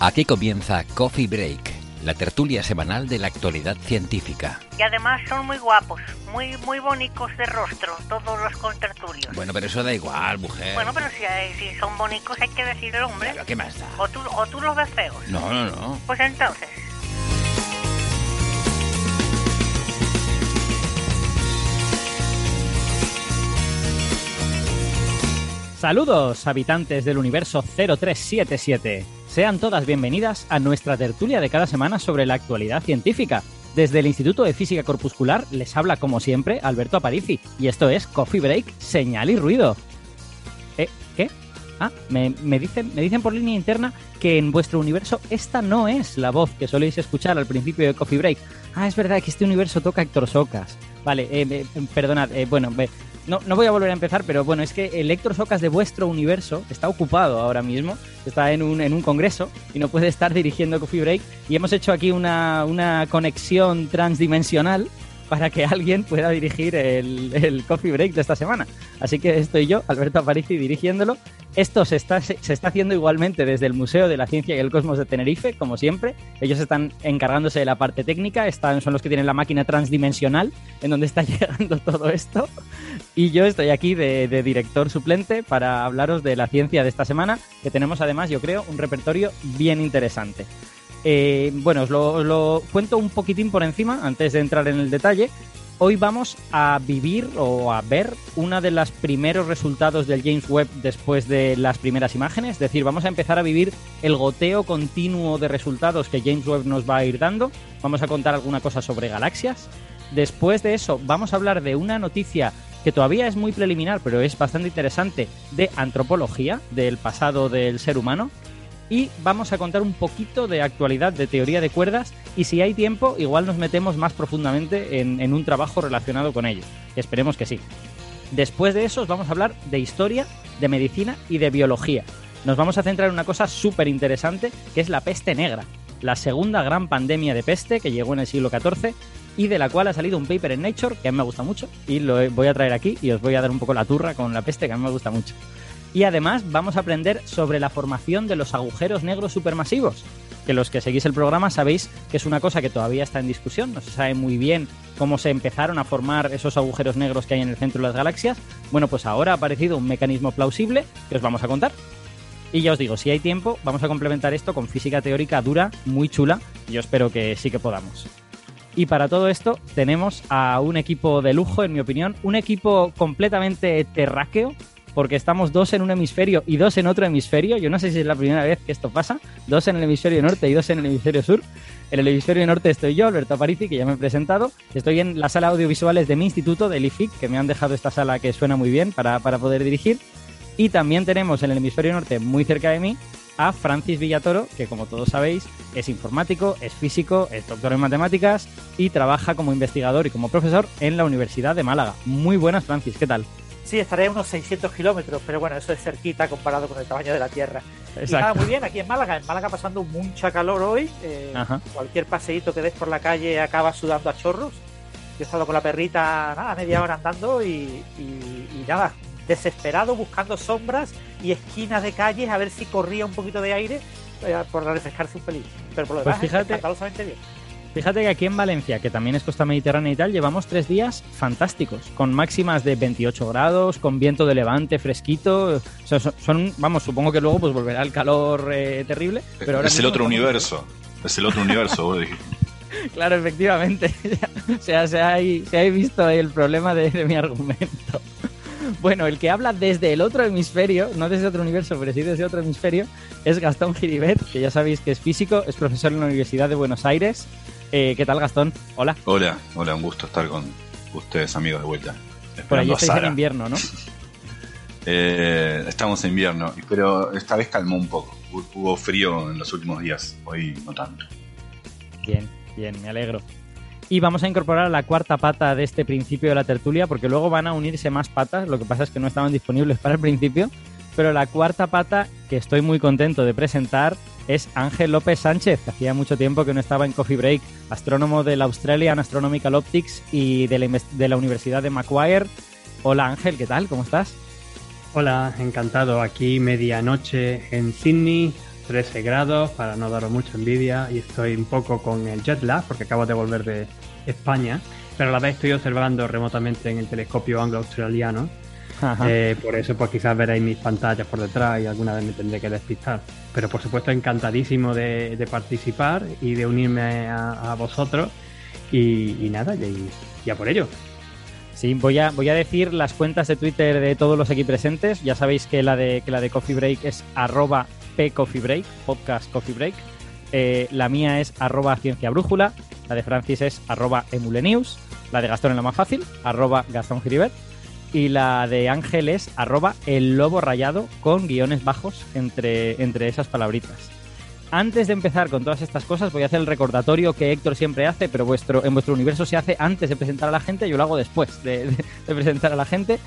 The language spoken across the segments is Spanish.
Aquí comienza Coffee Break, la tertulia semanal de la actualidad científica. Y además son muy guapos, muy muy bonitos de rostro, todos los contertulios. Bueno, pero eso da igual, mujer. Bueno, pero si, hay- si son bonitos hay que decir el hombre. Claro, ¿qué más da? O tú, o tú los ves feos. No, no, no. Pues entonces, Saludos, habitantes del universo 0377. Sean todas bienvenidas a nuestra tertulia de cada semana sobre la actualidad científica. Desde el Instituto de Física Corpuscular les habla, como siempre, Alberto Aparici. Y esto es Coffee Break, señal y ruido. ¿Eh? ¿Qué? Ah, me, dicen, me dicen por línea interna que en vuestro universo esta no es la voz que soléis escuchar al principio de Coffee Break. Ah, es verdad que este universo toca Héctor Socas. Vale, eh, eh, perdonad, eh, bueno, no, no voy a volver a empezar, pero bueno, es que el Héctor Socas de vuestro universo está ocupado ahora mismo, está en un, en un congreso y no puede estar dirigiendo Coffee Break. Y hemos hecho aquí una, una conexión transdimensional para que alguien pueda dirigir el, Coffee Break de esta semana. Así que estoy yo, Alberto Aparici, dirigiéndolo. Esto se está, se está haciendo igualmente desde el Museo de la Ciencia y el Cosmos de Tenerife, como siempre. Ellos están encargándose de la parte técnica, están, son los que tienen la máquina transdimensional en donde está llegando todo esto. Y yo estoy aquí de director suplente para hablaros de la ciencia de esta semana, que tenemos además, yo creo, un repertorio bien interesante. Eh, bueno, os lo, os lo cuento un poquitín por encima antes de entrar en el detalle. Hoy vamos a vivir o a ver uno de los primeros resultados del James Webb después de las primeras imágenes. Es decir, vamos a empezar a vivir el goteo continuo de resultados que James Webb nos va a ir dando. Vamos a contar alguna cosa sobre galaxias. Después de eso, vamos a hablar de una noticia que todavía es muy preliminar, pero es bastante interesante, de antropología, del pasado del ser humano. Y vamos a contar un poquito de actualidad de teoría de cuerdas y si hay tiempo, igual nos metemos más profundamente en, un trabajo relacionado con ello. Esperemos que sí. Después de eso os vamos a hablar de historia, de medicina y de biología. Nos vamos a centrar en una cosa súper interesante que es la peste negra, la segunda gran pandemia de peste que llegó en el siglo XIV y de la cual ha salido un paper en Nature que a mí me gusta mucho y lo voy a traer aquí y os voy a dar un poco la turra con la peste que a mí me gusta mucho. Y además vamos a aprender sobre la formación de los agujeros negros supermasivos, que los que seguís el programa sabéis que es una cosa que todavía está en discusión, no se sabe muy bien cómo se empezaron a formar esos agujeros negros que hay en el centro de las galaxias. Bueno, pues ahora ha aparecido un mecanismo plausible que os vamos a contar. Y ya os digo, si hay tiempo, vamos a complementar esto con física teórica dura, muy chula, yo espero que sí que podamos. Y para todo esto tenemos a un equipo de lujo, en mi opinión, un equipo completamente terráqueo, porque estamos dos en un hemisferio y dos en otro hemisferio. Yo no sé si es la primera vez que esto pasa, dos en el hemisferio norte y dos en el hemisferio sur. En el hemisferio norte estoy yo, Alberto Aparici, que ya me he presentado. Estoy en la sala audiovisuales de mi instituto, del IFIC, que me han dejado esta sala que suena muy bien para, para poder dirigir. Y también tenemos en el hemisferio norte, muy cerca de mí, a Francis Villatoro, que como todos sabéis es informático, es físico, es doctor en matemáticas y trabaja como investigador y como profesor en la Universidad de Málaga. Muy buenas, Francis, ¿qué tal? Sí, estaré a unos 600 kilómetros, pero bueno, eso es cerquita comparado con el tamaño de la Tierra. Y Exacto. nada, muy bien, aquí en Málaga. En Málaga pasando mucha calor hoy. eh, cualquier paseíto que des por la calle acaba sudando a chorros. Yo he estado con la perrita, nada, media hora andando y, y- y nada, desesperado buscando sombras y esquinas de calles a ver si corría un poquito de aire eh, por refrescarse un pelín. Pero por lo Pues demás, fíjate- escandalosamente bien. Fíjate que aquí en Valencia, que también es costa mediterránea y tal, llevamos tres días fantásticos, con máximas de 28 grados, con viento de levante fresquito. O sea, son, vamos, supongo que luego pues volverá el calor eh, terrible. Pero ahora es el otro universo. Es el otro universo. Claro, efectivamente. o sea, se ha, se ha visto el problema de, de mi argumento. Bueno, el que habla desde el otro hemisferio, no desde otro universo, pero sí desde otro hemisferio, es Gastón Giribet, que ya sabéis que es físico, es profesor en la Universidad de Buenos Aires. Eh, ¿Qué tal, Gastón? Hola. Hola, hola, un gusto estar con ustedes, amigos, de vuelta. Por ahí estáis en invierno, ¿no? Eh, estamos en invierno, pero esta vez calmó un poco. Hu- Hubo frío en los últimos días, hoy no tanto. Bien, bien, me alegro. Y vamos a incorporar la cuarta pata de este principio de la tertulia, porque luego van a unirse más patas, lo que pasa es que no estaban disponibles para el principio, pero la cuarta pata que estoy muy contento de presentar es Ángel López Sánchez, que hacía mucho tiempo que no estaba en Coffee Break, astrónomo del Australian Astronomical Optics y de la, de la Universidad de Macquarie. Hola Ángel, ¿qué tal? ¿Cómo estás? Hola, encantado. Aquí medianoche en Sydney, 13 grados, para no daros mucha envidia, y estoy un poco con el jet lag porque acabo de volver de España, pero a la vez estoy observando remotamente en el telescopio anglo-australiano. Eh, por eso, pues quizás veréis mis pantallas por detrás y alguna vez me tendré que despistar. Pero por supuesto, encantadísimo de, de participar y de unirme a, a vosotros. Y, y nada, y, y a por ello. Sí, voy a, voy a decir las cuentas de Twitter de todos los aquí presentes. Ya sabéis que la de, que la de Coffee Break es arroba pcoffeebreak, podcast Coffee Break. Eh, la mía es arroba ciencia brújula. La de Francis es arroba emulenews. La de Gastón es la más fácil, arroba Gastón Giribet. Y la de Ángel es arroba el lobo rayado con guiones bajos entre, entre esas palabritas. Antes de empezar con todas estas cosas, voy a hacer el recordatorio que Héctor siempre hace, pero vuestro, en vuestro universo se hace antes de presentar a la gente, yo lo hago después de, presentar a la gente,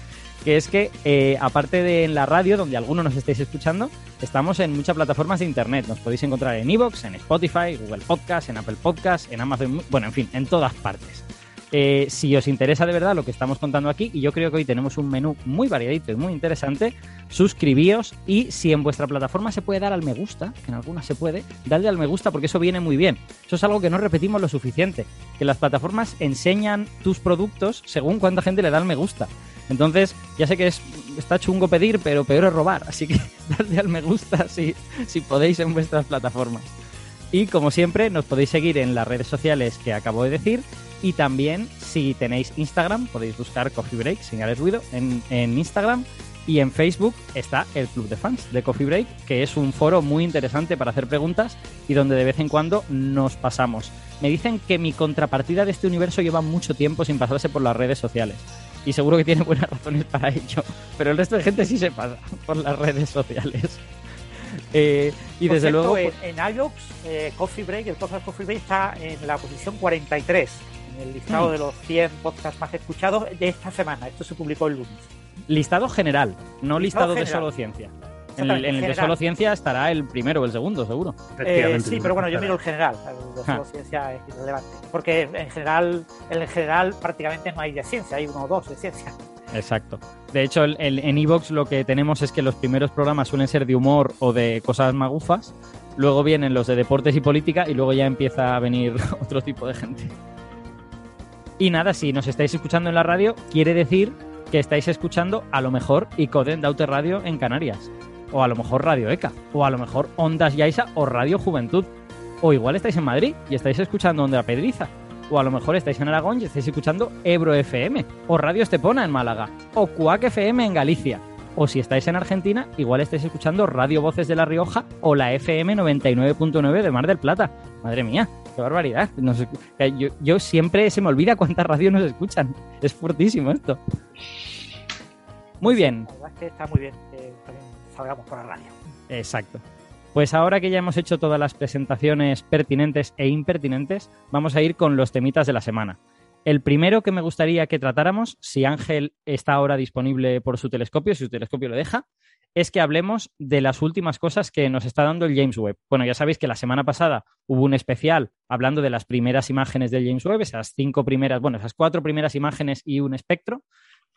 que es que eh, aparte de en la radio, donde algunos nos estáis escuchando, estamos en muchas plataformas de internet. Nos podéis encontrar en Evox, en Spotify, Google Podcast, en Apple Podcast, en Amazon, bueno, en fin, en todas partes. Eh, si os interesa de verdad lo que estamos contando aquí, y yo creo que hoy tenemos un menú muy variadito y muy interesante, suscribíos y si en vuestra plataforma se puede dar al me gusta, que en algunas se puede, dadle al me gusta porque eso viene muy bien. Eso es algo que no repetimos lo suficiente, que las plataformas enseñan tus productos según cuánta gente le da al me gusta. Entonces, ya sé que es, está chungo pedir, pero peor es robar, así que dadle al me gusta si, si podéis en vuestras plataformas. Y como siempre, nos podéis seguir en las redes sociales que acabo de decir. Y también, si tenéis Instagram, podéis buscar Coffee Break, señales ruido, en, en Instagram. Y en Facebook está el Club de Fans de Coffee Break, que es un foro muy interesante para hacer preguntas y donde de vez en cuando nos pasamos. Me dicen que mi contrapartida de este universo lleva mucho tiempo sin pasarse por las redes sociales. Y seguro que tiene buenas razones para ello. Pero el resto de gente sí se pasa por las redes sociales. Eh, y desde cierto, luego... en, en iVoox, eh, Coffee Break, el podcast Coffee Break está en la posición 43 en el listado de los 100 podcasts más escuchados de esta semana. Esto se publicó el lunes. Listado general, no listado, Listado de general. solo ciencia. En el, Exactamente, en el de solo ciencia estará el primero o el segundo, seguro. Eh, sí, pero bueno, yo miro el general. El de Ah. solo ciencia es irrelevante. Porque en general, en el general prácticamente no hay de ciencia, hay uno o dos de ciencia. Exacto. De hecho, el- el- en Evox lo que tenemos es que los primeros programas suelen ser de humor o de cosas magufas. Luego vienen los de deportes y política y luego ya empieza a venir otro tipo de gente. Y nada, si nos estáis escuchando en la radio, quiere decir que estáis escuchando a lo mejor Icoden Daute Radio en Canarias. O a lo mejor Radio ECA. O a lo mejor Ondas Yaisa o Radio Juventud. O igual estáis en Madrid y estáis escuchando Onda Pedriza. O a lo mejor estáis en Aragón y estáis escuchando Ebro FM. O Radio Estepona en Málaga. O Cuac FM en Galicia. O si estáis en Argentina, igual estáis escuchando Radio Voces de La Rioja o la FM 99.9 de Mar del Plata. Madre mía, qué barbaridad. Nos eh, yo, yo siempre se me olvida cuántas radios nos escuchan. Es fortísimo esto. Muy bien, La verdad es que está muy bien que también salgamos por la radio. Exacto. Pues ahora que ya hemos hecho todas las presentaciones pertinentes e impertinentes, vamos a ir con los temitas de la semana. El primero que me gustaría que tratáramos, si Ángel está ahora disponible por su telescopio, si su telescopio lo deja, es que hablemos de las últimas cosas que nos está dando el James Webb. Bueno, ya sabéis que la semana pasada hubo un especial hablando de las primeras imágenes del James Webb, esas cinco primeras, bueno, esas cuatro primeras imágenes y un espectro.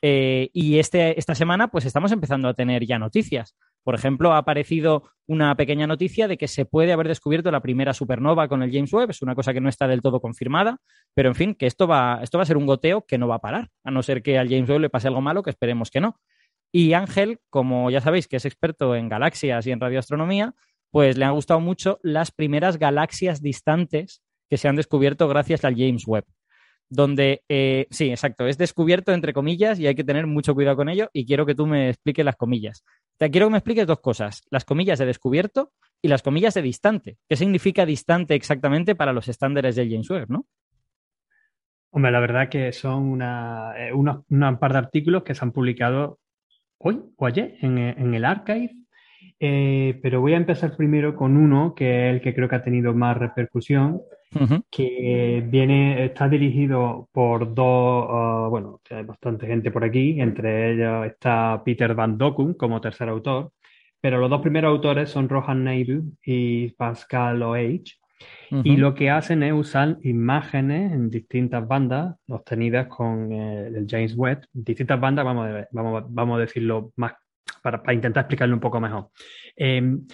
Eh, y este, esta semana, pues estamos empezando a tener ya noticias. Por ejemplo, ha aparecido una pequeña noticia de que se puede haber descubierto la primera supernova con el James Webb. Es una cosa que no está del todo confirmada, pero en fin, que esto va, esto va a ser un goteo que no va a parar, a no ser que al James Webb le pase algo malo, que esperemos que no. Y Ángel, como ya sabéis que es experto en galaxias y en radioastronomía, pues le han gustado mucho las primeras galaxias distantes que se han descubierto gracias al James Webb. Donde, eh, sí, exacto, es descubierto entre comillas y hay que tener mucho cuidado con ello y quiero que tú me expliques las comillas. Te quiero que me expliques dos cosas, las comillas de descubierto y las comillas de distante. ¿Qué significa distante exactamente para los estándares del James Webb, no? Hombre, la verdad que son una, eh, par de artículos que se han publicado hoy o ayer en, en el archive eh, pero voy a empezar primero con uno que es el que creo que ha tenido más repercusión, que viene, está dirigido por dos, uh, bueno, hay bastante gente por aquí, entre ellos está Peter Van Dokun como tercer autor, pero los dos primeros autores son Rohan Neidu y Pascal Oage. Y lo que hacen es usar imágenes en distintas bandas obtenidas con eh, el James Webb, distintas bandas, vamos a, vamos, vamos a decirlo más para, intentar explicarlo un poco mejor. Em,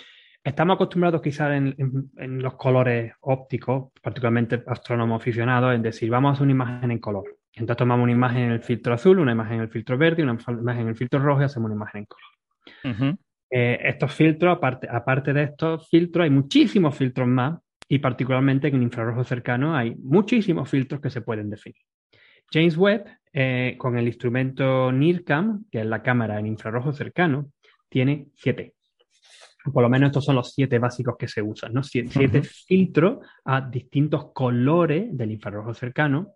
estamos acostumbrados quizás en, los colores ópticos, particularmente astrónomos aficionados, en decir, vamos a hacer una imagen en color. Entonces tomamos una imagen en el filtro azul, una imagen en el filtro verde, una imagen en el filtro rojo y hacemos una imagen en color. Eh, estos filtros, aparte, aparte de estos filtros, hay muchísimos filtros más y particularmente en infrarrojo cercano hay muchísimos filtros que se pueden definir. James Webb, eh, con el instrumento NIRCam, que es la cámara en infrarrojo cercano, tiene siete. Por lo menos estos son los siete básicos que se usan, ¿no? Siete, filtros a distintos colores del infrarrojo cercano,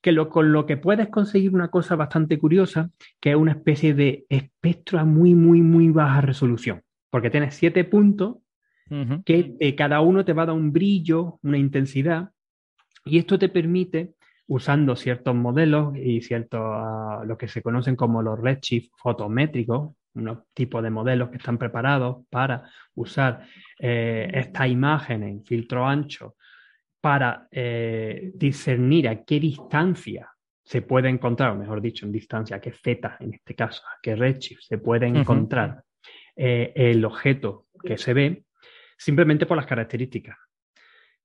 que lo, con lo que puedes conseguir una cosa bastante curiosa, que es una especie de espectro a muy, muy, muy baja resolución, porque tienes siete puntos que cada uno te va a dar un brillo, una intensidad, y esto te permite usando ciertos modelos y ciertos, uh, lo que se conocen como los redshift fotométricos, unos tipos de modelos que están preparados para usar eh, esta imagen en filtro ancho para eh, discernir a qué distancia se puede encontrar, o mejor dicho, en distancia, a qué z en este caso, a qué redshift se puede encontrar eh, el objeto que se ve, simplemente por las características.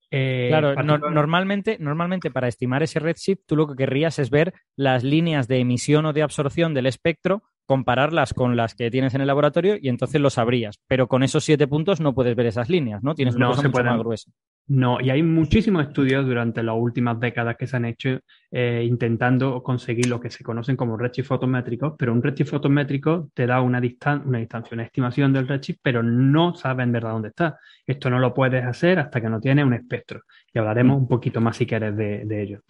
Eh, claro, normalmente, normalmente para estimar ese redshift, tú lo que querrías es ver las líneas de emisión o de absorción del espectro, compararlas con las que tienes en el laboratorio y entonces lo sabrías. Pero con esos siete puntos no puedes ver esas líneas, ¿no? Tienes una cosa mucho más gruesa. No, y hay muchísimos estudios durante las últimas décadas que se han hecho eh, intentando conseguir lo que se conocen como redshift fotométricos, pero un redshift fotométrico te da una, una distancia, una estimación del redshift, pero no sabe en verdad dónde está. Esto no lo puedes hacer hasta que no tienes un espectro. Y hablaremos mm. un poquito más si quieres de, ello.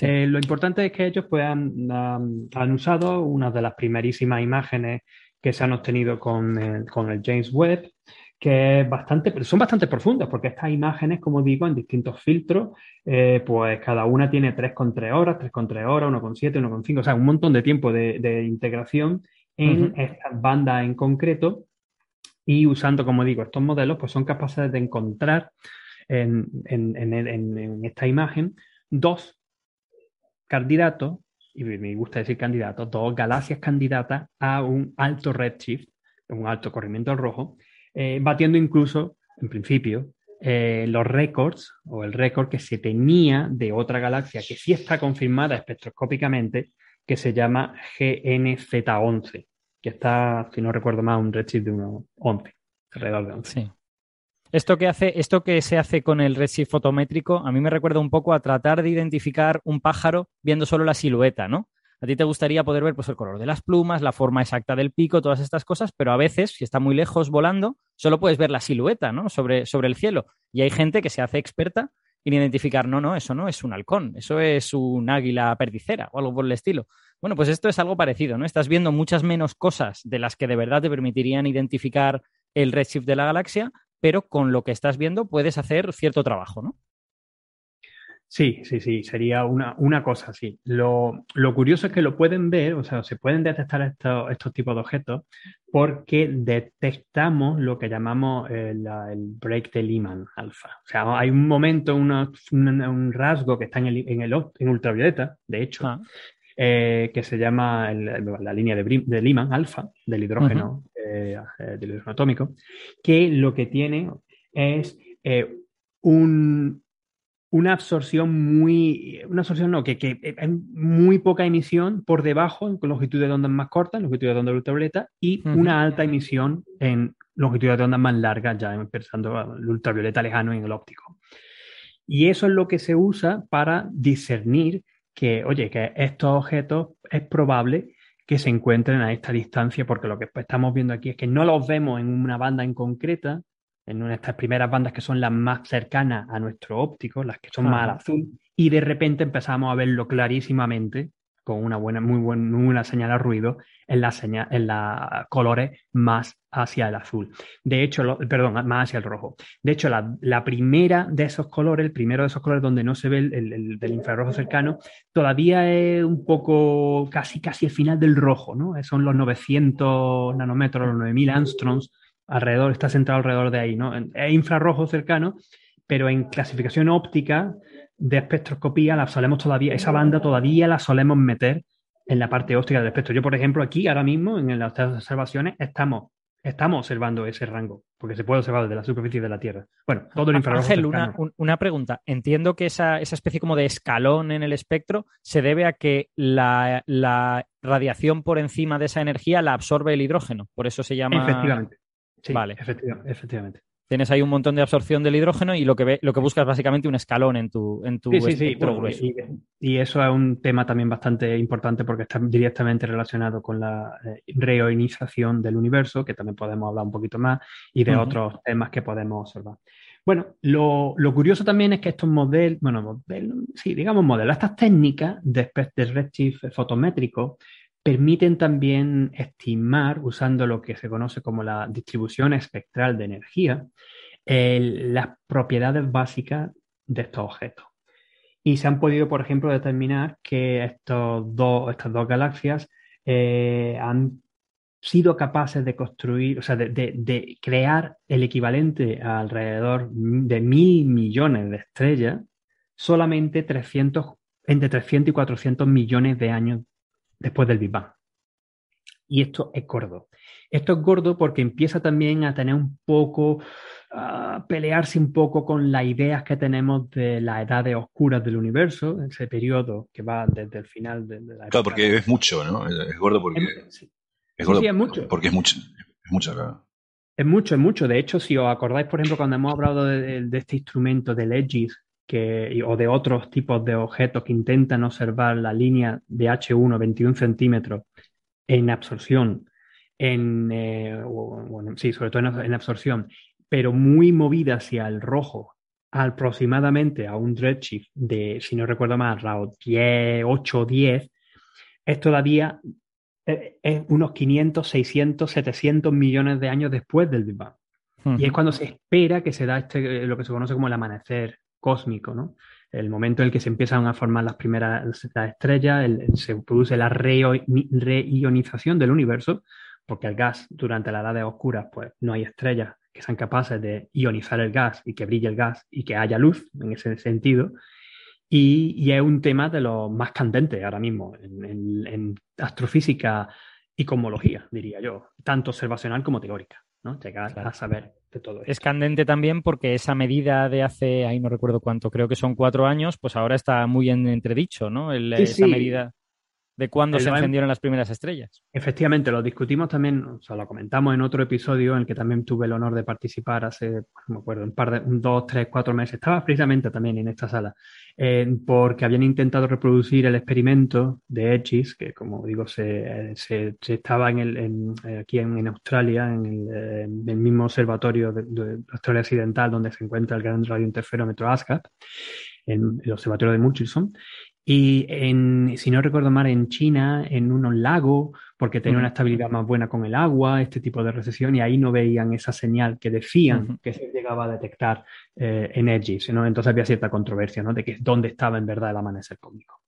Eh, lo importante es que ellos puedan han usado una de las primerísimas imágenes que se han obtenido con el, con el James Webb que bastante, son bastante profundas, porque estas imágenes, como digo, en distintos filtros, eh, pues cada una tiene 3,3 horas, 3,3 horas, 1,7, 1,5, o sea, un montón de tiempo de, integración en estas bandas en concreto. Y usando, como digo, estos modelos, pues son capaces de encontrar en, en esta imagen dos candidatos, y me gusta decir candidatos, dos galaxias candidatas a un alto redshift, un alto corrimiento al rojo, eh, batiendo incluso, en principio, eh, los récords o el récord que se tenía de otra galaxia que sí está confirmada espectroscópicamente, que se llama GNZ11, que está, si no recuerdo más, un redshift de unos 11, alrededor de 11. Sí. Esto que, hace, esto que se hace con el redshift fotométrico, a mí me recuerda un poco a tratar de identificar un pájaro viendo solo la silueta, ¿no? A ti te gustaría poder ver pues, el color de las plumas, la forma exacta del pico, todas estas cosas, pero a veces, si está muy lejos volando, solo puedes ver la silueta ¿no? sobre, sobre el cielo. Y hay gente que se hace experta en identificar, no, no, eso no es un halcón, eso es un águila perdicera o algo por el estilo. Bueno, pues esto es algo parecido, ¿no? Estás viendo muchas menos cosas de las que de verdad te permitirían identificar el redshift de la galaxia, pero con lo que estás viendo puedes hacer cierto trabajo, ¿no? Sí, sí, sí, sería una, una cosa así. Lo, lo, curioso es que lo pueden ver, o sea, se pueden detectar estos, estos tipos de objetos porque detectamos lo que llamamos el, el break de Lyman alfa. O sea, hay un momento, un, rasgo que está en, el, en, el, en ultravioleta, de hecho, ah. eh, que se llama la línea de, de Lyman alfa, del hidrógeno, eh, del hidrógeno atómico, que lo que tiene es eh, un una absorción muy, una absorción no, que, que hay muy poca emisión por debajo en longitudes de ondas más cortas, longitudes de onda ultravioleta, y una alta emisión en longitudes de ondas más largas, ya empezando el ultravioleta lejano en el óptico. Y eso es lo que se usa para discernir que, oye, que estos objetos es probable que se encuentren a esta distancia, porque lo que estamos viendo aquí es que no los vemos en una banda en concreta, en una de estas primeras bandas que son las más cercanas a nuestro óptico, las que son más al azul, y de repente empezamos a verlo clarísimamente con una buena, muy, señal de ruido en la señal, en los colores más hacia el azul. De hecho, perdón, más hacia el rojo. De hecho, la, primera de esos colores, el primero de esos colores donde no se ve el, del infrarrojo cercano, todavía es un poco casi casi el final del rojo, ¿no? Son los 900 nanómetros, los 9000 angstroms alrededor, está centrado alrededor de ahí, ¿no? Es infrarrojo cercano, pero en clasificación óptica de espectroscopía la solemos todavía, esa banda todavía la solemos meter en la parte óptica del espectro. Yo, por ejemplo, aquí ahora mismo en las observaciones estamos, estamos observando ese rango, porque se puede observar desde la superficie de la Tierra. Bueno, todo el infrarrojo. Ángel, una, una, pregunta. Entiendo que esa, esa, especie como de escalón en el espectro se debe a que la, la, radiación por encima de esa energía la absorbe el hidrógeno. Por eso se llama. Efectivamente. Sí, vale. efectivamente. Tienes ahí un montón de absorción del hidrógeno y lo que, ve, lo que buscas es básicamente un escalón en tu, en tu sí, sí, sí. Y, eso es un tema también bastante importante porque está directamente relacionado con la eh, reonización del universo, que también podemos hablar un poquito más, y de otros temas que podemos observar. Bueno, lo, curioso también es que estos modelos, bueno, modelos, sí, digamos modelos, estas técnicas de, de redshift fotométrico permiten también estimar, usando lo que se conoce como la distribución espectral de energía, las propiedades básicas de estos objetos. Y se han podido, por ejemplo, determinar que estos dos, estas dos galaxias eh, han sido capaces de construir, o sea, de, crear el equivalente alrededor de mil millones de estrellas solamente 300, entre 300 y 400 millones de años después del Big Bang. Y esto es gordo. Esto es gordo porque empieza también a tener un poco, a pelearse un poco con las ideas que tenemos de las edades oscuras del universo, ese periodo que va desde el final de, la... Claro, porque es mucho, ¿no? Es gordo porque... Es, gordo es mucho. Porque es mucho. Es mucho, claro. Es mucho, es mucho. De hecho, si os acordáis, por ejemplo, cuando hemos hablado de, este instrumento del EGIS, o de otros tipos de objetos que intentan observar la línea de H1 21 centímetros en absorción, en, eh, sí, sobre todo en, absorción, pero muy movida hacia el rojo, aproximadamente a un redshift de, si no recuerdo mal, 10, 8 o 10, es todavía eh, es unos 500, 600, 700 millones de años después del Big Bang. Y es cuando se espera que se da este, lo que se conoce como el amanecer cósmico, ¿no? El momento en el que se empiezan a formar las primeras estrellas, se produce la reionización del universo, porque el gas durante las edades oscuras, pues no hay estrellas que sean capaces de ionizar el gas y que brille el gas y que haya luz en ese sentido. Y, es un tema de los más candentes ahora mismo en, en astrofísica y cosmología, diría yo, tanto observacional como teórica. ¿No? Llegar a saber de todo esto. Es candente también porque esa medida de hace, ahí no recuerdo cuánto, creo que son cuatro años, pues ahora está muy en entredicho, ¿no? esa medida de cuándo se encendieron las primeras estrellas. Efectivamente, lo discutimos también, o sea, lo comentamos en otro episodio en el que también tuve el honor de participar hace, no me acuerdo, un par de, un, dos, tres, cuatro meses. Estaba precisamente también en esta sala, eh, porque habían intentado reproducir el experimento de Edgis, que como digo, se, se, estaba en el, aquí en, Australia, en el, mismo observatorio de, Australia Occidental, donde se encuentra el gran radiointerferómetro ASCAP, en el observatorio de Murchison, y en, si no recuerdo mal, en China, en unos lagos, porque tenía una estabilidad más buena con el agua, este tipo de recesión, y ahí no veían esa señal que decían que se llegaba a detectar eh, en Edgis, ¿no? Entonces había cierta controversia, ¿no? De que dónde estaba en verdad el amanecer cósmico.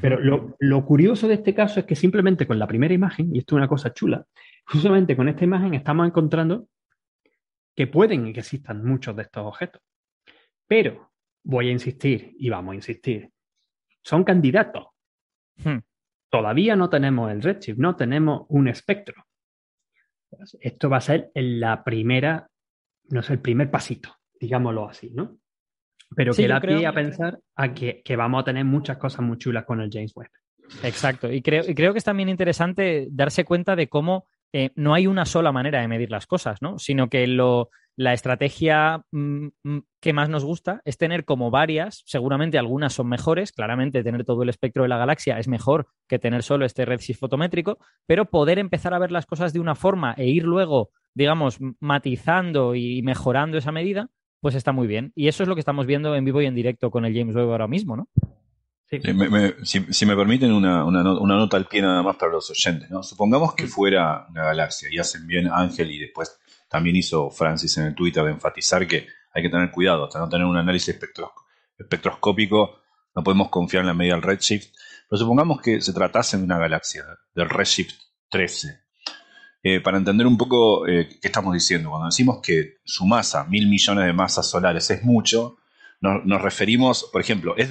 Pero lo, lo, curioso de este caso es que simplemente con la primera imagen, y esto es una cosa chula, justamente con esta imagen estamos encontrando que pueden que existan muchos de estos objetos. Pero voy a insistir, y vamos a insistir, son candidatos. Hmm. Todavía no tenemos el redshift, no tenemos un espectro. Esto va a ser la primera, no sé, el primer pasito, digámoslo así, ¿no? Pero que da pie a pensar a que, vamos a tener muchas cosas muy chulas con el James Webb. Exacto, y creo, y creo que es también interesante darse cuenta de cómo eh, no hay una sola manera de medir las cosas, ¿no? Sino que lo, la estrategia mm, mm, que más nos gusta es tener como varias, seguramente algunas son mejores, claramente tener todo el espectro de la galaxia es mejor que tener solo este redshift fotométrico, pero poder empezar a ver las cosas de una forma e ir luego, digamos, matizando y mejorando esa medida, pues está muy bien. Y eso es lo que estamos viendo en vivo y en directo con el James Webb ahora mismo, ¿no? si, me permiten una, nota al pie nada más para los oyentes, ¿no? Supongamos que fuera una galaxia y hacen bien Ángel y después también hizo Francis en el Twitter de enfatizar que hay que tener cuidado, hasta no tener un análisis espectroscópico, no podemos confiar en la medida del redshift. Pero supongamos que se tratase de una galaxia, del redshift 13. Eh, para entender un poco eh, qué estamos diciendo, cuando decimos que su masa, mil millones de masas solares, es mucho, nos, referimos, por ejemplo, es,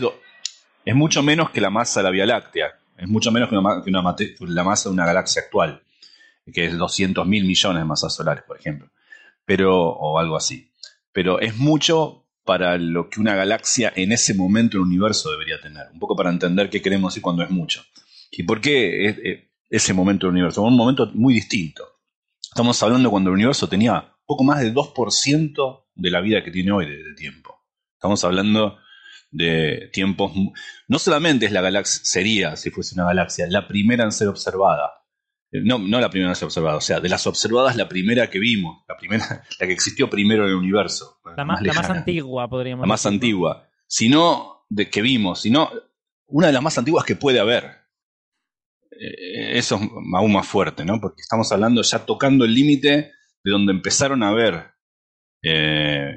es mucho menos que la masa de la Vía Láctea, es mucho menos que, la masa de una galaxia actual, que es 200 mil millones de masas solares, por ejemplo, pero, o algo así. Pero es mucho para lo que una galaxia en ese momento el universo debería tener, un poco para entender qué queremos decir cuando es mucho. ¿Y por qué ese momento del universo? Un momento muy distinto. Estamos hablando cuando el universo tenía poco más de 2% de la vida que tiene hoy de tiempo. Estamos hablando de tiempos. No solamente es la galaxia, sería, si fuese una galaxia, la primera en ser observada. No, no la primera ser observada, o sea, de las observadas, la primera que vimos, la primera, la que existió primero en el universo. La más, la más antigua, podríamos La más antigua. Sino de que vimos, sino una de las más antiguas que puede haber. Eh, eso es aún más fuerte, ¿no? Porque estamos hablando ya tocando el límite de donde empezaron a haber eh,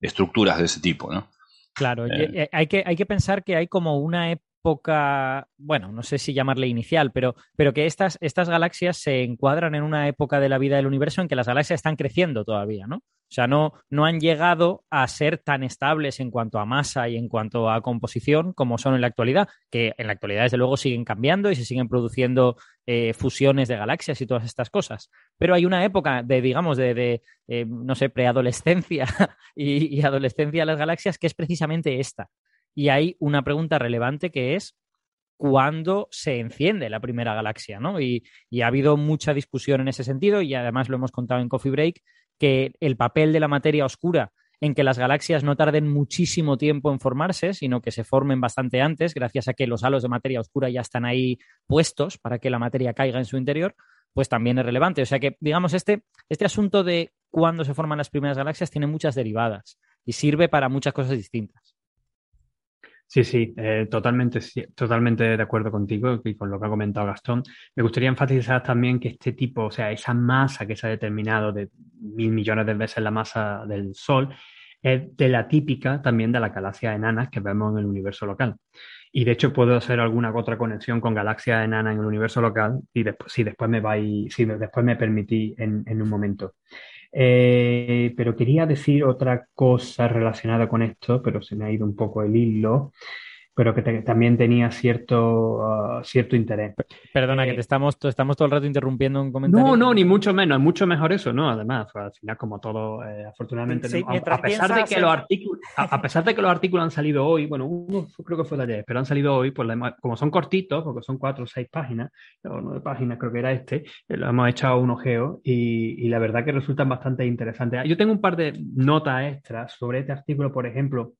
estructuras de ese tipo, ¿no? Claro, eh. Eh, hay, que, hay que pensar que hay como una época, bueno, no sé si llamarle inicial, pero, pero que estas, estas galaxias se encuadran en una época de la vida del universo en que las galaxias están creciendo todavía, ¿no? O sea, no, no han llegado a ser tan estables en cuanto a masa y en cuanto a composición como son en la actualidad, que en la actualidad desde luego siguen cambiando y se siguen produciendo eh, fusiones de galaxias y todas estas cosas. Pero hay una época de, digamos, de, eh, no sé, preadolescencia y, adolescencia de las galaxias que es precisamente esta. Y hay una pregunta relevante que es cuándo se enciende la primera galaxia, ¿no? Y, y, ha habido mucha discusión en ese sentido y además lo hemos contado en Coffee Break, que el papel de la materia oscura en que las galaxias no tarden muchísimo tiempo en formarse, sino que se formen bastante antes, gracias a que los halos de materia oscura ya están ahí puestos para que la materia caiga en su interior, pues también es relevante. O sea que, digamos, este, este asunto de cuándo se forman las primeras galaxias tiene muchas derivadas y sirve para muchas cosas distintas. Sí, sí, eh, totalmente, totalmente de acuerdo contigo y con lo que ha comentado Gastón. Me gustaría enfatizar también que este tipo, o sea, esa masa que se ha determinado de mil millones de veces la masa del Sol, es de la típica también de las galaxias enanas que vemos en el universo local. Y de hecho puedo hacer alguna otra conexión con galaxias enanas en el universo local y después, si después me vais, si después me permití en, en un momento. Eh, pero quería decir otra cosa relacionada con esto, pero se me ha ido un poco el hilo pero que también tenía cierto, ah, cierto interés. Perdona, que eh, te estamos, estamos todo el rato interrumpiendo un comentario. No, no, ni mucho menos, es mucho mejor eso, ¿no? Además, al final, como todo, eh, afortunadamente, a, pesar de que los artículos, a, pesar de que los artículos han salido hoy, bueno, uno creo que fue de ayer, pero han salido hoy, pues como son cortitos, porque son cuatro o seis páginas, o nueve páginas creo que era este, eh, lo hemos echado un ojeo y, y la verdad que resultan bastante interesantes. Yo tengo un par de notas extras sobre este artículo, por ejemplo,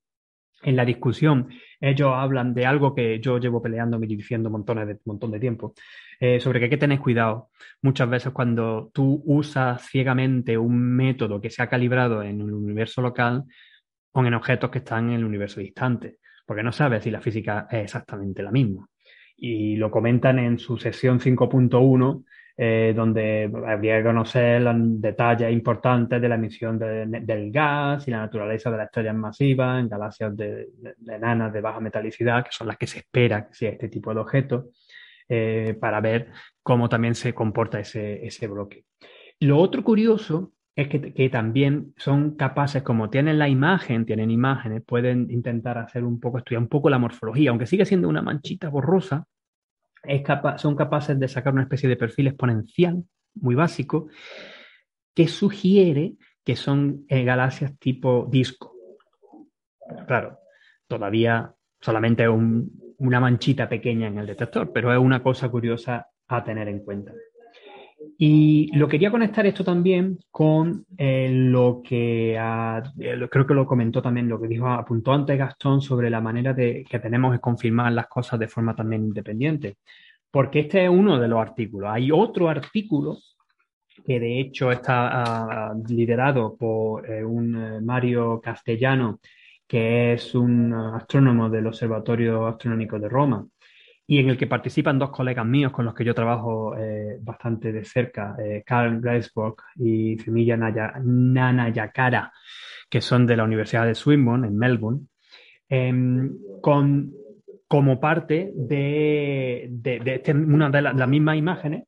en la discusión ellos hablan de algo que yo llevo peleando y diciendo montones de, montón de tiempo, eh, sobre que hay que tener cuidado muchas veces cuando tú usas ciegamente un método que se ha calibrado en el universo local o en objetos que están en el universo distante, porque no sabes si la física es exactamente la misma. Y lo comentan en su sesión 5.1 eh, donde habría que conocer los detalles importantes de la emisión del gas y la naturaleza de las estrellas masivas en galaxias de, enanas de baja metalicidad, que son las que se espera que sea este tipo de objetos, eh, para ver cómo también se comporta ese, ese bloque. Lo otro curioso es que, que, también son capaces, como tienen la imagen, tienen imágenes, pueden intentar hacer un poco, estudiar un poco la morfología, aunque sigue siendo una manchita borrosa, son capaces de sacar una especie de perfil exponencial muy básico que sugiere que son eh, galaxias tipo disco. claro, todavía solamente una manchita pequeña en el detector, pero es una cosa curiosa a tener en cuenta. Y lo quería conectar esto también con eh, lo que eh, creo que lo comentó también, lo que dijo, apuntó antes Gastón sobre la manera de que tenemos de confirmar las cosas de forma también independiente. Porque este es uno de los artículos. Hay otro artículo que de hecho está ah, liderado por eh, un Mario Castellano, que es un astrónomo del Observatorio Astronómico de Roma, y en el que participan dos colegas míos con los que yo trabajo eh, bastante de cerca, eh, Carl Gleisburg y Femilla Nanayakara, que son de la Universidad de Swinburne, en Melbourne, em, con, como parte de, este, una de las mismas imágenes,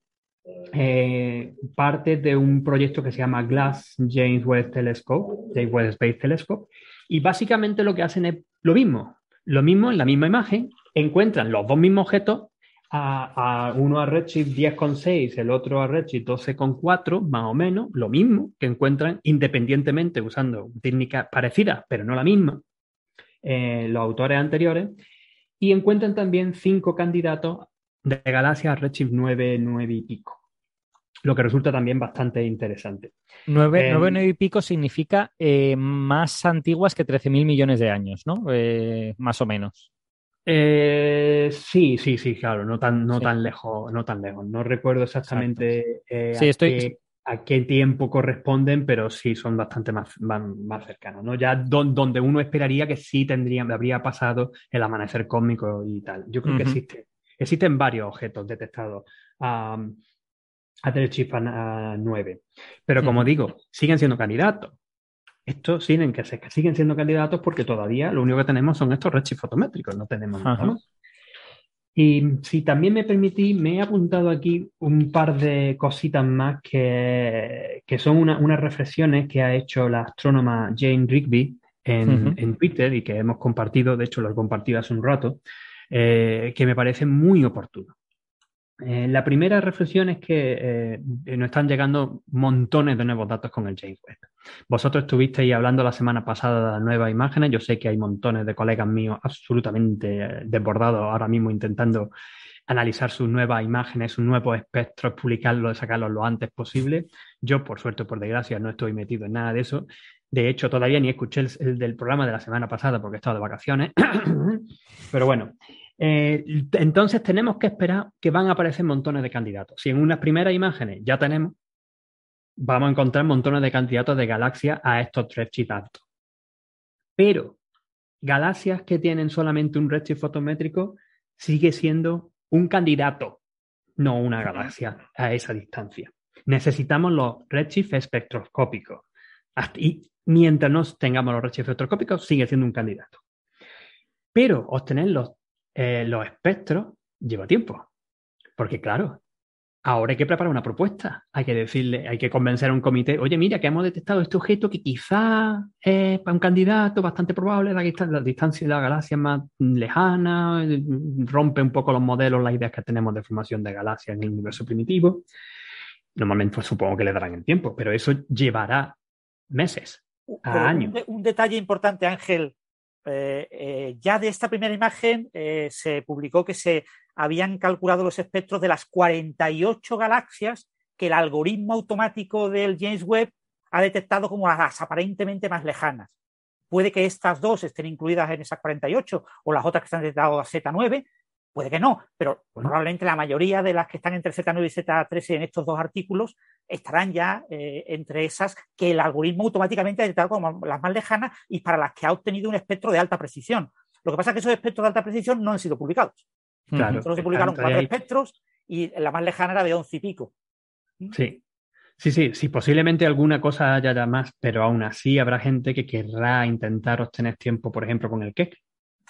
eh, parte de un proyecto que se llama Glass James Webb Telescope, James Webb Space Telescope, y básicamente lo que hacen es lo mismo, lo mismo en la misma imagen, encuentran los dos mismos objetos, a, uno a Redshift 10,6, el otro a Redshift 12,4, más o menos, lo mismo que encuentran independientemente usando técnicas parecidas, pero no la misma, eh, los autores anteriores, y encuentran también cinco candidatos de galaxias Redshift 9, 9 y pico lo que resulta también bastante interesante. 9, 9, em, y pico significa eh, más antiguas que 13.000 millones de años, ¿no? Eh, más o menos. Eh, sí, sí, sí, claro, no tan, no tan lejos, no tan lejos. No recuerdo exactamente a, qué, tiempo corresponden, pero sí son bastante más, más, cercanos, ¿no? Ya donde uno esperaría que sí tendría, habría pasado el amanecer cósmico y tal. Yo creo que existe, existen varios objetos detectados a, a Telechip 9. Pero como digo, siguen siendo candidatos. Estos siguen, que, siguen siendo candidatos porque todavía lo único que tenemos son estos redshifts fotométricos, no tenemos nada más. Y si también me permití, me he apuntado aquí un par de cositas más que, que son unas reflexiones que ha hecho la astrónoma Jane Rigby en, en, Twitter y que hemos compartido, de hecho lo he compartido hace un rato, eh, que me parece muy oportuno. Eh, la primera reflexión es que eh, nos están llegando montones de nuevos datos con el James Webb. Vosotros estuvisteis hablando la semana pasada de nuevas imágenes. Yo sé que hay montones de colegas míos absolutamente eh, desbordados ahora mismo intentando analizar sus nuevas imágenes, sus nuevos espectros, publicarlos, sacarlos lo antes posible. Yo, por suerte o por desgracia, no estoy metido en nada de eso. De hecho, todavía ni escuché el, el del programa de la semana pasada porque he estado de vacaciones. Pero bueno, eh, entonces tenemos que esperar que van a aparecer montones de candidatos. Si en unas primeras imágenes ya tenemos, vamos a encontrar montones de candidatos de galaxias a estos tres altos. Pero galaxias que tienen solamente un redshift fotométrico sigue siendo un candidato, no una galaxia a esa distancia. Necesitamos los redshift espectroscópicos. Y mientras no tengamos los redshift espectroscópicos, sigue siendo un candidato. Pero obtener los eh, los espectros lleva tiempo. Porque claro, ahora hay que preparar una propuesta. Hay que decirle, hay que convencer a un comité, oye, mira, que hemos detectado este objeto que quizá es para un candidato bastante probable, la, la distancia de la galaxia más lejana, rompe un poco los modelos, las ideas que tenemos de formación de galaxias en el universo primitivo. Normalmente pues, supongo que le darán el tiempo, pero eso llevará meses, a años. un detalle importante, Ángel, eh, eh, ya de esta primera imagen eh, se publicó que se habían calculado los espectros de las 48 galaxias que el algoritmo automático del James Webb ha detectado como las aparentemente más lejanas. Puede que estas dos estén incluidas en esas 48 o las otras que están detectadas a Z9, Puede que no, pero probablemente la mayoría de las que están entre Z9 y Z13 en estos dos artículos estarán ya eh, entre esas que el algoritmo automáticamente ha detectado como las más lejanas y para las que ha obtenido un espectro de alta precisión. Lo que pasa es que esos espectros de alta precisión no han sido publicados. Claro, Solo se publicaron cuatro espectros y la más lejana era de once y pico. Sí, Sí, sí, sí, posiblemente alguna cosa haya más, pero aún así habrá gente que querrá intentar obtener tiempo, por ejemplo, con el Keck,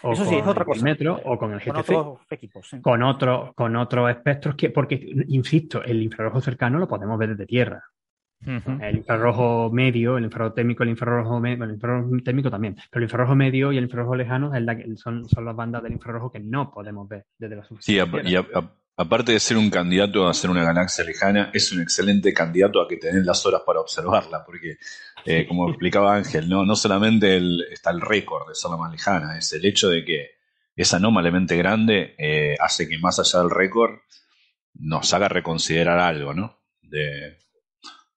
o Eso sí, es otra cosa. Metro o con el GTC. Con otros equipos. Con, otro, con otros espectros que, porque, insisto, el infrarrojo cercano lo podemos ver desde tierra. El infrarrojo medio, el infrarrojo térmico, el infrarrojo medio, el infrarrojo térmico también, pero el infrarrojo medio y el infrarrojo lejano es la son, son las bandas del infrarrojo que no podemos ver desde la superficie. Sí, y aparte de ser un candidato a ser una galaxia lejana, es un excelente candidato a que tengan las horas para observarla, porque eh, como explicaba Ángel, no, no solamente está el récord de ser la más lejana, es el hecho de que es anómalamente grande, eh, hace que más allá del récord nos haga reconsiderar algo, ¿no? de,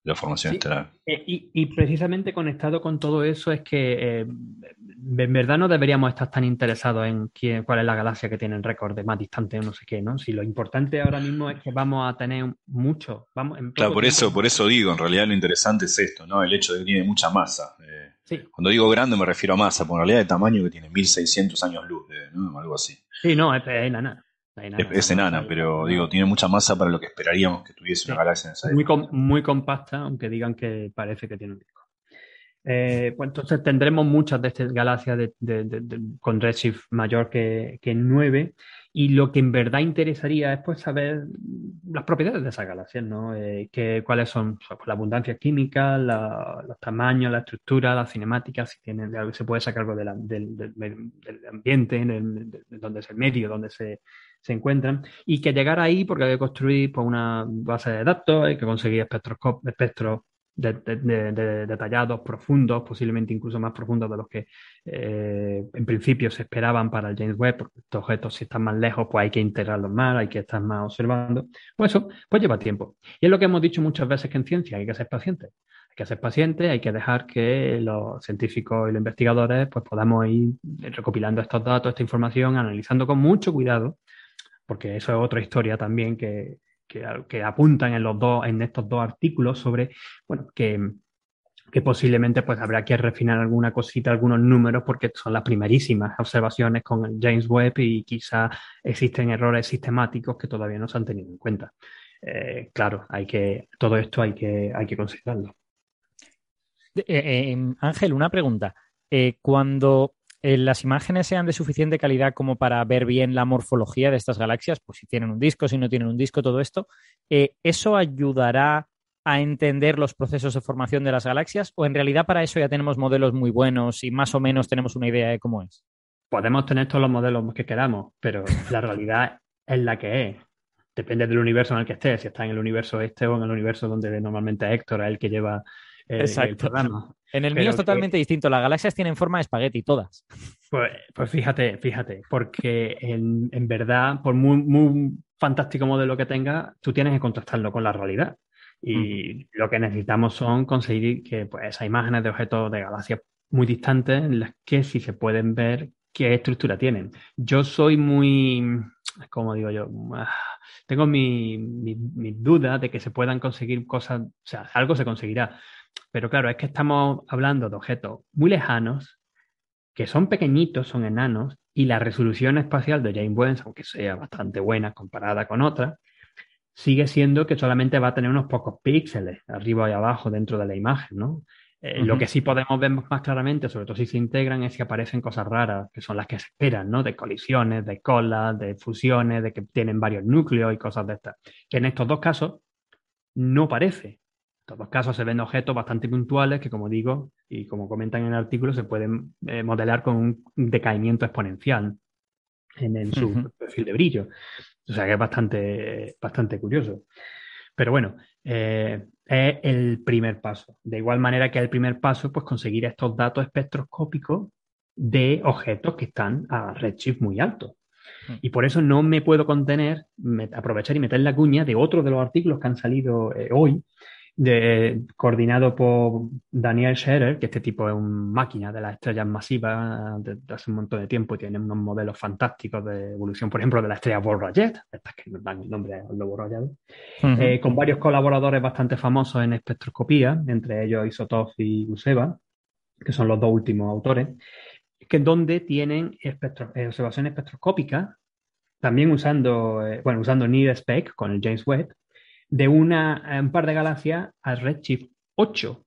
la formación estelar. Eh, y, precisamente conectado con todo eso es que eh, en verdad no deberíamos estar tan interesados en quién, cuál es la galaxia que tiene el récord de más distante o no sé qué, ¿no? Si lo importante ahora mismo es que vamos a tener mucho. Vamos, claro, por eso, por eso digo, en realidad lo interesante es esto, ¿no? El hecho de que tiene mucha masa. Eh, cuando digo grande me refiero a masa, porque en realidad de tamaño que tiene 1600 años luz, ¿no? Algo así. Sí, no, es, es es, enana, pero digo, tiene mucha masa para lo que esperaríamos que tuviese una galaxia en esa muy, muy compacta, aunque digan que parece que tiene un disco. Eh, pues entonces tendremos muchas de estas galaxias con redshift mayor que, que 9 y lo que en verdad interesaría es pues saber las propiedades de esas galaxias, ¿no? Eh, que, cuáles son pues, la abundancia química, los tamaños, la estructura, las cinemáticas, si tienen, se puede sacar algo del, ambiente, de donde es el medio, donde se, se encuentran, y que llegar ahí, porque hay que construir pues, una base de datos, hay que conseguir espectros detallados, profundos, posiblemente incluso más profundos de los que eh, en principio se esperaban para el James Webb, porque estos objetos si están más lejos, pues hay que integrarlos más, hay que estar más observando. Pues eso, pues lleva tiempo. Y es lo que hemos dicho muchas veces que en ciencia hay que ser pacientes. Hay que ser pacientes, hay que dejar que los científicos y los investigadores pues podamos ir recopilando estos datos, esta información, analizando con mucho cuidado porque eso es otra historia también que, que, apuntan en, los dos, en estos dos artículos sobre, bueno, que, que posiblemente pues habrá que refinar alguna cosita, algunos números, porque son las primerísimas observaciones con James Webb y quizá existen errores sistemáticos que todavía no se han tenido en cuenta. Eh, claro, hay que, todo esto hay que, hay que considerarlo. Eh, eh, Ángel, una pregunta. cuando las imágenes sean de suficiente calidad como para ver bien la morfología de estas galaxias, pues si tienen un disco, si no tienen un disco, todo esto, eh, ¿eso ayudará a entender los procesos de formación de las galaxias o en realidad para eso ya tenemos modelos muy buenos y más o menos tenemos una idea de cómo es? Podemos tener todos los modelos que queramos, pero la realidad es la que es. Depende del universo en el que estés, si está en el universo este o en el universo donde normalmente Héctor es el que lleva eh, el programa. En el mío es totalmente distinto. Las galaxias tienen forma de espagueti, todas. Pues, pues fíjate, fíjate, porque en, verdad, por muy, muy fantástico modelo que tenga, tú tienes que contrastarlo con la realidad. Y mm. lo que necesitamos son conseguir que pues, esas imágenes de objetos de galaxias muy distantes, en las que sí se pueden ver qué estructura tienen. Yo soy muy, como digo yo, ah, tengo mi, mi, mi duda de que se puedan conseguir cosas, o sea, algo se conseguirá pero claro, es que estamos hablando de objetos muy lejanos, que son pequeñitos, son enanos, y la resolución espacial de James Webb, aunque sea bastante buena comparada con otras, sigue siendo que solamente va a tener unos pocos píxeles arriba y abajo dentro de la imagen, ¿no? Eh, lo que sí podemos ver más claramente, sobre todo si se integran, es que aparecen cosas raras, que son las que se esperan, ¿no? De colisiones, de colas, de fusiones, de que tienen varios núcleos y cosas de estas. Que en estos dos casos no parece todos casos se ven objetos bastante puntuales que, como digo, y como comentan en el artículo, se pueden eh, modelar con un decaimiento exponencial en, su perfil de brillo. O sea que es bastante, bastante curioso. Pero bueno, eh, es el primer paso. De igual manera que el primer paso, pues conseguir estos datos espectroscópicos de objetos que están a redshift muy alto. Mm. Y por eso no me puedo contener, aprovechar y meter la cuña de otro de los artículos que han salido eh, hoy, de, coordinado por Daniel Scherer, que este tipo es un máquina de las estrellas masivas desde hace un montón de tiempo y tiene unos modelos fantásticos de evolución, por ejemplo, de la estrella Borrayet, estas que nos dan el nombre de lobo rayado, eh, con varios colaboradores bastante famosos en espectroscopía, entre ellos Isotov y Guseva, que son los dos últimos autores, que donde tienen espectro, eh, observaciones espectroscópicas, también usando, eh, bueno, usando NIRSPEC con el James Webb, de una, eh, un par de galaxias al Redshift 8.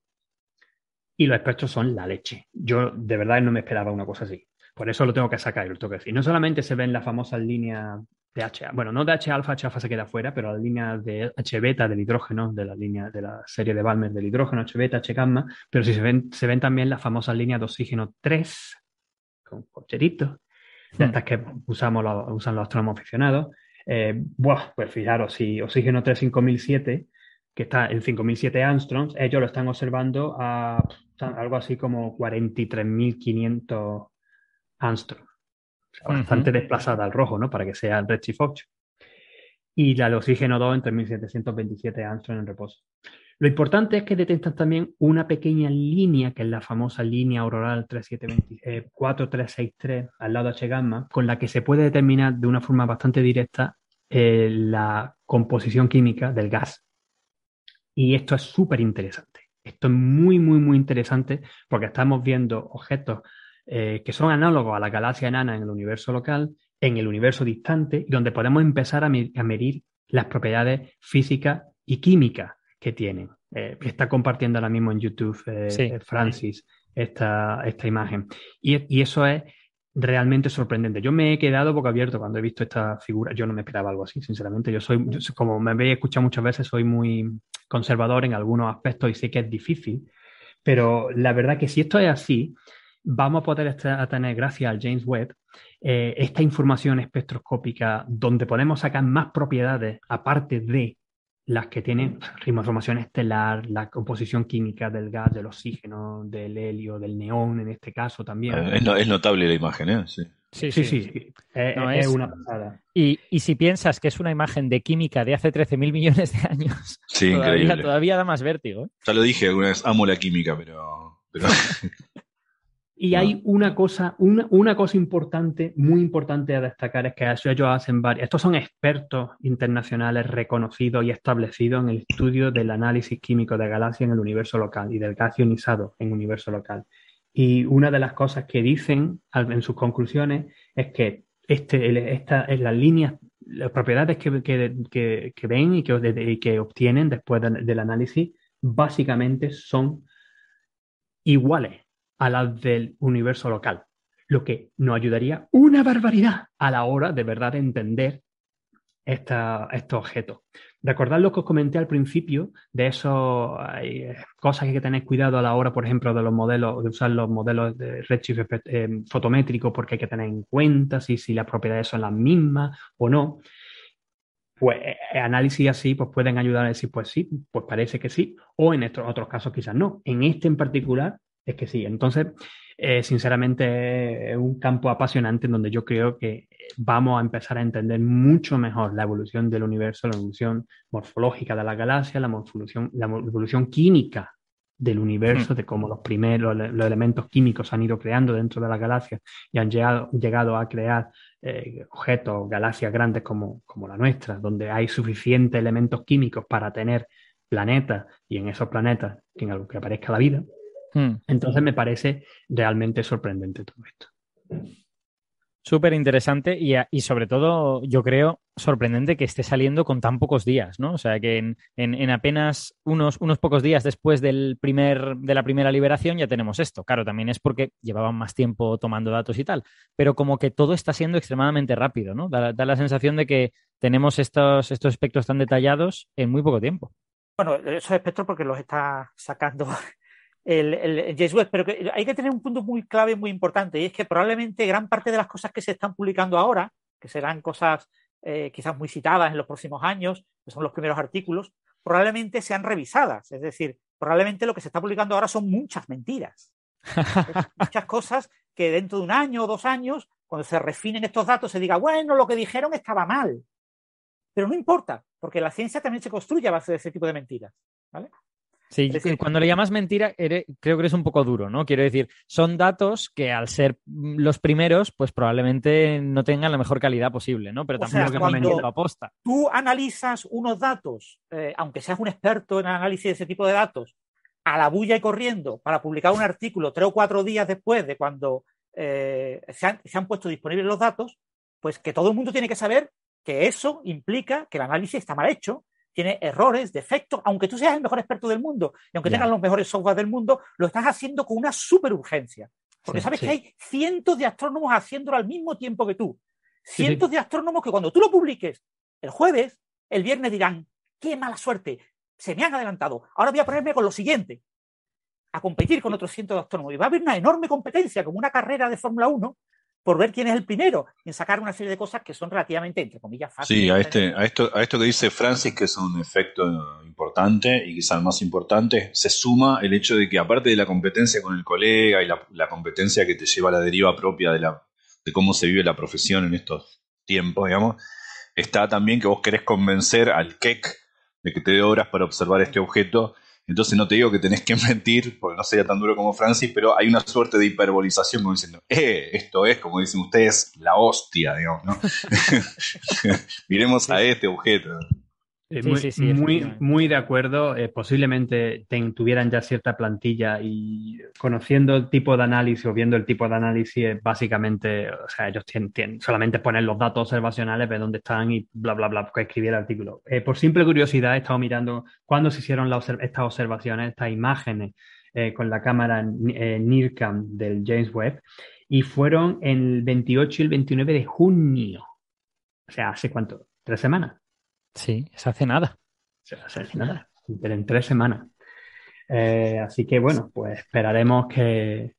Y los espectros son la leche. Yo de verdad no me esperaba una cosa así. Por eso lo tengo que sacar y lo tengo que decir. No solamente se ven las famosas líneas de H, bueno, no de H alfa, H alfa se queda fuera, pero las líneas de H beta del hidrógeno, de la línea de la serie de Balmer del hidrógeno, H beta, H gamma, pero sí se ven, se ven también las famosas líneas de oxígeno 3, con cocheritos, de hmm. estas que usamos usan los astrónomos aficionados, eh, pues fijaros, si Oxígeno 3 5007, que está en 5007 angstroms, ellos lo están observando a algo así como 43.500 angstroms. bastante desplazada al rojo, ¿no? Para que sea el Redshift 8. y la del oxígeno 2 en 3727 Armstrong en reposo. Lo importante es que detectan también una pequeña línea, que es la famosa línea auroral 4363 al lado de H gamma, con la que se puede determinar de una forma bastante directa eh, la composición química del gas. Y esto es súper interesante. Esto es muy, muy, muy interesante porque estamos viendo objetos eh, que son análogos a la galaxia enana en el universo local, en el universo distante, donde podemos empezar a, medir las propiedades físicas y químicas que tienen. Eh, está compartiendo ahora mismo en YouTube eh, Francis esta, esta imagen. Y, eso es realmente sorprendente. Yo me he quedado boca abierto cuando he visto esta figura. Yo no me esperaba algo así, sinceramente. Yo soy, como me habéis escuchado muchas veces, soy muy conservador en algunos aspectos y sé que es difícil. Pero la verdad que si esto es así, vamos a poder tener, gracias al James Webb, eh, esta información espectroscópica donde podemos sacar más propiedades aparte de las que tienen información estelar, la composición química del gas, del oxígeno, del helio, del neón en este caso también. Eh, es, notable la imagen, ¿eh? Sí. Sí, sí, Es, una pasada. Y, si piensas que es una imagen de química de hace 13.000 millones de años, todavía, da más vértigo. ¿eh? Ya lo dije alguna vez, amo la química, pero... pero... Y hay una cosa, una, una, cosa importante, muy importante a destacar, es que ellos hacen varios, estos son expertos internacionales reconocidos y establecidos en el estudio del análisis químico de galaxias en el universo local y del gas ionizado en el universo local. Y una de las cosas que dicen en sus conclusiones es que este, esta, es las líneas, las propiedades que, que, que, ven y que, que obtienen después del análisis, básicamente son iguales a las del universo local, lo que nos ayudaría una barbaridad a la hora de verdad de entender esta, estos objetos. Recordad lo que os comenté al principio de esas cosas que hay que tener cuidado a la hora, por ejemplo, de los modelos, de usar los modelos de redshift eh, fotométrico, porque hay que tener en cuenta si, si las propiedades son las mismas o no. Pues eh, análisis así pues pueden ayudar a decir, pues sí, pues parece que sí, o en estos otros casos quizás no. En este en particular, es que sí. Entonces, eh, sinceramente, es un campo apasionante en donde yo creo que vamos a empezar a entender mucho mejor la evolución del universo, la evolución morfológica de la galaxia, la evolución, la evolución química del universo, de cómo los primeros los elementos químicos han ido creando dentro de la galaxia y han llegado, llegado a crear eh, objetos, galaxias grandes como, como la nuestra, donde hay suficientes elementos químicos para tener planetas y en esos planetas que en algo que aparezca la vida. Hmm. Entonces me parece realmente sorprendente todo esto. Súper interesante y, sobre todo, yo creo, sorprendente que esté saliendo con tan pocos días, ¿no? O sea, que en, apenas unos, unos, pocos días después del primer, de la primera liberación ya tenemos esto. Claro, también es porque llevaban más tiempo tomando datos y tal, pero como que todo está siendo extremadamente rápido, ¿no? Da, da la sensación de que tenemos estos, estos espectros tan detallados en muy poco tiempo. Bueno, esos espectros porque los está sacando el, el, pero hay que tener un punto muy clave, muy importante, y es que probablemente gran parte de las cosas que se están publicando ahora, que serán cosas eh, quizás muy citadas en los próximos años, que son los primeros artículos, probablemente sean revisadas. Es decir, probablemente lo que se está publicando ahora son muchas mentiras. muchas cosas que dentro de un año o dos años, cuando se refinen estos datos, se diga, bueno, lo que dijeron estaba mal. Pero no importa, porque la ciencia también se construye a base de ese tipo de mentiras. ¿vale? Sí, cuando le llamas mentira, creo que eres un poco duro, ¿no? Quiero decir, son datos que al ser los primeros, pues probablemente no tengan la mejor calidad posible, ¿no? Pero tampoco que cuando aposta. Tú analizas unos datos, eh, aunque seas un experto en análisis de ese tipo de datos, a la bulla y corriendo para publicar un artículo tres o cuatro días después de cuando eh, se, han, se han puesto disponibles los datos, pues que todo el mundo tiene que saber que eso implica que el análisis está mal hecho tiene errores, defectos, aunque tú seas el mejor experto del mundo y aunque tengas los mejores software del mundo, lo estás haciendo con una super urgencia. Porque sabes que hay cientos de astrónomos haciéndolo al mismo tiempo que tú. Cientos de astrónomos que cuando tú lo publiques el jueves, el viernes dirán, qué mala suerte, se me han adelantado. Ahora voy a ponerme con lo siguiente, a competir con otros cientos de astrónomos. Y va a haber una enorme competencia, como una carrera de Fórmula 1, por ver quién es el primero en sacar una serie de cosas que son relativamente, entre comillas, fáciles. Sí, a, este, a, esto, a esto que dice Francis, que es un efecto importante y quizás más importante, se suma el hecho de que aparte de la competencia con el colega y la, competencia que te lleva a la deriva propia de, la, de cómo se vive la profesión en estos tiempos, digamos, está también que vos querés convencer al Keck de que te dé horas para observar este objeto. Entonces no te digo que tenés que mentir, porque no sería tan duro como Francis, pero hay una suerte de hiperbolización como diciendo, eh, esto es, como dicen ustedes, la hostia, digamos, ¿no? Miremos a este objeto. Eh, muy, muy, de acuerdo. Eh, posiblemente tuvieran ya cierta plantilla y conociendo el tipo de análisis o viendo el tipo de análisis, básicamente, o sea, ellos tienen, solamente poner los datos observacionales, ver dónde están y bla, bla, bla, escribir el artículo. Eh, por simple curiosidad, he estado mirando cuándo se hicieron estas observaciones, estas imágenes con la cámara NIRCam del James Webb y fueron el 28 y el 29 de junio. O sea, ¿hace cuánto? ¿Tres semanas? Sí, se hace nada. Se hace nada, pero en tres semanas. Eh, así que bueno, pues esperaremos que,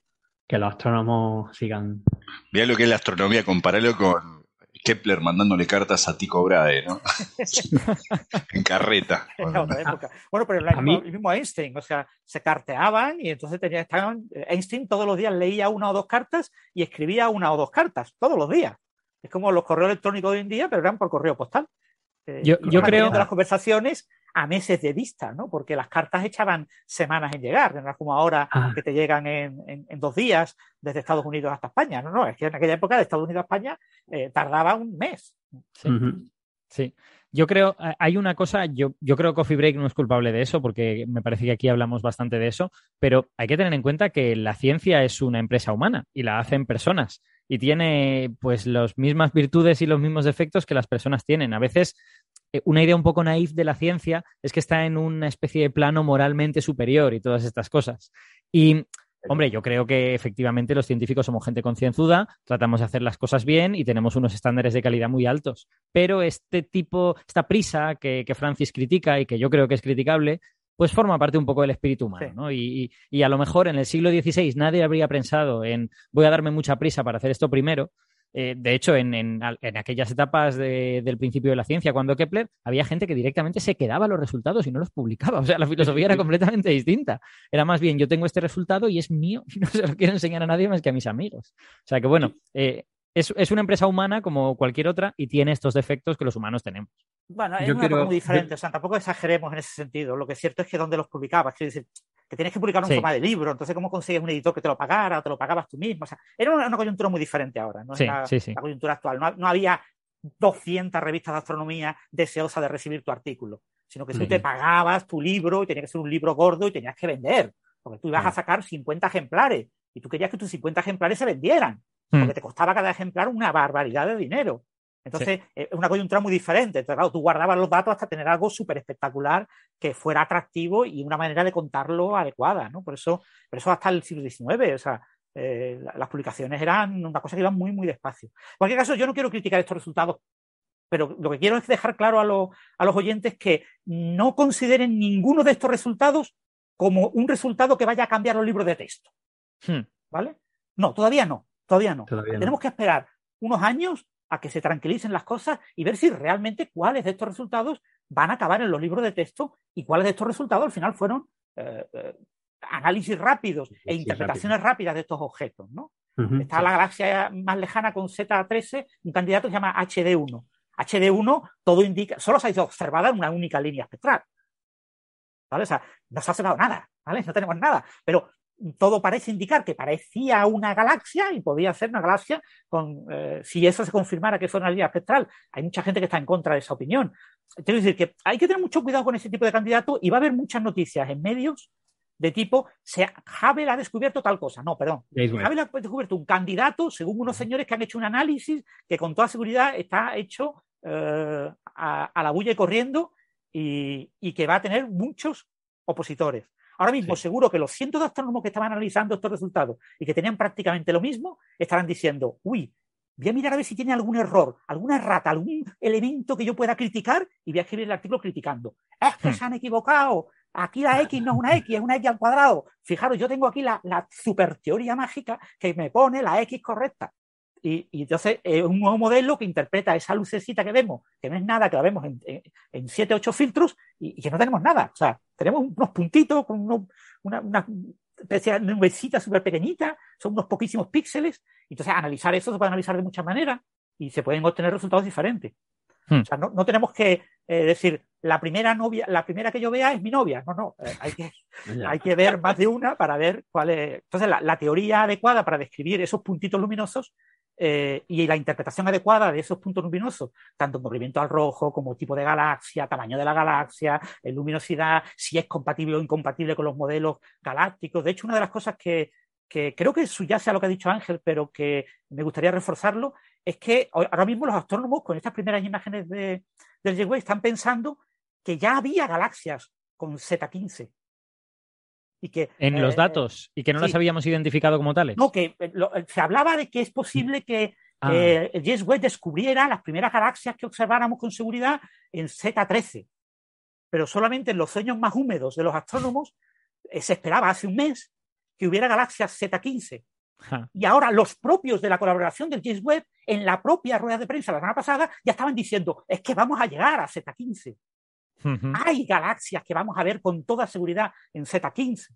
los astrónomos sigan. Mira lo que es la astronomía, compararlo con Kepler mandándole cartas a Tico Brahe, ¿no? en carreta. Bueno, pero el, mismo Einstein, o sea, se carteaban y entonces tenía, estaban, Einstein todos los días leía una o dos cartas y escribía una o dos cartas, todos los días. Es como los correos electrónicos de hoy en día, pero eran por correo postal. Eh, yo, yo creo. las conversaciones a meses de vista, ¿no? Porque las cartas echaban semanas en llegar, no como ahora ah. que te llegan en, dos días desde Estados Unidos hasta España. No, no, es que en aquella época de Estados Unidos a España eh, tardaba un mes. Sí. Yo creo, hay una cosa, yo, yo creo que Coffee Break no es culpable de eso, porque me parece que aquí hablamos bastante de eso, pero hay que tener en cuenta que la ciencia es una empresa humana y la hacen personas y tiene pues las mismas virtudes y los mismos defectos que las personas tienen. A veces eh, una idea un poco naif de la ciencia es que está en una especie de plano moralmente superior y todas estas cosas. Y Hombre, yo creo que efectivamente los científicos somos gente concienzuda, tratamos de hacer las cosas bien y tenemos unos estándares de calidad muy altos. Pero este tipo, esta prisa que, que Francis critica y que yo creo que es criticable, pues forma parte un poco del espíritu humano, ¿no? Y, a lo mejor en el siglo XVI nadie habría pensado en voy a darme mucha prisa para hacer esto primero. Eh, de hecho, en, aquellas etapas del principio de la ciencia, cuando Kepler, había gente que directamente se quedaba los resultados y no los publicaba. O sea, la filosofía era completamente distinta. Era más bien, yo tengo este resultado y es mío y no se lo quiero enseñar a nadie más que a mis amigos. O sea que, bueno, eh, es, una empresa humana como cualquier otra y tiene estos defectos que los humanos tenemos. Bueno, es una cosa muy diferente, o sea, tampoco exageremos en ese sentido. Lo que es cierto es que donde los publicabas, quiero decir, que tienes que publicar un forma de libro, entonces ¿cómo consigues un editor que te lo pagara o te lo pagabas tú mismo? O sea, era una, coyuntura muy diferente ahora, no la, coyuntura actual. No, había 200 revistas de astronomía deseosas de recibir tu artículo, sino que tú te pagabas tu libro y tenía que ser un libro gordo y tenías que vender, porque tú ibas a sacar 50 ejemplares y tú querías que tus 50 ejemplares se vendieran, porque mm. te costaba cada ejemplar una barbaridad de dinero. Entonces, eh, es una coyuntura muy diferente. Entonces, claro, tú guardabas los datos hasta tener algo súper espectacular que fuera atractivo y una manera de contarlo adecuada, ¿no? Por eso, por eso hasta el siglo XIX, o sea, eh, las publicaciones eran una cosa que iban muy, muy despacio. En cualquier caso, yo no quiero criticar estos resultados, pero lo que quiero es dejar claro a, los oyentes que no consideren ninguno de estos resultados como un resultado que vaya a cambiar los libros de texto. Hmm. ¿Vale? No, todavía no, todavía no. Tenemos que esperar unos años a que se tranquilicen las cosas y ver si realmente cuáles de estos resultados van a acabar en los libros de texto y cuáles de estos resultados al final fueron eh, eh, análisis rápidos e interpretaciones rápidas de estos objetos. ¿no? Está la galaxia más lejana con Z13, un candidato que se llama HD1. HD1, todo indica, solo se ha sido observada en una única línea espectral. ¿Vale? O sea, no se ha observado nada, ¿vale? No tenemos nada. Pero todo parece indicar que parecía una galaxia y podía ser una galaxia con, eh, si eso se confirmara que fue una línea espectral. Hay mucha gente que está en contra de esa opinión. Quiero decir que hay que tener mucho cuidado con ese tipo de candidato y va a haber muchas noticias en medios de tipo, se, Hubble ha descubierto tal cosa. No, perdón. Hubble ha descubierto un candidato, según unos señores que han hecho un análisis que con toda seguridad está hecho eh, a, la bulla y corriendo y que va a tener muchos opositores. Ahora mismo seguro que los cientos de astrónomos que estaban analizando estos resultados y que tenían prácticamente lo mismo, estarán diciendo, uy, voy a mirar a ver si tiene algún error, alguna rata, algún elemento que yo pueda criticar y voy a escribir el artículo criticando. Es que hmm. se han equivocado. Aquí la X no es una X, es una X al cuadrado. Fijaros, yo tengo aquí la, la super teoría mágica que me pone la X correcta. Y, entonces es un nuevo modelo que interpreta esa lucecita que vemos, que no es nada, que la vemos en, en, siete, ocho filtros y, que no tenemos nada. O sea, tenemos unos puntitos con una, una especie de nubecita súper pequeñita, son unos poquísimos píxeles. Entonces, analizar eso se puede analizar de muchas maneras y se pueden obtener resultados diferentes. Hmm. O sea, no, tenemos que eh, decir, la primera novia, la primera que yo vea es mi novia. No, no, eh, hay, que, hay que ver más de una para ver cuál es. Entonces, la, teoría adecuada para describir esos puntitos luminosos eh, y la interpretación adecuada de esos puntos luminosos, tanto movimiento al rojo como tipo de galaxia, tamaño de la galaxia, luminosidad, si es compatible o incompatible con los modelos galácticos. De hecho, una de las cosas que, creo que subyace a lo que ha dicho Ángel, pero que me gustaría reforzarlo, es que ahora mismo los astrónomos con estas primeras imágenes de, del James están pensando que ya había galaxias con Z15. Y que, en los eh, datos, y que no las habíamos identificado como tales. No, que eh, eh, se hablaba de que es posible que ah. James Webb descubriera las primeras galaxias que observáramos con seguridad en Z13. Pero solamente en los sueños más húmedos de los astrónomos se esperaba hace un mes que hubiera galaxias Z15. Y ahora los propios de la colaboración del James Webb, en la propia rueda de prensa la semana pasada, ya estaban diciendo, es que vamos a llegar a Z15. Hay galaxias que vamos a ver con toda seguridad en Z15.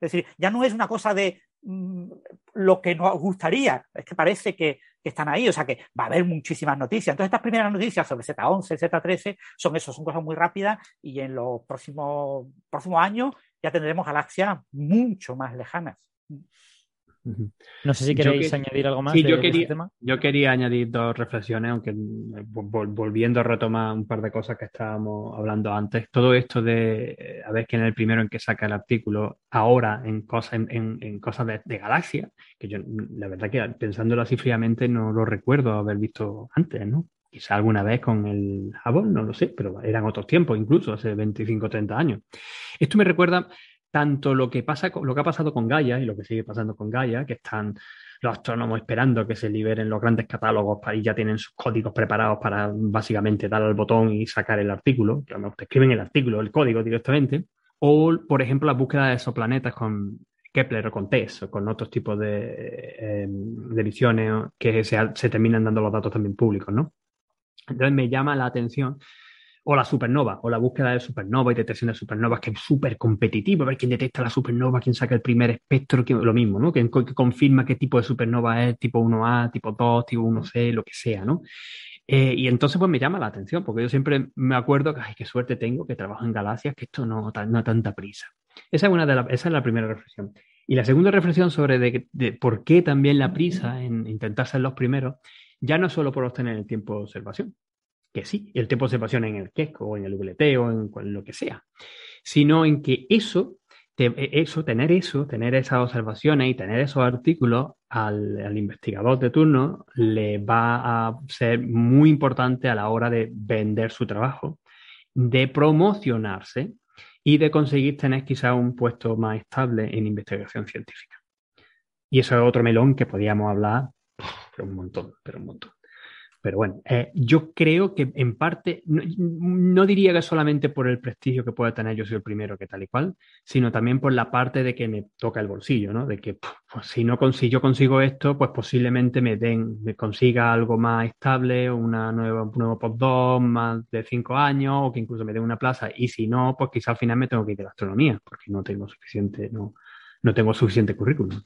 Es decir, ya no es una cosa de mm, lo que nos gustaría, es que parece que, están ahí, o sea que va a haber muchísimas noticias. Entonces, estas primeras noticias sobre Z11, Z13 son eso, son cosas muy rápidas y en los próximos, próximos años ya tendremos galaxias mucho más lejanas. No sé si queréis añadir algo más. Sí, yo, quería, tema. yo quería añadir dos reflexiones, aunque eh, volviendo a retomar un par de cosas que estábamos hablando antes. Todo esto de, eh, a ver quién es el primero en que saca el artículo, ahora en cosas, en, cosas de, galaxia, que yo la verdad que pensándolo así fríamente no lo recuerdo haber visto antes, ¿no? Quizá alguna vez con el Hubble, no lo sé, pero eran otros tiempos, incluso hace 25 o 30 años. Esto me recuerda tanto lo que, pasa, lo que ha pasado con Gaia y lo que sigue pasando con Gaia, que están los astrónomos esperando que se liberen los grandes catálogos para, y ya tienen sus códigos preparados para básicamente dar al botón y sacar el artículo, que te escriben el artículo, el código directamente, o por ejemplo la búsqueda de esos planetas con Kepler o con TESS o con otros tipos de, eh, de que se, se terminan dando los datos también públicos, ¿no? Entonces me llama la atención o la supernova, o la búsqueda de supernova y detección de supernovas, que es súper competitivo, a ver quién detecta la supernova, quién saca el primer espectro, lo mismo, ¿no? Que, confirma qué tipo de supernova es, tipo 1A, tipo 2, tipo 1C, lo que sea, ¿no? Eh, y entonces pues me llama la atención, porque yo siempre me acuerdo que, ay, qué suerte tengo que trabajo en galaxias, que esto no, da tanta prisa. Esa es, una de esa es la primera reflexión. Y la segunda reflexión sobre de, por qué también la prisa en intentar ser los primeros, ya no solo por obtener el tiempo de observación, que sí, el tiempo de observación en el Keck o en el WT o en lo que sea, sino en que eso, e, eso, tener eso, tener esas observaciones y tener esos artículos al, investigador de turno le va a ser muy importante a la hora de vender su trabajo, de promocionarse y de conseguir tener quizá un puesto más estable en investigación científica. Y eso es otro melón que podíamos hablar, pero un montón, pero un montón. Pero bueno, eh, yo creo que en parte, no, diría que solamente por el prestigio que pueda tener yo soy el primero que tal y cual, sino también por la parte de que me toca el bolsillo, ¿no? De que pues, si no consigo, yo consigo esto, pues posiblemente me den, me consiga algo más estable, una nueva, un nuevo postdoc más de cinco años, o que incluso me den una plaza. Y si no, pues quizá al final me tengo que ir de astronomía, porque no tengo suficiente, no, no tengo suficiente currículum.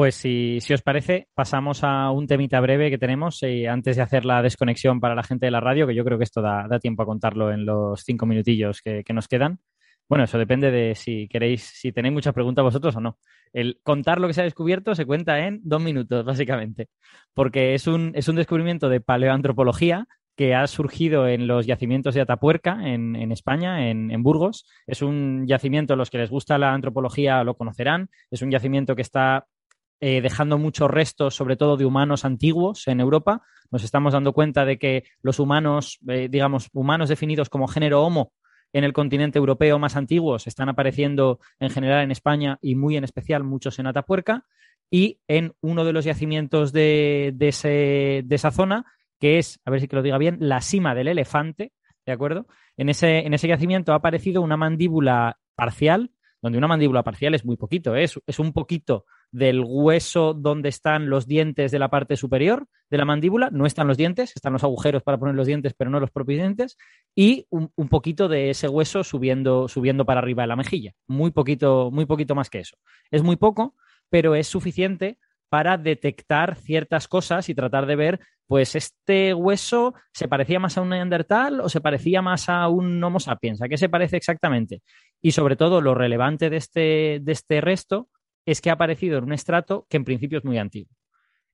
Pues si, os parece, pasamos a un temita breve que tenemos eh, antes de hacer la desconexión para la gente de la radio, que yo creo que esto da, tiempo a contarlo en los cinco minutillos que, nos quedan. Bueno, eso depende de si queréis, si tenéis muchas preguntas vosotros o no. El contar lo que se ha descubierto se cuenta en dos minutos, básicamente, porque es un, es un descubrimiento de paleoantropología que ha surgido en los yacimientos de Atapuerca, en, España, en, en, Burgos. Es un yacimiento, los que les gusta la antropología lo conocerán. Es un yacimiento que está eh, dejando muchos restos, sobre todo de humanos antiguos en Europa. Nos estamos dando cuenta de que los humanos, eh, digamos, humanos definidos como género Homo en el continente europeo más antiguos están apareciendo en general en España y muy en especial muchos en Atapuerca. Y en uno de los yacimientos de, de, de esa zona, que es, a ver si que lo diga bien, la cima del elefante, ¿de acuerdo? En ese, en ese yacimiento ha aparecido una mandíbula parcial, donde una mandíbula parcial es muy poquito, ¿eh? es, es un poquito del hueso donde están los dientes de la parte superior de la mandíbula. No están los dientes, están los agujeros para poner los dientes, pero no los propios dientes. Y un, poquito de ese hueso subiendo, subiendo para arriba de la mejilla. Muy poquito, muy poquito más que eso. Es muy poco, pero es suficiente para detectar ciertas cosas y tratar de ver, pues este hueso se parecía más a un neandertal o se parecía más a un Homo sapiens, ¿a qué se parece exactamente? Y sobre todo lo relevante de este, de este resto es que ha aparecido en un estrato que en principio es muy antiguo.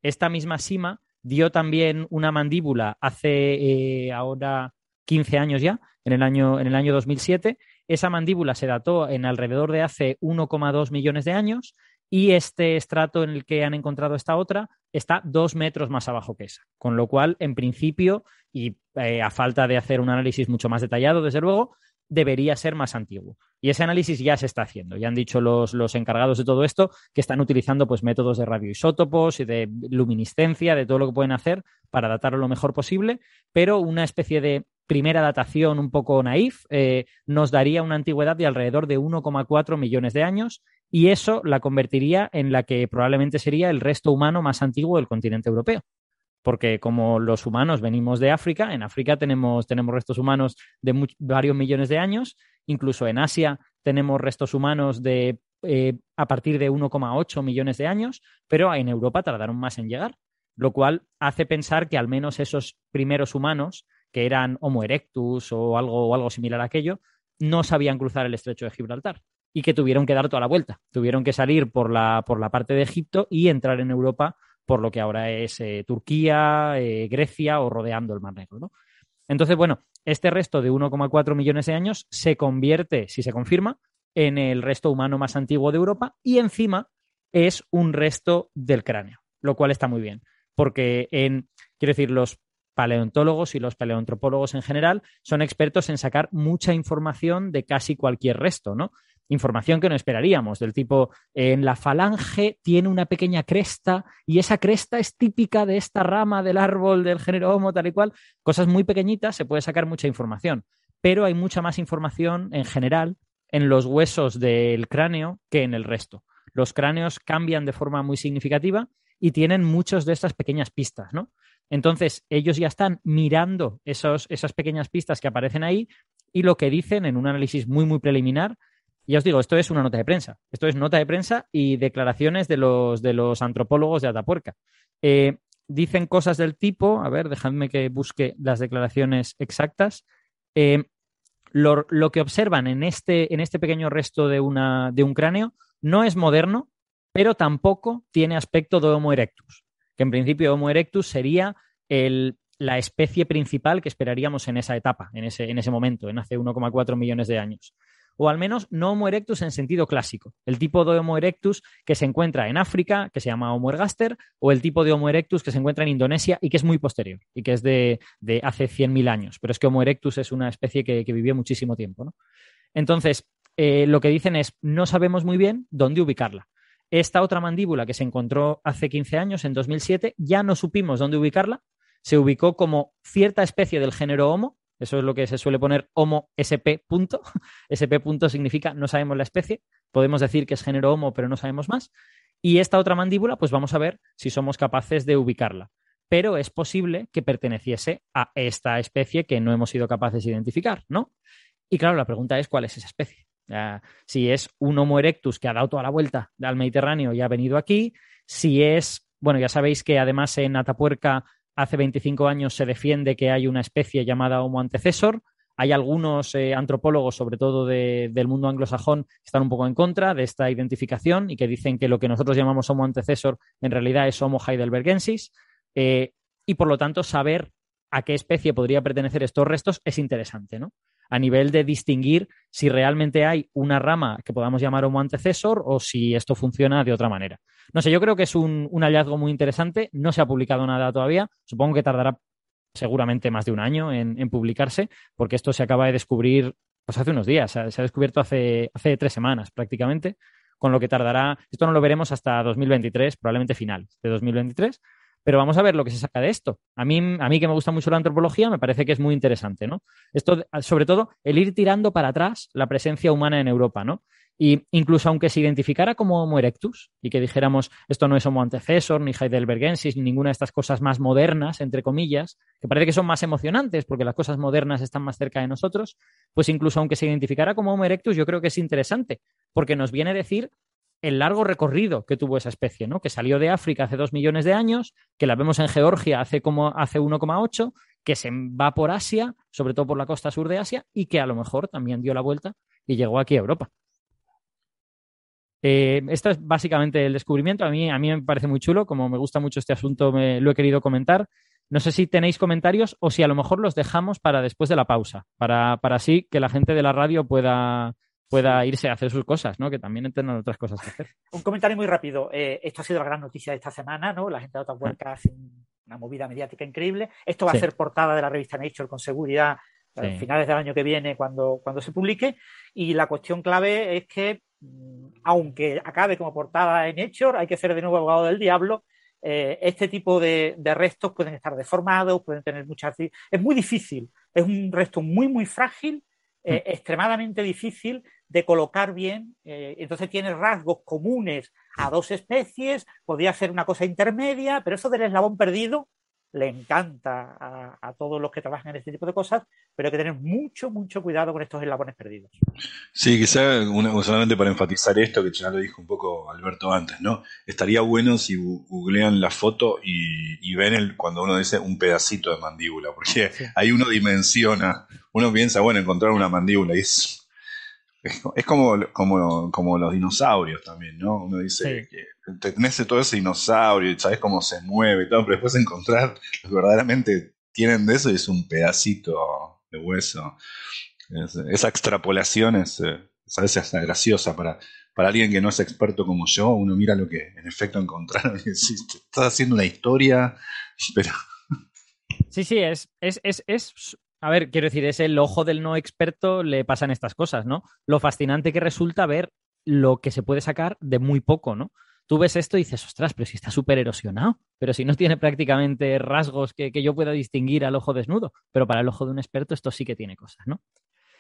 Esta misma Sima dio también una mandíbula hace eh, ahora 15 años ya, en el año, en el año 2007. Esa mandíbula se dató en alrededor de hace 1,2 millones de años y este estrato en el que han encontrado esta otra está dos metros más abajo que esa. Con lo cual, en principio, y eh, a falta de hacer un análisis mucho más detallado, desde luego, debería ser más antiguo. Y ese análisis ya se está haciendo. Ya han dicho los, los, encargados de todo esto que están utilizando pues, métodos de radioisótopos y de luminiscencia, de todo lo que pueden hacer para datarlo lo mejor posible, pero una especie de primera datación un poco naif eh, nos daría una antigüedad de alrededor de 1,4 millones de años y eso la convertiría en la que probablemente sería el resto humano más antiguo del continente europeo. Porque como los humanos venimos de África, en África tenemos, tenemos restos humanos de varios millones de años, incluso en Asia tenemos restos humanos de eh, a partir de 1,8 millones de años, pero en Europa tardaron más en llegar, lo cual hace pensar que al menos esos primeros humanos, que eran Homo erectus o algo, o algo similar a aquello, no sabían cruzar el estrecho de Gibraltar y que tuvieron que dar toda la vuelta. Tuvieron que salir por la, por la parte de Egipto y entrar en Europa por lo que ahora es eh, Turquía, eh, Grecia o rodeando el Mar Negro. Entonces, bueno, este resto de 1,4 millones de años se convierte, si se confirma, en el resto humano más antiguo de Europa y encima es un resto del cráneo, lo cual está muy bien, porque en, quiero decir, los paleontólogos y los paleoantropólogos en general son expertos en sacar mucha información de casi cualquier resto, ¿no? Información que no esperaríamos, del tipo, en la falange tiene una pequeña cresta y esa cresta es típica de esta rama del árbol del género Homo, tal y cual. Cosas muy pequeñitas, se puede sacar mucha información, pero hay mucha más información en general en los huesos del cráneo que en el resto. Los cráneos cambian de forma muy significativa y tienen muchas de estas pequeñas pistas, ¿no? Entonces, ellos ya están mirando esos, esas pequeñas pistas que aparecen ahí y lo que dicen en un análisis muy, muy preliminar y ya os digo, esto es una nota de prensa. Esto es nota de prensa y declaraciones de los, de los antropólogos de Atapuerca. Eh, dicen cosas del tipo, a ver, dejadme que busque las declaraciones exactas. Eh, lo, que observan en este, en este pequeño resto de, una, de un cráneo no es moderno, pero tampoco tiene aspecto de Homo erectus, que en principio Homo erectus sería el, la especie principal que esperaríamos en esa etapa, en ese, en ese momento, en hace 1,4 millones de años o al menos no Homo erectus en sentido clásico. El tipo de Homo erectus que se encuentra en África, que se llama Homo ergaster, o el tipo de Homo erectus que se encuentra en Indonesia y que es muy posterior y que es de, hace 100.000 años. Pero es que Homo erectus es una especie que, vivió muchísimo tiempo. Entonces, eh, lo que dicen es, no sabemos muy bien dónde ubicarla. Esta otra mandíbula que se encontró hace 15 años, en 2007, ya no supimos dónde ubicarla. Se ubicó como cierta especie del género Homo, eso es lo que se suele poner Homo SP punto. SP punto significa no sabemos la especie. Podemos decir que es género Homo, pero no sabemos más. Y esta otra mandíbula, pues vamos a ver si somos capaces de ubicarla. Pero es posible que perteneciese a esta especie que no hemos sido capaces de identificar, ¿no? Y claro, la pregunta es cuál es esa especie. si es un Homo erectus que ha dado toda la vuelta al Mediterráneo y ha venido aquí, si es, bueno, ya sabéis que además en Atapuerca hace 25 años se defiende que hay una especie llamada Homo antecesor. Hay algunos eh, antropólogos, sobre todo del mundo anglosajón, que están un poco en contra de esta identificación y que dicen que lo que nosotros llamamos Homo antecesor en realidad es Homo heidelbergensis. Eh, y por lo tanto, saber a qué especie podría pertenecer estos restos es interesante, ¿no? A nivel de distinguir si realmente hay una rama que podamos llamar Homo antecesor o si esto funciona de otra manera. No sé, yo creo que es un, hallazgo muy interesante. No se ha publicado nada todavía. Supongo que tardará seguramente más de un año en, publicarse, porque esto se acaba de descubrir pues hace unos días. Se ha, descubierto hace, hace tres semanas prácticamente, con lo que tardará. Esto no lo veremos hasta 2023, probablemente final de 2023. Pero vamos a ver lo que se saca de esto. A mí, a mí que me gusta mucho la antropología, me parece que es muy interesante, ¿no? Esto, sobre todo, el ir tirando para atrás la presencia humana en Europa, ¿no? Y incluso aunque se identificara como Homo erectus y que dijéramos esto no es Homo antecesor, ni Heidelbergensis, ni ninguna de estas cosas más modernas, entre comillas, que parece que son más emocionantes porque las cosas modernas están más cerca de nosotros, pues incluso aunque se identificara como Homo erectus, yo creo que es interesante porque nos viene a decir el largo recorrido que tuvo esa especie, ¿no? Que salió de África hace dos millones de años, que la vemos en Georgia hace como hace 1,8, que se va por Asia, sobre todo por la costa sur de Asia, y que a lo mejor también dio la vuelta y llegó aquí a Europa. Eh, esto es básicamente el descubrimiento. A mí, a mí me parece muy chulo. Como me gusta mucho este asunto, me, lo he querido comentar. No sé si tenéis comentarios o si a lo mejor los dejamos para después de la pausa, para, para así que la gente de la radio pueda, pueda irse a hacer sus cosas, ¿no? Que también tengan otras cosas que hacer. Un comentario muy rápido. Eh, esto ha sido la gran noticia de esta semana, ¿no? La gente de Atapuerca hace una movida mediática increíble. Esto va Sí. a ser portada de la revista Nature con seguridad a Sí. finales del año que viene cuando, cuando se publique. Y la cuestión clave es que, mm, aunque acabe como portada en Nature, hay que ser de nuevo abogado del diablo. Eh, este tipo de, de restos pueden estar deformados, pueden tener muchas... Es muy difícil. Es un resto muy, muy frágil, eh, extremadamente difícil de colocar bien. eh, entonces tiene rasgos comunes a dos especies, podría ser una cosa intermedia, pero eso del eslabón perdido le encanta a, a todos los que trabajan en este tipo de cosas, pero hay que tener mucho, mucho cuidado con estos eslabones perdidos. Sí, quizá una- solamente para enfatizar esto, que ya lo dijo un poco Alberto antes, ¿no? Estaría bueno si googlean la foto y, y ven el, cuando uno dice un pedacito de mandíbula, porque ahí uno dimensiona, uno piensa, bueno, encontrar una mandíbula y es, es, co- es como, como, como los dinosaurios también, ¿no? Uno dice que tenés todo ese dinosaurio y sabes cómo se mueve y todo, pero después encontrar los que verdaderamente tienen de eso y es un pedacito de hueso. Es- esa extrapolación es, eh, es a veces hasta graciosa para, para alguien que no es experto como yo. Uno mira lo que en efecto encontraron y decís, estás haciendo una historia, pero Sí, sí, es, es, es, es- A ver, quiero decir, es el ojo del no experto, le pasan estas cosas, ¿no? Lo fascinante que resulta ver lo que se puede sacar de muy poco, ¿no? Tú ves esto y dices, ostras, pero si está súper erosionado, pero si no tiene prácticamente rasgos que, que yo pueda distinguir al ojo desnudo, pero para el ojo de un experto esto sí que tiene cosas, ¿no?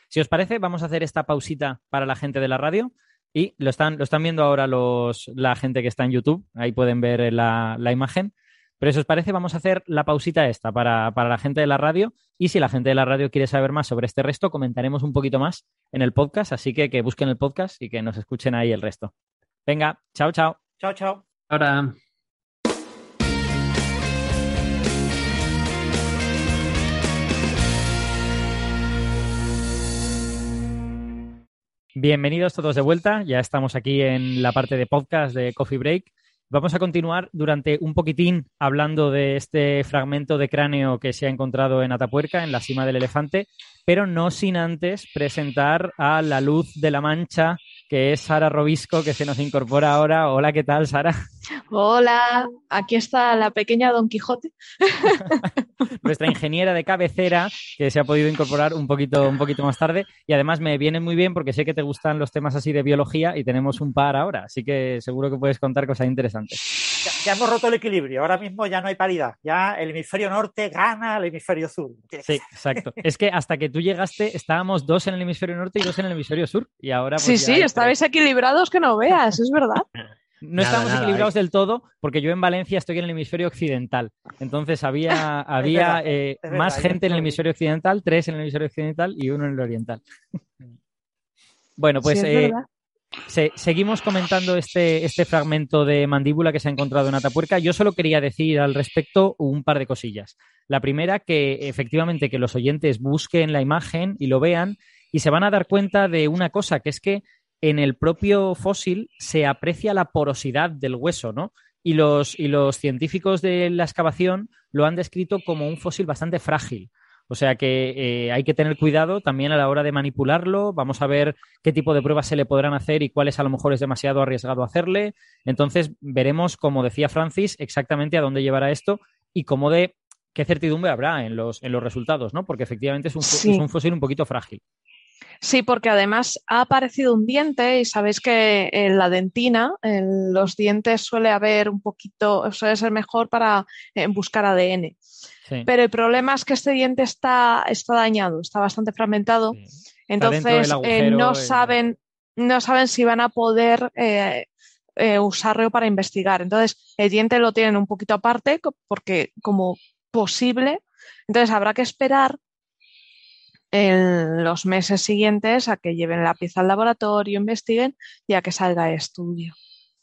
Si os parece, vamos a hacer esta pausita para la gente de la radio y lo están, lo están viendo ahora los, la gente que está en YouTube, ahí pueden ver la, la imagen. Pero si os parece, vamos a hacer la pausita esta para, para la gente de la radio. Y si la gente de la radio quiere saber más sobre este resto, comentaremos un poquito más en el podcast. Así que que busquen el podcast y que nos escuchen ahí el resto. Venga, chao, chao. Chao, chao. Ahora. Bienvenidos todos de vuelta. Ya estamos aquí en la parte de podcast de Coffee Break. Vamos a continuar durante un poquitín hablando de este fragmento de cráneo que se ha encontrado en Atapuerca, en la cima del elefante, pero no sin antes presentar a la luz de la mancha, que es Sara Robisco, que se nos incorpora ahora. Hola, ¿qué tal, Sara? Hola, aquí está la pequeña Don Quijote. Nuestra ingeniera de cabecera, que se ha podido incorporar un poquito, un poquito más tarde. Y además me viene muy bien porque sé que te gustan los temas así de biología y tenemos un par ahora, así que seguro que puedes contar cosas interesantes. Ya, ya hemos roto el equilibrio. Ahora mismo ya no hay paridad. Ya el hemisferio norte gana al hemisferio sur. Sí, exacto. Es que hasta que tú llegaste estábamos dos en el hemisferio norte y dos en el hemisferio sur. Y ahora pues, Sí, sí, estabais equilibrados que no veas, es verdad. No Nada, estamos nada, equilibrados del todo porque yo en Valencia estoy en el hemisferio occidental. Entonces había, había verdad, eh, verdad, más gente en el hemisferio occidental, tres en el hemisferio occidental y uno en el oriental. Bueno, pues Sí, eh. Se- seguimos comentando este, este fragmento de mandíbula que se ha encontrado en Atapuerca. Yo solo quería decir al respecto un par de cosillas. La primera, que efectivamente que los oyentes busquen la imagen y lo vean y se van a dar cuenta de una cosa, que es que en el propio fósil se aprecia la porosidad del hueso, ¿no? Y los, y los científicos de la excavación lo han descrito como un fósil bastante frágil. O sea que eh, hay que tener cuidado también a la hora de manipularlo. Vamos a ver qué tipo de pruebas se le podrán hacer y cuáles a lo mejor es demasiado arriesgado hacerle. Entonces veremos, como decía Francis, exactamente a dónde llevará esto y cómo de qué certidumbre habrá en los, en los resultados, ¿no? Porque efectivamente es un, Sí. es un fósil un poquito frágil. Sí, porque además ha aparecido un diente y sabéis que en la dentina, en los dientes suele haber un poquito, suele ser mejor para eh, buscar ADN. Sí. Pero el problema es que este diente está, está dañado, está bastante fragmentado. Sí. Entonces eh, no el- saben, no saben si van a poder eh, eh, usarlo para investigar. Entonces, el diente lo tienen un poquito aparte, porque como posible. Entonces habrá que esperar en los meses siguientes a que lleven la pieza al laboratorio, investiguen y a que salga el estudio.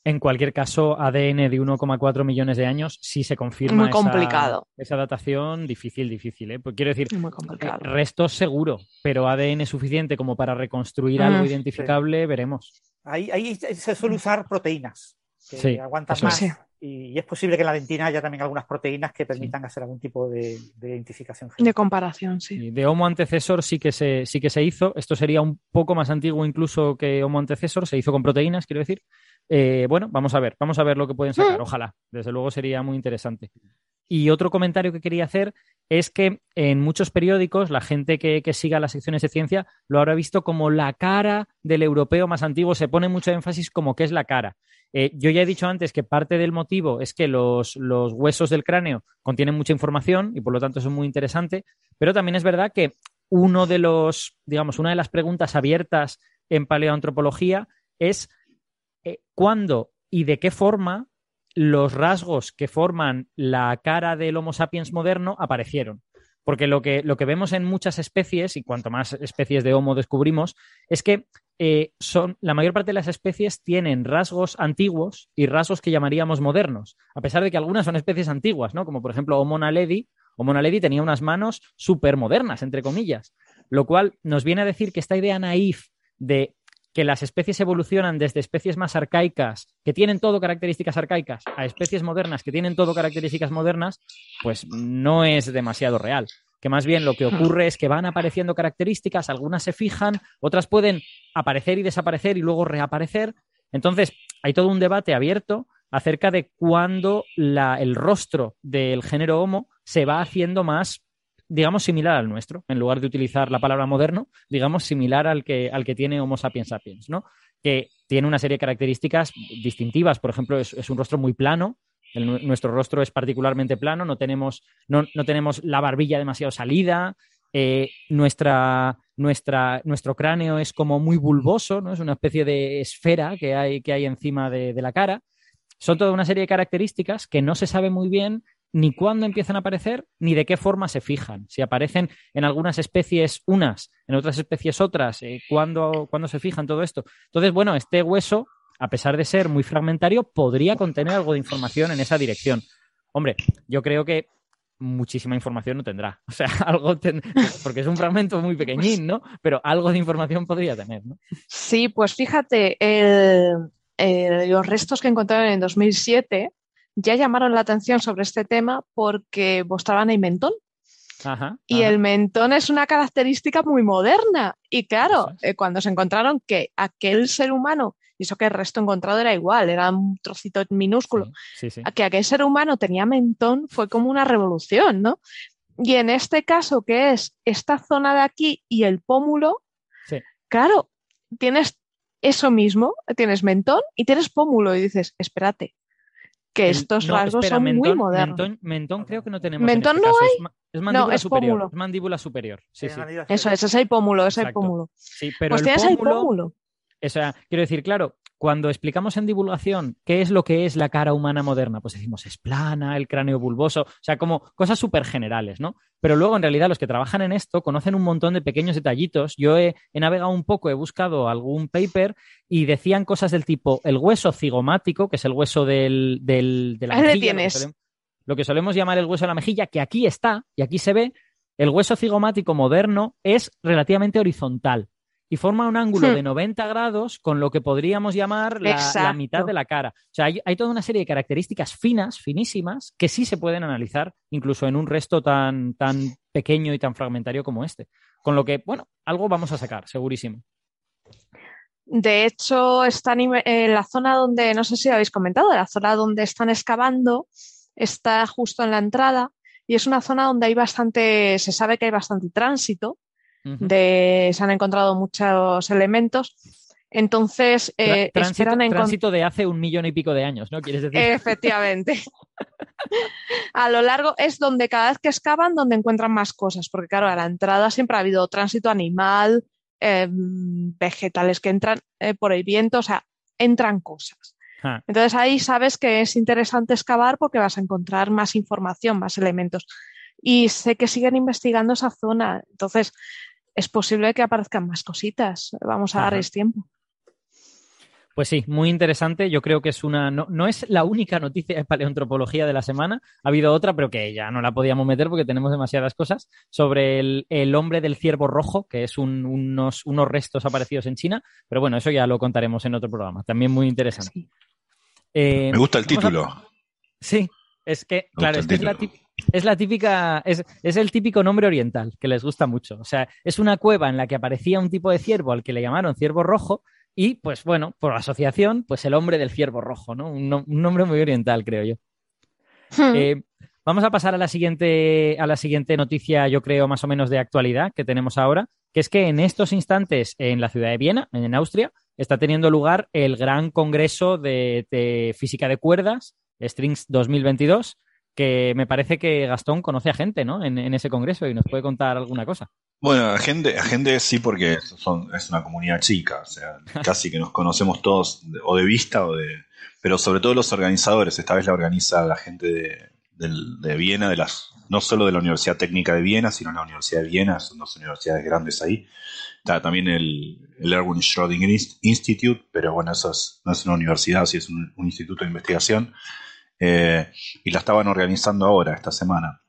En cualquier caso, ADN de 1,4 millones de años sí se confirma. Muy complicado. Esa, datación difícil, difícil. ¿eh? Pues quiero decir, Muy complicado. eh, restos seguro, pero ADN suficiente como para reconstruir Mm, algo sí. identificable, veremos. Ahí, ahí se suele usar proteínas que Sí, aguantan más. es. Y, y es posible que en la dentina haya también algunas proteínas que permitan hacer algún tipo de, de identificación genética. De comparación, sí. Y de Homo antecesor sí que, se, sí que se hizo. Esto sería un poco más antiguo incluso que Homo antecesor. Se hizo con proteínas, quiero decir. Eh, bueno, vamos a ver, vamos a ver lo que pueden sacar. Ojalá. Desde luego sería muy interesante. Y otro comentario que quería hacer es que en muchos periódicos la gente que, que siga las secciones de ciencia lo habrá visto como la cara del europeo más antiguo. Se pone mucho énfasis como que es la cara. Eh, yo ya he dicho antes que parte del motivo es que los, los huesos del cráneo contienen mucha información y por lo tanto eso es muy interesante, pero también es verdad que uno de los, digamos, una de las preguntas abiertas en paleoantropología es eh, cuándo y de qué forma los rasgos que forman la cara del Homo sapiens moderno aparecieron. Porque lo que, lo que vemos en muchas especies, y cuanto más especies de Homo descubrimos, es que eh, son, la mayor parte de las especies tienen rasgos antiguos y rasgos que llamaríamos modernos, a pesar de que algunas son especies antiguas, ¿no? Como por ejemplo Homo naledi. Homo naledi tenía unas manos súper modernas, entre comillas, lo cual nos viene a decir que esta idea naif de que las especies evolucionan desde especies más arcaicas, que tienen todo características arcaicas, a especies modernas que tienen todo características modernas, pues no es demasiado real. Que más bien lo que ocurre es que van apareciendo características, algunas se fijan, otras pueden aparecer y desaparecer y luego reaparecer. Entonces, hay todo un debate abierto acerca de cuándo la- el rostro del género Homo se va haciendo más digamos, similar al nuestro, en lugar de utilizar la palabra moderno, digamos, similar al que, al que tiene Homo sapiens sapiens, ¿no? Que tiene una serie de características distintivas. Por ejemplo, es, es un rostro muy plano. Nuestro rostro es particularmente plano, no tenemos, no, no tenemos la barbilla demasiado salida. eh, nuestra, nuestra, nuestro cráneo es como muy bulboso, ¿no? Es una especie de esfera que hay, que hay encima de, de la cara. Son toda una serie de características que no se sabe muy bien ni cuándo empiezan a aparecer, ni de qué forma se fijan. Si aparecen en algunas especies unas, en otras especies otras, eh, ¿cuándo, cuándo se fijan todo esto? Entonces, bueno, este hueso, a pesar de ser muy fragmentario, podría contener algo de información en esa dirección. Hombre, yo creo que muchísima información no tendrá. O sea, algo porque es un fragmento muy pequeñín, ¿no? Pero algo de información podría tener, ¿no? Sí, pues fíjate, los restos que encontraron en 2007 ya llamaron la atención sobre este tema porque mostraban el mentón. Ajá. Y ajá. el mentón es una característica muy moderna. Y claro, eh, cuando se encontraron que aquel ser humano, y eso que el resto encontrado era igual, era un trocito minúsculo, Sí, que aquel ser humano tenía mentón fue como una revolución, ¿no? Y en este caso, que es esta zona de aquí y el pómulo, claro, tienes eso mismo, tienes mentón y tienes pómulo y dices, espérate, que estos no, rasgos espera, son muy modernos. Mentón, mentón creo que no tenemos. Mentón en este no caso. hay. Es, ma- es mandíbula es superior. pómulo. Es mandíbula superior. Sí, sí. Eso es, es el pómulo, es pómulo. Sí, pero pues el tienes pómulo, el pómulo. O sea, quiero decir, claro, cuando explicamos en divulgación qué es lo que es la cara humana moderna, pues decimos es plana, el cráneo bulboso, o sea, como cosas súper generales, ¿no? Pero luego, en realidad, los que trabajan en esto conocen un montón de pequeños detallitos. Yo he, he navegado un poco, he buscado algún paper y decían cosas del tipo el hueso cigomático, que es el hueso del, del- de la mejilla, lo que tienes. solemos- lo que solemos llamar el hueso de la mejilla, que aquí está y aquí se ve, el hueso cigomático moderno es relativamente horizontal y forma un ángulo Hmm. de 90 grados con lo que podríamos llamar la, mitad de la cara. O sea, hay, hay toda una serie de características finas, finísimas, que sí se pueden analizar incluso en un resto tan, tan pequeño y tan fragmentario como este. Con lo que, bueno, algo vamos a sacar, segurísimo. De hecho, están en la zona donde, no sé si habéis comentado, la zona donde están excavando está justo en la entrada y es una zona donde hay bastante, se sabe que hay bastante tránsito, De, se han encontrado muchos elementos. Entonces, eh, tránsito, esperan encon- tránsito de hace un millón y pico de años, ¿no? ¿Quieres decir? Efectivamente. a lo largo es donde cada vez que excavan, donde encuentran más cosas, porque claro, a la entrada siempre ha habido tránsito animal, eh, vegetales que entran eh, por el viento, o sea, entran cosas. Ah, Entonces ahí sabes que es interesante excavar porque vas a encontrar más información, más elementos. Y sé que siguen investigando esa zona, entonces es posible que aparezcan más cositas. Vamos a Ajá. darles tiempo. Pues sí, muy interesante. Yo creo que es una. No, no, es la única noticia de paleontropología de la semana. Ha habido otra, pero que ya no la podíamos meter porque tenemos demasiadas cosas. Sobre el, el hombre del ciervo rojo, que es un, unos, unos restos aparecidos en China. Pero bueno, eso ya lo contaremos en otro programa. También muy interesante. Sí. Eh, Me gusta el título. A... Sí, es que, claro, es, que es, la es, la típica, es, es, el típico nombre oriental que les gusta mucho. O sea, es una cueva en la que aparecía un tipo de ciervo al que le llamaron ciervo rojo y pues bueno, por asociación, pues el hombre del ciervo rojo, ¿no? Un, un nombre muy oriental, creo yo. Hmm. Eh, vamos a pasar a la, siguiente, a la siguiente noticia, yo creo, más o menos de actualidad que tenemos ahora, que es que en estos instantes en la ciudad de Viena, en Austria, está teniendo lugar el gran congreso de, de física de cuerdas, Strings 2022, que me parece que Gastón conoce a gente, ¿no? En, en, ese congreso y nos puede contar alguna cosa. Bueno, a gente, a gente sí, porque son, es una comunidad chica, o sea, casi que nos conocemos todos o de vista o de... Pero sobre todo los organizadores, esta vez la organiza la gente de, de, de Viena, de las, no solo de la Universidad Técnica de Viena, sino la Universidad de Viena, son dos universidades grandes ahí. Está también el, el Erwin Schrödinger Institute, pero bueno, eso es, no es una universidad, sí es un, un instituto de investigación. Eh, y la estaban organizando ahora, esta semana.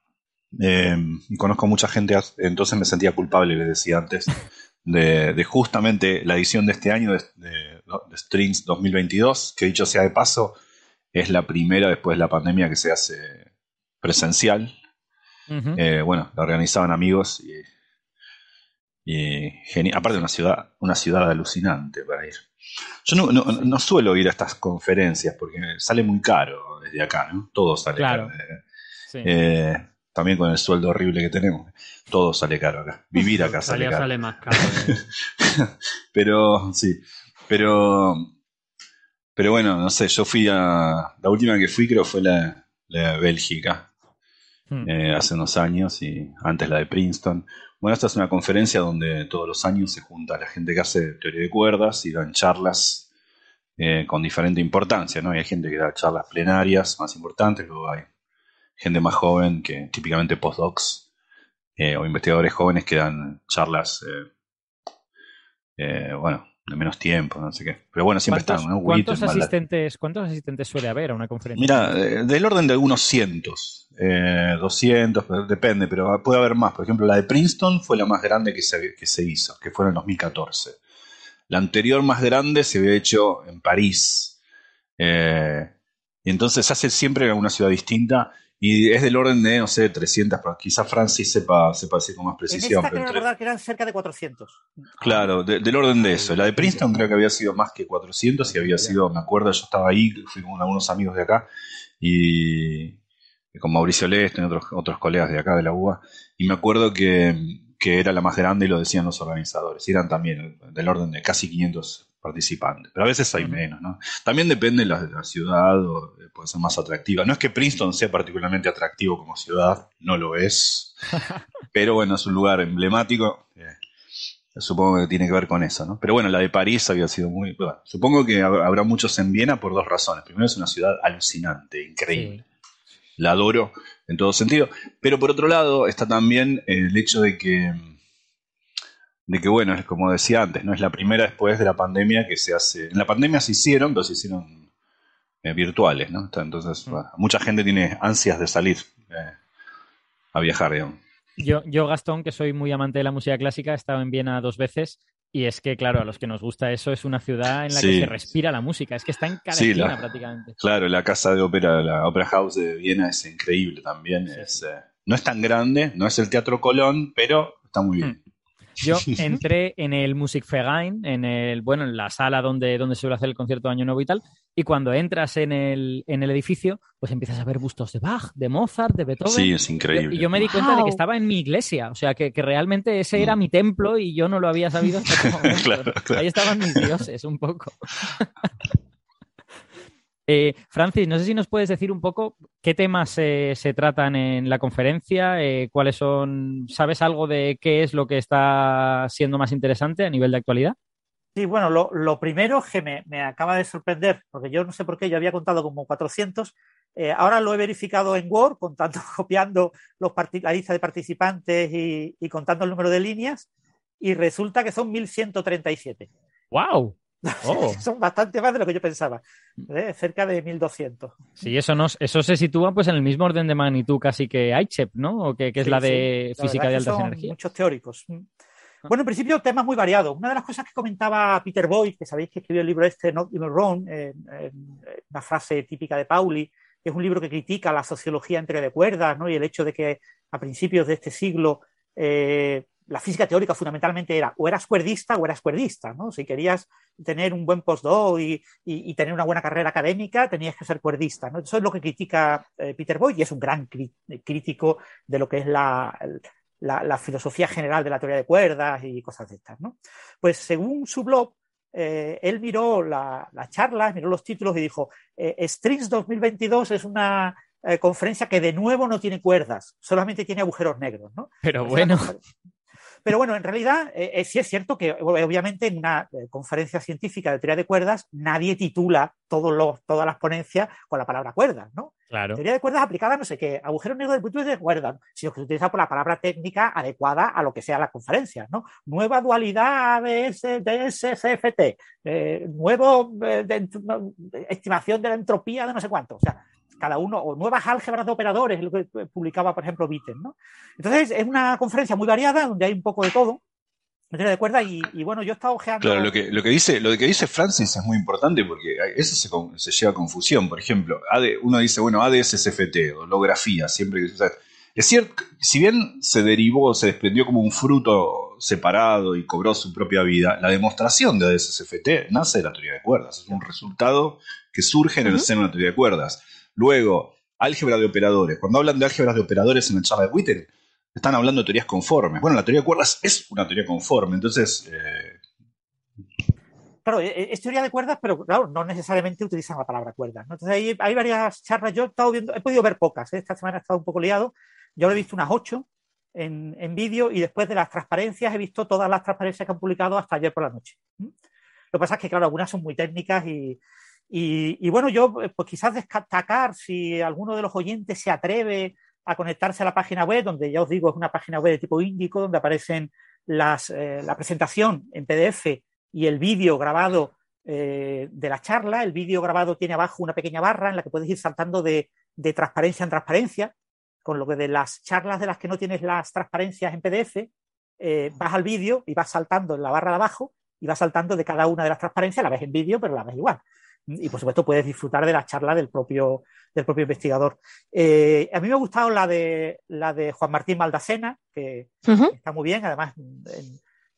Eh, y conozco mucha gente, entonces me sentía culpable, les decía antes, de, de justamente la edición de este año de, de, de, Strings 2022, que dicho sea de paso, es la primera después de la pandemia que se hace presencial. Uh -huh. eh, bueno, la organizaban amigos y, y. Aparte, una ciudad, una ciudad alucinante para ir. Yo no, no, no, suelo ir a estas conferencias porque sale muy caro desde acá, ¿no? Todo sale claro. caro. Sí. Eh, también con el sueldo horrible que tenemos. Todo sale caro acá. Vivir acá sale caro. sale más caro. ¿eh? pero, sí. Pero, pero bueno, no sé, yo fui a. La última que fui creo fue la, la de Bélgica. Hmm. Eh, hace unos años y antes la de Princeton. Bueno, esta es una conferencia donde todos los años se junta la gente que hace teoría de cuerdas y dan charlas eh, con diferente importancia, ¿no? Y hay gente que da charlas plenarias más importantes, luego hay gente más joven que típicamente postdocs eh, o investigadores jóvenes que dan charlas, eh, eh, bueno, de menos tiempo, no sé qué. Pero bueno, siempre están, ¿no? ¿cuántos asistentes, ¿Cuántos asistentes suele haber a una conferencia? Mira, del orden de algunos cientos, eh, 200, depende, pero puede haber más. Por ejemplo, la de Princeton fue la más grande que se, que se hizo, que fue en el 2014. La anterior más grande se había hecho en París. Eh, y entonces hace siempre en alguna ciudad distinta y es del orden de, no sé, 300, pero quizá Francis sepa, sepa decir con más precisión. En esta creo recordar que eran cerca de 400. Claro, de, del orden de eso. La de Princeton creo que había sido más que 400 y había sido, me acuerdo, yo estaba ahí, fui con algunos amigos de acá y con Mauricio Leste y otros, otros colegas de acá de la UBA y me acuerdo que, que era la más grande y lo decían los organizadores. Eran también del orden de casi 500 participantes, pero a veces hay menos, ¿no? También depende de la, de la ciudad, o puede ser más atractiva. No es que Princeton sea particularmente atractivo como ciudad, no lo es, pero bueno, es un lugar emblemático, eh, supongo que tiene que ver con eso, ¿no? Pero bueno, la de París había sido muy... Bueno, supongo que habrá muchos en Viena por dos razones. Primero, es una ciudad alucinante, increíble. Sí. La adoro en todo sentido, pero por otro lado está también el hecho de que de que, bueno, es como decía antes, no es la primera después de la pandemia que se hace. En la pandemia se hicieron, pero se hicieron eh, virtuales, ¿no? Entonces, mm. bueno, mucha gente tiene ansias de salir eh, a viajar, digamos. Yo, yo, Gastón, que soy muy amante de la música clásica, he estado en Viena dos veces y es que, claro, a los que nos gusta eso, es una ciudad en la sí. que se respira la música. Es que está en cada sí, esquina la, prácticamente. Claro, la casa de ópera, la Opera House de Viena es increíble también. Sí. Es, eh, no es tan grande, no es el Teatro Colón, pero está muy bien. Hmm. Yo entré en el Musikverein, en el, bueno, en la sala donde, donde se suele hacer el concierto de Año Nuevo y tal, y cuando entras en el, en el edificio, pues empiezas a ver bustos de Bach, de Mozart, de Beethoven. Sí, es increíble. Y yo me di cuenta wow. de que estaba en mi iglesia, o sea, que, que realmente ese era mm. mi templo y yo no lo había sabido hasta ese momento. claro, claro. Ahí estaban mis dioses, un poco. Eh, Francis, no sé si nos puedes decir un poco qué temas eh, se tratan en la conferencia, eh, cuáles son, ¿sabes algo de qué es lo que está siendo más interesante a nivel de actualidad? Sí, bueno, lo, lo primero que me, me, acaba de sorprender, porque yo no sé por qué, yo había contado como 400, eh, ahora lo he verificado en Word, contando, copiando los la lista de participantes y, y contando el número de líneas, y resulta que son 1137. ¡Wow! Oh. Son bastante más de lo que yo pensaba. ¿eh? Cerca de 1200. Sí, eso, nos, eso se sitúa pues en el mismo orden de magnitud casi que ICHEP, ¿no? O que, que es Sí, la de física de altas energías. Muchos teóricos. Bueno, en principio, temas muy variados. Una de las cosas que comentaba Peter Boyd, que sabéis que escribió el libro este, Not Even Wrong, una frase típica de Pauli, que es un libro que critica la sociología en teoría de cuerdas, ¿no? Y el hecho de que a principios de este siglo eh, la física teórica fundamentalmente era o eras cuerdista o eras cuerdista, ¿no? Si querías tener un buen postdoc y, tener una buena carrera académica, tenías que ser cuerdista. Eso es lo que critica eh, Peter Boyd y es un gran crítico de lo que es la, la, la filosofía general de la teoría de cuerdas y cosas de estas, ¿no? Pues según su blog, eh, él miró la, la charla, miró los títulos y dijo, eh, Strings 2022 es una eh, conferencia que de nuevo no tiene cuerdas, solamente tiene agujeros negros, ¿no? Pero bueno, Pero bueno, en realidad eh, eh, sí es cierto que obviamente en una eh, conferencia científica de teoría de cuerdas nadie titula todos los, todas las ponencias con la palabra cuerdas, ¿no? claro. Teoría de cuerdas aplicada a no sé qué, agujero negro del punto de cuerdas, sino que se utiliza por la palabra técnica adecuada a lo que sea la conferencia, ¿no? Nueva dualidad ABS, eh, nuevo eh, de- no, estimación de la entropía de no sé cuánto, o sea, cada uno, o nuevas álgebras de operadores, lo que publicaba, por ejemplo, Witten, ¿no? Entonces, es una conferencia muy variada, donde hay un poco de todo, teoría de cuerdas, y, y bueno, yo he estado ojeando... Claro, lo que, lo que dice, lo que dice Francis es muy importante porque eso se, se lleva a confusión. Por ejemplo, AD uno dice, bueno, ADS-CFT, holografía, siempre que se usa. Es cierto, si bien se derivó, se desprendió como un fruto separado y cobró su propia vida, la demostración de ADS-CFT nace de la teoría de cuerdas. Es un resultado que surge en el Ujú. seno de la teoría de cuerdas. Luego, álgebra de operadores. Cuando hablan de álgebras de operadores en la charla de Witten, están hablando de teorías conformes. Bueno, la teoría de cuerdas es una teoría conforme, entonces eh, Claro, e- es teoría de cuerdas, pero claro, no necesariamente utilizan la palabra cuerdas. Entonces hay, varias charlas, yo he estado viendo, he podido ver pocas, ¿eh? esta semana he estado un poco liado, yo he visto unas ocho en, en vídeo y después de las transparencias he visto todas las transparencias que han publicado hasta ayer por la noche. Lo que pasa es que, claro, algunas son muy técnicas y, y, bueno, yo eh, pues quizás destacar si alguno de los oyentes se atreve a conectarse a la página web, donde ya os digo es una página web de tipo índico, donde aparecen las, eh, la presentación en PDF y el vídeo grabado eh, de la charla. El vídeo grabado tiene abajo una pequeña barra en la que puedes ir saltando de, de transparencia en transparencia, con lo que de las charlas de las que no tienes las transparencias en PDF, eh, vas al vídeo y vas saltando en la barra de abajo y vas saltando de cada una de las transparencias, la ves en vídeo, pero la ves igual. Y por supuesto puedes disfrutar de la charla del propio, del propio investigador. Eh, a mí me ha gustado la de, la de Juan Martín Maldacena, que está muy bien, además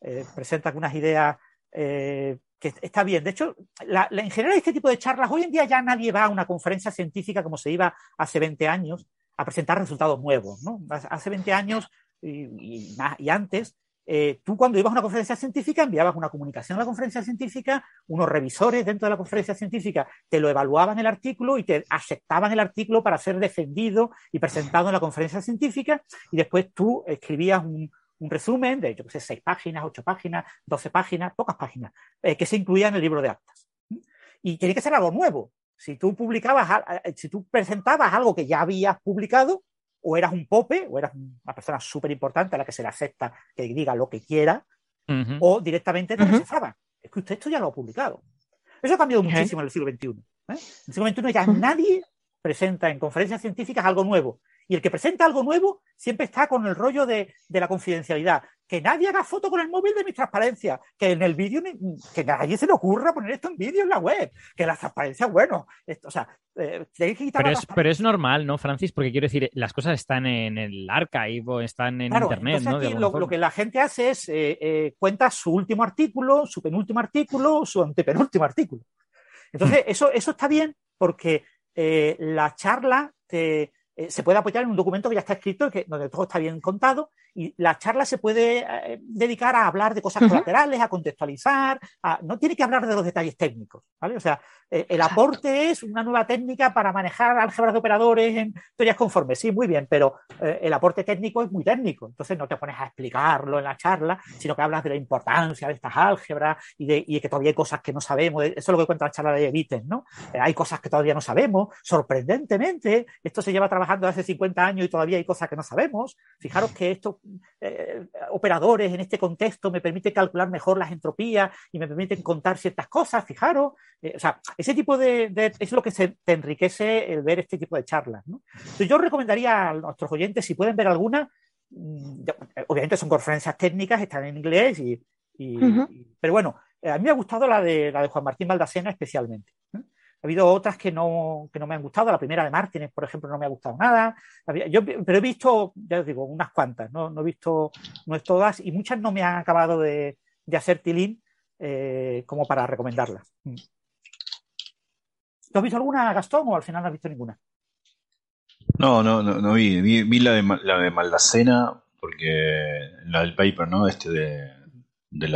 eh, presenta algunas ideas eh, que está bien. De hecho, la- la- en general este tipo de charlas, hoy en día ya nadie va a una conferencia científica como se iba hace 20 años a presentar resultados nuevos. ¿no? Hace hace 20 años y, y antes, eh, tú cuando ibas a una conferencia científica enviabas una comunicación a la conferencia científica, unos revisores dentro de la conferencia científica te lo evaluaban el artículo y te aceptaban el artículo para ser defendido y presentado en la conferencia científica y después tú escribías un, resumen de, yo seis páginas, ocho páginas, doce páginas, pocas páginas, eh, que se incluía en el libro de actas. Y tenía que ser algo nuevo. Si tú publicabas, eh, si tú presentabas algo que ya habías publicado, o eras un pope, o eras una persona súper importante a la que se le acepta que diga lo que quiera, o directamente te rechazaban. Es que usted esto ya lo ha publicado. Eso ha cambiado muchísimo en el siglo XXI. ¿eh? En el siglo XXI ya nadie presenta en conferencias científicas algo nuevo. Y el que presenta algo nuevo siempre está con el rollo de, de la confidencialidad. Que nadie haga foto con el móvil de mis transparencias. Que en el vídeo, que nadie se le ocurra poner esto en vídeo en la web. Que las transparencias, bueno, esto, o sea, eh, tenéis que quitar Pero la es, transparencia. pero es normal, ¿no, Francis? Porque quiero decir, las cosas están en el archive están en Claro, internet, ¿no? Aquí lo, que la gente hace es eh, eh, cuenta su último artículo, su penúltimo artículo, su antepenúltimo artículo. Entonces, Hmm. eso, eso está bien porque eh, la charla te, se puede apoyar en un documento que ya está escrito, que, donde todo está bien contado, y la charla se puede eh, dedicar a hablar de cosas Ujú. colaterales, a contextualizar, a- no tiene que hablar de los detalles técnicos, ¿vale? O sea, eh, el aporte es una nueva técnica para manejar álgebras de operadores en teorías conformes, sí, muy bien, pero eh, el aporte técnico es muy técnico, entonces no te pones a explicarlo en la charla, sino que hablas de la importancia de estas álgebras y de, y de que todavía hay cosas que no sabemos, eso es lo que cuenta la charla de Witten, ¿no? Hay cosas que todavía no sabemos, sorprendentemente, esto se lleva trabajando hace 50 años y todavía hay cosas que no sabemos, fijaros que esto eh, operadores en este contexto me permiten calcular mejor las entropías y me permiten contar ciertas cosas, fijaros. Eh, o sea, ese tipo de, es lo que se, te enriquece el ver este tipo de charlas. Entonces, yo recomendaría a nuestros oyentes, si pueden ver alguna, mm, obviamente son conferencias técnicas, están en inglés, y, pero bueno, a mí me ha gustado la de, la de Juan Martín Baldacena especialmente. Ha habido otras que no, que no me han gustado. La primera de Martínez, por ejemplo, no me ha gustado nada. Pero he visto, ya os digo, unas cuantas, no, no he visto, no es todas, y muchas no me han acabado de, hacer tilín eh, como para recomendarlas. Mm. ¿Tú has visto alguna, Gastón, o al final no has visto ninguna? No, no, no, no vi. vi. la, de, la de Maldacena, porque la del paper, ¿no? Este de, de,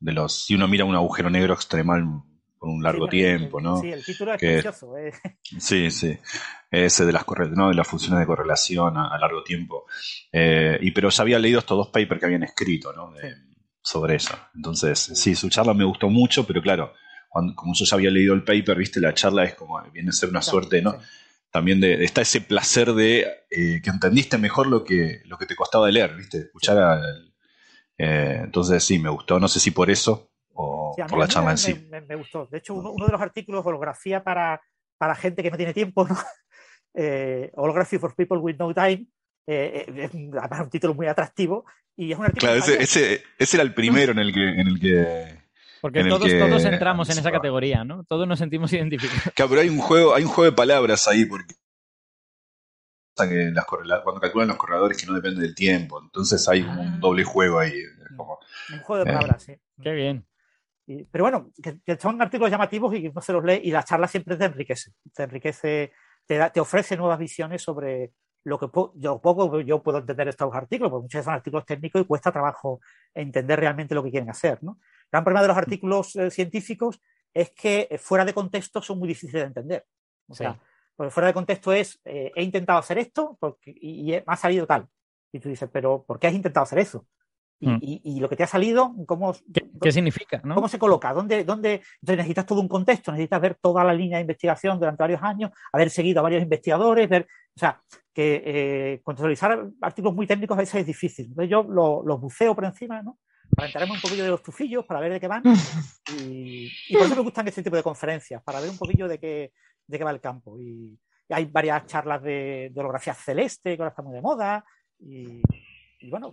de los. Si uno mira un agujero negro extremal por un largo tiempo, ¿no? Sí, el título es precioso. Eh. Sí, sí. Ese de las, ¿no? de las funciones de correlación a, largo tiempo. Eh, y, pero ya había leído estos dos papers que habían escrito, ¿no? Sobre eso. Entonces, sí, su charla me gustó mucho, pero claro, cuando, como yo ya había leído el paper, viste, la charla es como, viene a ser una suerte, ¿no? También de, está ese placer de eh, que entendiste mejor lo que, lo que te costaba de leer, viste, escuchar al, entonces sí, me gustó, no sé si por eso, o por la charla en sí. Me, gustó. De hecho, uno, de los artículos, holografía para, para gente que no tiene tiempo, ¿no? eh, Holography for People with No Time, eh, eh, es un título muy atractivo. Y es un artículo claro, ese, ese, ese, era el primero en el que. En el que porque todos, todos entramos en esa categoría, ¿no? Todos nos sentimos identificados. Claro, pero hay un juego, hay un juego de palabras ahí, porque que las cuando calculan los corredores que no depende del tiempo. Entonces hay un ah. doble juego ahí. un juego de palabras, sí. Qué bien pero bueno, que, son artículos llamativos y que no se los lee y la charla siempre te enriquece, te enriquece, te, te ofrece nuevas visiones sobre lo que yo poco yo puedo entender estos artículos, porque muchos son artículos técnicos y cuesta trabajo entender realmente lo que quieren hacer. ¿no? El gran problema de los artículos eh, científicos es que eh, fuera de contexto son muy difíciles de entender. O sea, porque fuera de contexto es, eh, he intentado hacer esto porque, y, y, me ha salido tal. Y tú dices, pero ¿por qué has intentado hacer eso? Mm. Y, lo que te ha salido, ¿cómo, ¿Qué, significa? ¿Cómo se coloca? ¿Dónde, dónde? Entonces necesitas todo un contexto, necesitas ver toda la línea de investigación durante varios años, haber seguido a varios investigadores, ver, o sea, que eh, contextualizar artículos muy técnicos a veces es difícil. Entonces yo los buceo por encima, ¿no? Para enterarme un poquillo de los tufillos, para ver de qué van. Y, por eso me gustan este tipo de conferencias, para ver un poquillo de qué, de qué va el campo. Y, hay varias charlas de, de holografía celeste, que ahora está muy de moda. y bueno,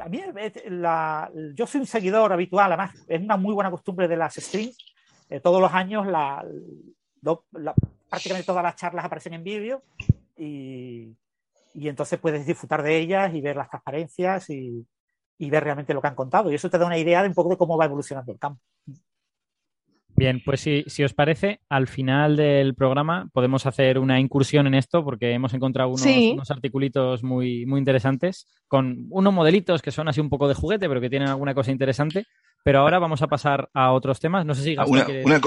a mí, la, yo soy un seguidor habitual, además, es una muy buena costumbre de las streams. Eh, todos los años, la, prácticamente todas las charlas aparecen en vídeo y, y, entonces puedes disfrutar de ellas y ver las transparencias y, y, ver realmente lo que han contado. Y eso te da una idea de un poco de cómo va evolucionando el campo. Bien, pues si, si, os parece, al final del programa podemos hacer una incursión en esto porque hemos encontrado unos, unos, articulitos muy, muy interesantes con unos modelitos que son así un poco de juguete, pero que tienen alguna cosa interesante. Pero ahora vamos a pasar a otros temas. No sé si una, una,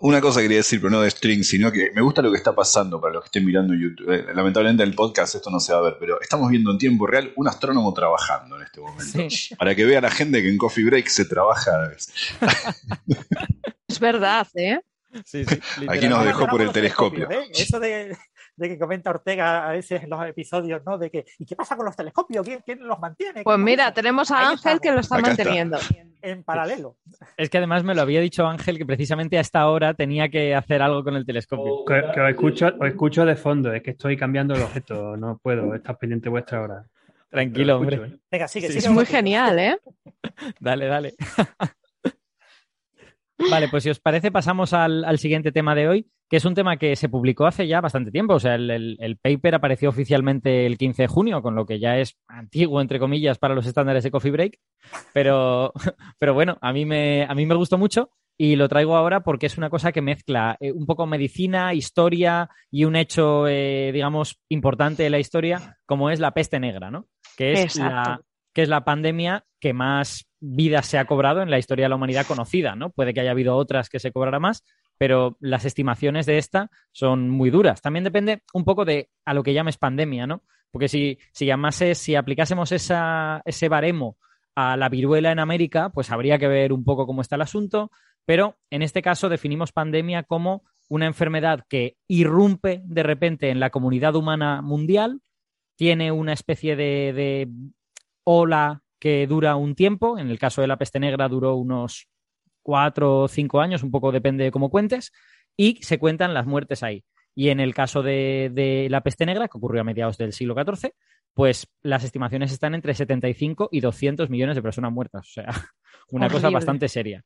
una, cosa quería decir, pero no de string, sino que me gusta lo que está pasando para los que estén mirando YouTube. Eh, lamentablemente en el podcast esto no se va a ver, pero estamos viendo en tiempo real un astrónomo trabajando en este momento. Para que vea la gente que en Coffee Break se trabaja. es verdad, ¿eh? Sí, sí, Aquí nos dejó por el telescopio. ¿eh? Eso de, de que comenta Ortega a veces en los episodios, ¿no? De que, ¿y qué pasa con los telescopios? ¿Quién, los mantiene? Pues mira, tenemos a Ángel que lo está manteniendo. En, paralelo. Es que además me lo había dicho Ángel que precisamente a esta hora tenía que hacer algo con el telescopio. Que, os, escucho, os escucho de fondo, es que estoy cambiando el objeto, no puedo, estar pendiente vuestra hora. Tranquilo, hombre. ¿eh? Venga, sigue, Es muy genial, ¿eh? dale, dale. Vale, pues si os parece, pasamos al, siguiente tema de hoy, que es un tema que se publicó hace ya bastante tiempo. O sea, el, paper apareció oficialmente el 15 de junio, con lo que ya es antiguo, entre comillas, para los estándares de Coffee Break. Pero, pero bueno, a mí, me, a mí me gustó mucho y lo traigo ahora porque es una cosa que mezcla eh, un poco medicina, historia y un hecho, eh, digamos, importante de la historia, como es la peste negra, ¿no? Que es que es la pandemia que más vida se ha cobrado en la historia de la humanidad conocida, ¿no? Puede que haya habido otras que se cobrara más, pero las estimaciones de esta son muy duras. También depende un poco de a lo que llames pandemia, ¿no? Porque si, si llamases, si aplicásemos esa, ese baremo a la viruela en América, pues habría que ver un poco cómo está el asunto, pero en este caso definimos pandemia como una enfermedad que irrumpe de repente en la comunidad humana mundial tiene una especie de, de ola que dura un tiempo. En el caso de la peste negra duró unos cuatro o cinco años, un poco depende de cómo cuentes, y se cuentan las muertes ahí. Y en el caso de, de la peste negra, que ocurrió a mediados del siglo XIV, pues las estimaciones están entre 75 y 200 millones de personas muertas. O sea, una cosa bastante seria.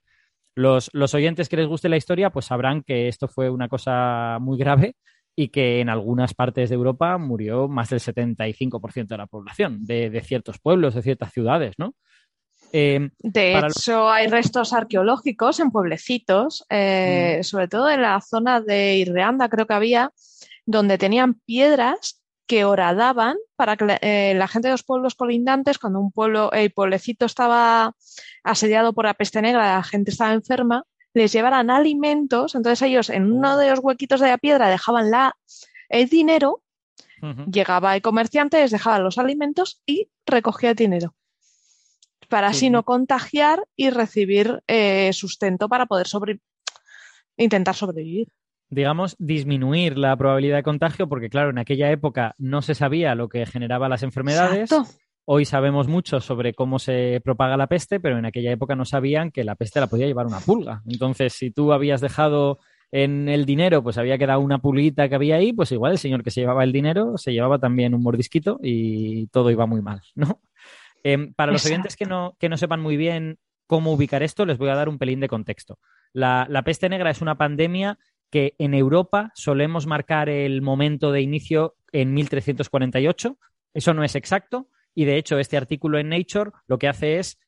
Los, los oyentes que les guste la historia, pues sabrán que esto fue una cosa muy grave y que en algunas partes de Europa murió más del 75% de la población, de, de ciertos pueblos, de ciertas ciudades, ¿no? Eh, De hecho, hay restos arqueológicos en pueblecitos, eh, sobre todo en la zona de Irreanda, creo que había, donde tenían piedras que horadaban para que la, eh, la gente de los pueblos colindantes, cuando un pueblo, el pueblecito estaba asediado por la peste negra, la gente estaba enferma, les llevaran alimentos, entonces ellos en uno de los huequitos de la piedra dejaban la, el dinero, llegaba el comerciante, les dejaba los alimentos y recogía el dinero. Para así Sí. no contagiar y recibir eh, sustento para poder sobre- intentar sobrevivir. digamos, disminuir la probabilidad de contagio, porque claro, en aquella época no se sabía lo que generaba las enfermedades. Exacto. Hoy sabemos mucho sobre cómo se propaga la peste, pero en aquella época no sabían que la peste la podía llevar una pulga. Entonces, si tú habías dejado en el dinero, pues había quedado una pulguita que había ahí, pues igual el señor que se llevaba el dinero se llevaba también un mordisquito y todo iba muy mal, ¿no? Em, para los Exacto. oyentes que no, que no sepan muy bien cómo ubicar esto, les voy a dar un pelín de contexto. La, la peste negra es una pandemia que en Europa solemos marcar el momento de inicio en 1348. Eso no es exacto. Y de hecho, este artículo en Nature lo que hace es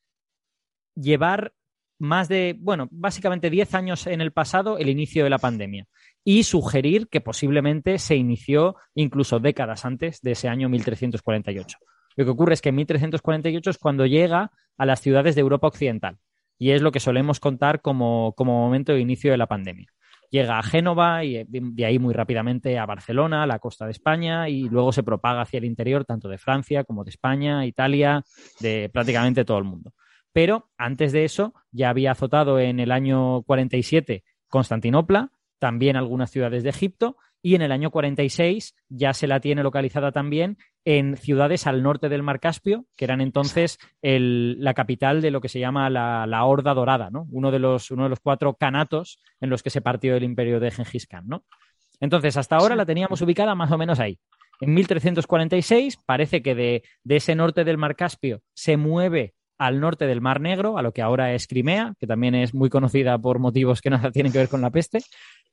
llevar más de, bueno, básicamente 10 años en el pasado el inicio de la pandemia y sugerir que posiblemente se inició incluso décadas antes de ese año 1348. Lo que ocurre es que en 1348 es cuando llega a las ciudades de Europa Occidental y es lo que solemos contar como, como momento de inicio de la pandemia llega a Génova y de ahí muy rápidamente a Barcelona, la costa de España, y luego se propaga hacia el interior tanto de Francia como de España, Italia, de prácticamente todo el mundo. Pero antes de eso ya había azotado en el año 47 Constantinopla, también algunas ciudades de Egipto, y en el año 46 ya se la tiene localizada también en ciudades al norte del Mar Caspio, que eran entonces el- la capital de lo que se llama la, la Horda Dorada, ¿no? uno, de los, uno de los cuatro canatos en los que se partió el imperio de Gengis Khan. ¿no? Entonces, hasta ahora la teníamos ubicada más o menos ahí. En 1346 parece que de, de ese norte del Mar Caspio se mueve al norte del Mar Negro, a lo que ahora es Crimea, que también es muy conocida por motivos que nada tienen que ver con la peste.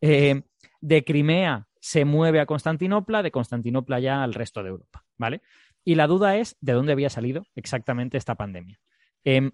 Eh, de Crimea se mueve a Constantinopla, de Constantinopla ya al resto de Europa, ¿vale? Y la duda es de dónde había salido exactamente esta pandemia. Eh,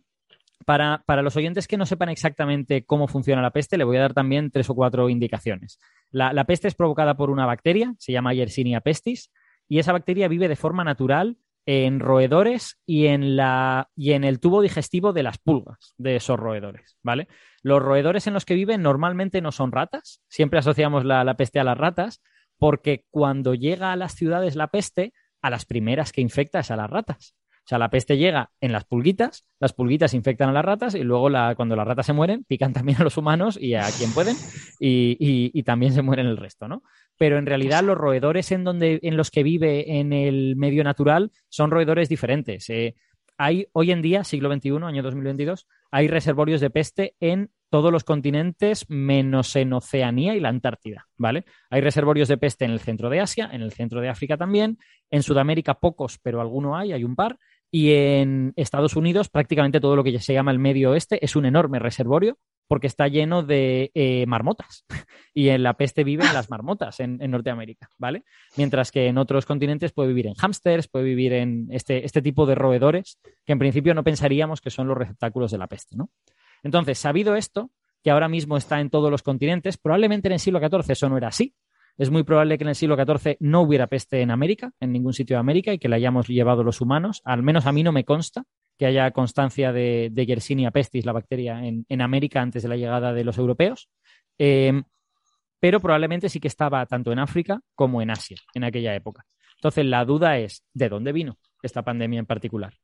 para, para, los oyentes que no sepan exactamente cómo funciona la peste, le voy a dar también tres o cuatro indicaciones. La, la peste es provocada por una bacteria, se llama Yersinia pestis, y esa bacteria vive de forma natural en roedores y en, la, y en el tubo digestivo de las pulgas de esos roedores, ¿vale? Los roedores en los que viven normalmente no son ratas, siempre asociamos la, la peste a las ratas, porque cuando llega a las ciudades la peste, a las primeras que infecta es a las ratas. O sea, la peste llega en las pulguitas, las pulguitas infectan a las ratas y luego la, cuando las ratas se mueren, pican también a los humanos y a quien pueden y, y, también se mueren el resto, ¿no? Pero en realidad los roedores en, donde, en los que vive en el medio natural son roedores diferentes. Eh, hay hoy en día, siglo XXI, año 2022, hay reservorios de peste en todos los continentes menos en Oceanía y la Antártida, ¿vale? Hay reservorios de peste en el centro de Asia, en el centro de África también, en Sudamérica pocos, pero alguno hay, hay un par, y en Estados Unidos prácticamente todo lo que se llama el Medio Oeste es un enorme reservorio porque está lleno de eh, marmotas y en la peste viven las marmotas en, Norteamérica, ¿vale? Mientras que en otros continentes puede vivir en hámsters, puede vivir en este, este tipo de roedores que en principio no pensaríamos que son los receptáculos de la peste, ¿no? Entonces, sabido esto, que ahora mismo está en todos los continentes, probablemente en el siglo XIV eso no era así. Es muy probable que en el siglo XIV no hubiera peste en América, en ningún sitio de América, y que la hayamos llevado los humanos. Al menos a mí no me consta que haya constancia de, Yersinia pestis, la bacteria, en, América antes de la llegada de los europeos. Eh, pero probablemente sí que estaba tanto en África como en Asia en aquella época. Entonces, la duda es, ¿de dónde vino esta pandemia en particular?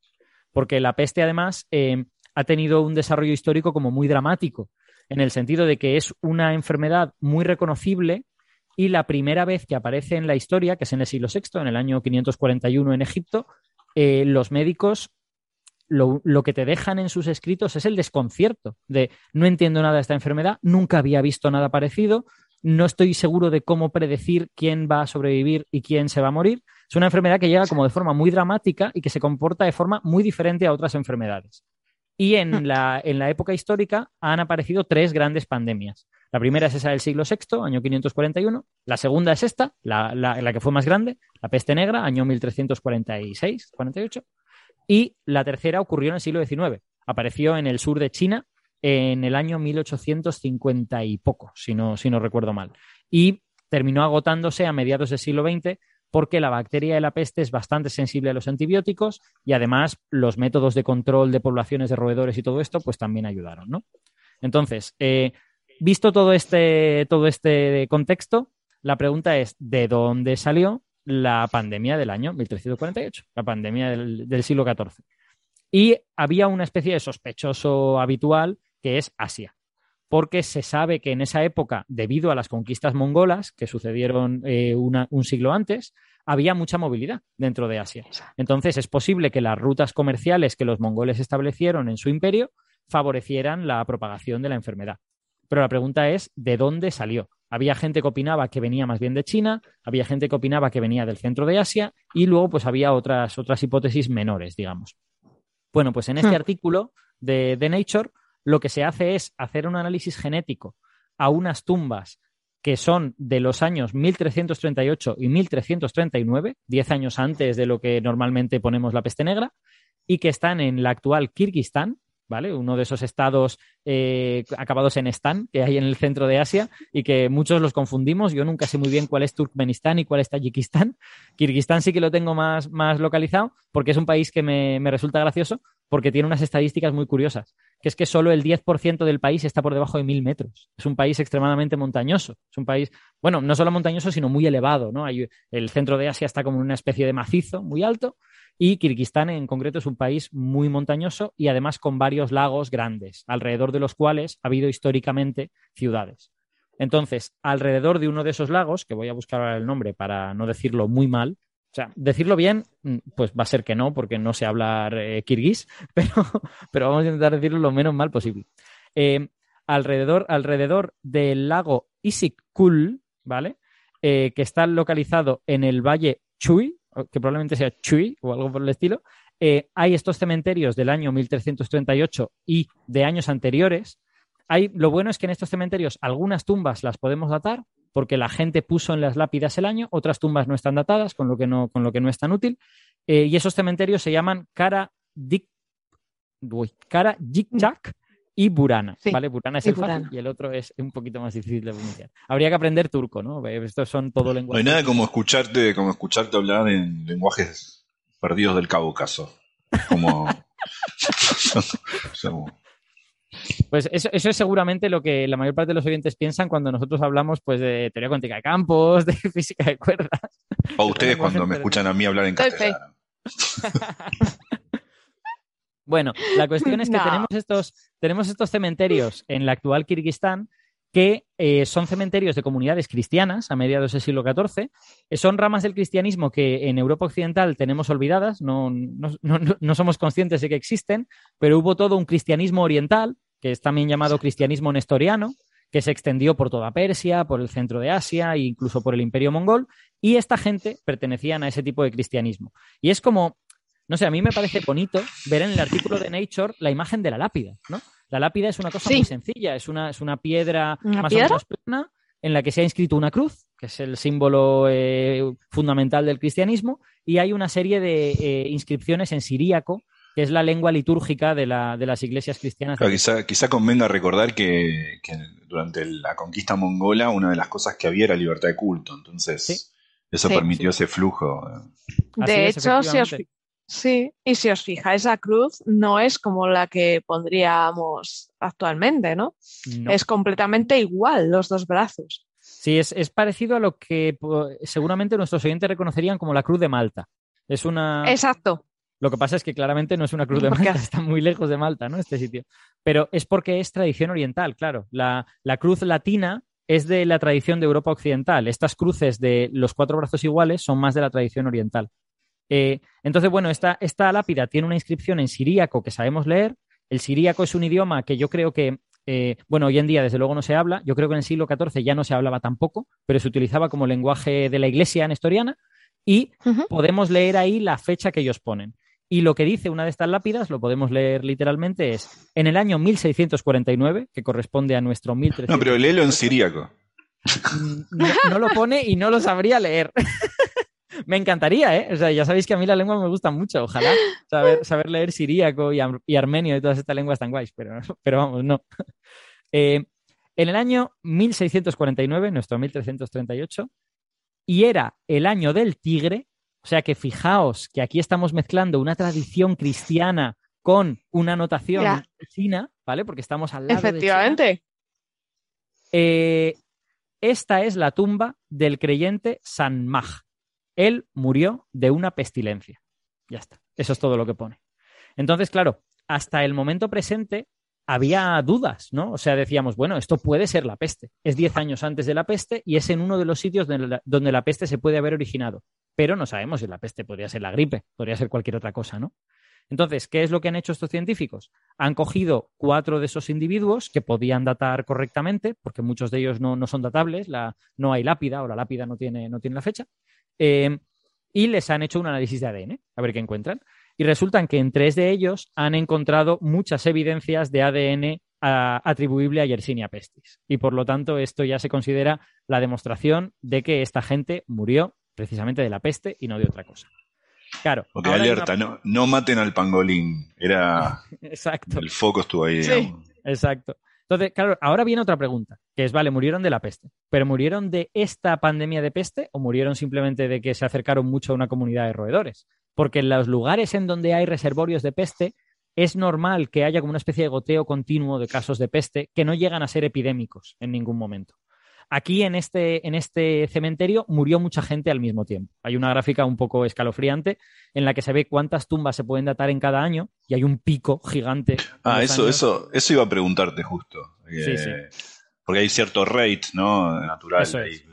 Porque la peste, además, eh, ha tenido un desarrollo histórico como muy dramático, en el sentido de que es una enfermedad muy reconocible y la primera vez que aparece en la historia, que es en el siglo VI, en el año 541 en Egipto, eh, los médicos lo, lo, que te dejan en sus escritos es el desconcierto de no entiendo nada de esta enfermedad, nunca había visto nada parecido, no estoy seguro de cómo predecir quién va a sobrevivir y quién se va a morir. Es una enfermedad que llega como de forma muy dramática y que se comporta de forma muy diferente a otras enfermedades. Y en la, en la época histórica han aparecido tres grandes pandemias. La primera es esa del siglo VI, año 541. La segunda es esta, la, que fue más grande, la peste negra, año 1346-48. Y la tercera ocurrió en el siglo XIX. Apareció en el sur de China en el año 1850 y poco, si no, si no recuerdo mal. Y terminó agotándose a mediados del siglo XX porque la bacteria de la peste es bastante sensible a los antibióticos y además los métodos de control de poblaciones de roedores y todo esto pues también ayudaron, ¿no? Entonces, eh, visto todo este, todo este contexto, la pregunta es, ¿de dónde salió la pandemia del año 1348, la pandemia del, siglo XIV? Y había una especie de sospechoso habitual que es Asia porque se sabe que en esa época, debido a las conquistas mongolas que sucedieron eh, un siglo antes, había mucha movilidad dentro de Asia. Entonces es posible que las rutas comerciales que los mongoles establecieron en su imperio favorecieran la propagación de la enfermedad. Pero la pregunta es, ¿de dónde salió? Había gente que opinaba que venía más bien de China, había gente que opinaba que venía del centro de Asia y luego pues había otras, otras hipótesis menores, digamos. Bueno, pues en este hmm. artículo de, de Nature lo que se hace es hacer un análisis genético a unas tumbas que son de los años 1338 y 1339, 10 años antes de lo que normalmente ponemos la peste negra, y que están en la actual Kirguistán, ¿vale? Uno de esos estados eh, acabados en Stan que hay en el centro de Asia y que muchos los confundimos. Yo nunca sé muy bien cuál es Turkmenistán y cuál es Tayikistán. Kirguistán sí que lo tengo más, más localizado porque es un país que me, me resulta gracioso porque tiene unas estadísticas muy curiosas, que es que solo el 10% del país está por debajo de mil metros. Es un país extremadamente montañoso. Es un país, bueno, no solo montañoso, sino muy elevado, ¿no? Hay, el centro de Asia está como en una especie de macizo muy alto y Kirguistán en concreto es un país muy montañoso y además con varios lagos grandes, alrededor de los cuales ha habido históricamente ciudades. Entonces, alrededor de uno de esos lagos, que voy a buscar ahora el nombre para no decirlo muy mal, o sea, decirlo bien, mm, pues va a ser que no, porque no sé hablar eh, kirguís, pero, pero, vamos a intentar decirlo lo menos mal posible. Eh, alrededor, alrededor del lago Isikkul, ¿vale? Eh, que está localizado en el valle Chui, que probablemente sea Chui o algo por el estilo, eh, hay estos cementerios del año 1338 y de años anteriores. Hay, lo bueno es que en estos cementerios algunas tumbas las podemos datar porque la gente puso en las lápidas el año, otras tumbas no están datadas, con lo que no, con lo que no es tan útil. Eh, y esos cementerios se llaman Dik, Kara Jikjak y Burana, sí, ¿vale? Burana es el fácil y el otro es un poquito más difícil de pronunciar. Habría que aprender turco, ¿no? Estos son todo lenguajes. No hay nada como escucharte, como escucharte hablar en lenguajes perdidos del Cáucaso. Como... Pues eso, eso, es seguramente lo que la mayor parte de los oyentes piensan cuando nosotros hablamos pues, de teoría cuántica de campos, de física de cuerdas. O ustedes cuando me escuchan a mí hablar en castellano. Bueno, la cuestión es que no. tenemos, estos, tenemos estos cementerios en la actual Kirguistán que eh, son cementerios de comunidades cristianas a mediados del siglo XIV. Eh, son ramas del cristianismo que en Europa Occidental tenemos olvidadas, no, no, no, no, somos conscientes de que existen, pero hubo todo un cristianismo oriental, que es también llamado cristianismo nestoriano, que se extendió por toda Persia, por el centro de Asia e incluso por el imperio mongol, y esta gente pertenecían a ese tipo de cristianismo. Y es como no sé, a mí me parece bonito ver en el artículo de Nature la imagen de la lápida, ¿no? La lápida es una cosa sí. muy sencilla, es una, es una piedra ¿Una más piedra? o menos plana en la que se ha inscrito una cruz, que es el símbolo eh, fundamental del cristianismo, y hay una serie de eh, inscripciones en siríaco, que es la lengua litúrgica de, la, de las iglesias cristianas. Claro, quizá, quizá, convenga recordar que, que, durante la conquista mongola una de las cosas que había era libertad de culto, entonces ¿Sí? eso sí, permitió ese flujo. De Así hecho, es, si os Sí, y si os fijáis, la cruz no es como la que pondríamos actualmente, ¿no? no. Es completamente igual los dos brazos. Sí, es, es, parecido a lo que seguramente nuestros oyentes reconocerían como la cruz de Malta. Es una. Exacto. Lo que pasa es que claramente no es una cruz de Malta, está muy lejos de Malta, ¿no? Este sitio. Pero es porque es tradición oriental, claro. La, la cruz latina es de la tradición de Europa Occidental. Estas cruces de los cuatro brazos iguales son más de la tradición oriental. Eh, entonces, bueno, esta, esta lápida tiene una inscripción en siríaco que sabemos leer. El siríaco es un idioma que yo creo que eh, bueno, hoy en día desde luego no se habla, yo creo que en el siglo XIV ya no se hablaba tampoco, pero se utilizaba como lenguaje de la iglesia nestoriana y podemos leer ahí la fecha que ellos ponen. Y lo que dice una de estas lápidas, lo podemos leer literalmente, es en el año 1649, que corresponde a nuestro 1300. No, pero léelo en siríaco. Mm, no, no lo pone y no lo sabría leer. me encantaría, ¿eh? O sea, ya sabéis que a mí la lengua me gusta mucho. Ojalá saber, saber leer siríaco y, armenio y todas estas lenguas tan guays, pero, pero vamos, no. Eh, en el año 1649, nuestro 1338, y era el año del tigre, o sea que fijaos que aquí estamos mezclando una tradición cristiana con una notación china, ¿vale? Porque estamos al lado Efectivamente. De eh, esta es la tumba del creyente San Mag. Él murió de una pestilencia. Ya está. Eso es todo lo que pone. Entonces, claro, hasta el momento presente había dudas, ¿no? O sea, decíamos, bueno, esto puede ser la peste. Es 10 años antes de la peste y es en uno de los sitios donde la, peste se puede haber originado. Pero no sabemos si la peste podría ser la gripe, podría ser cualquier otra cosa, ¿no? Entonces, ¿qué es lo que han hecho estos científicos? Han cogido cuatro de esos individuos que podían datar correctamente, porque muchos de ellos no, son datables, no hay lápida o la lápida no tiene, no tiene la fecha, Em, y les han hecho un análisis de ADN, a ver qué encuentran. Y resultan que en tres de ellos han encontrado muchas evidencias de ADN atribuible a Yersinia pestis. Y por lo tanto, esto ya se considera la demostración de que esta gente murió precisamente de la peste y no de otra cosa. Claro. Porque alerta, no, no maten al pangolín. Era. Exacto. El foco estuvo ahí. Sí. Exacto. Entonces, claro, ahora viene otra pregunta, que es, vale, murieron de la peste, pero ¿murieron de esta pandemia de peste o murieron simplemente de que se acercaron mucho a una comunidad de roedores? Porque en los lugares en donde hay reservorios de peste, es normal que haya como una especie de goteo continuo de casos de peste que no llegan a ser epidémicos en ningún momento. Aquí en este, en este cementerio murió mucha gente al mismo tiempo. Hay una gráfica un poco escalofriante en la que se ve cuántas tumbas se pueden datar en cada año y hay un pico gigante. Ah, eso, eso, eso iba a preguntarte justo. sí, sí. Porque hay cierto rate, ¿no? Natural. Eso es.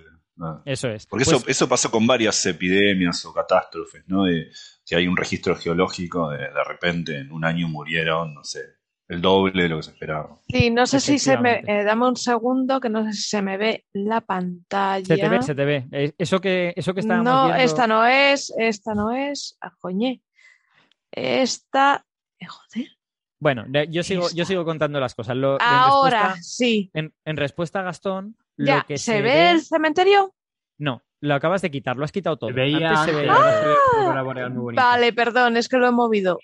Eso es. Porque eso, pues eso pasó con varias epidemias o catástrofes, ¿no? De, si hay un registro geológico, de, de repente en un año murieron, no sé, el doble de lo que se esperaba. Sí, no sé si se me. Eh, dame un segundo, que no sé si se me ve la pantalla. Se te ve, se te ve. Eso que, eso que estábamos No, esta no es, esta no es. Ah, Esta. Eh, joder. Bueno, yo sigo, yo sigo contando las cosas. Ahora sí. En, respuesta a Gastón, ya, que ¿se, ve, el cementerio? No, lo acabas de quitar, lo has quitado todo. veía, vale, perdón, es que lo he movido.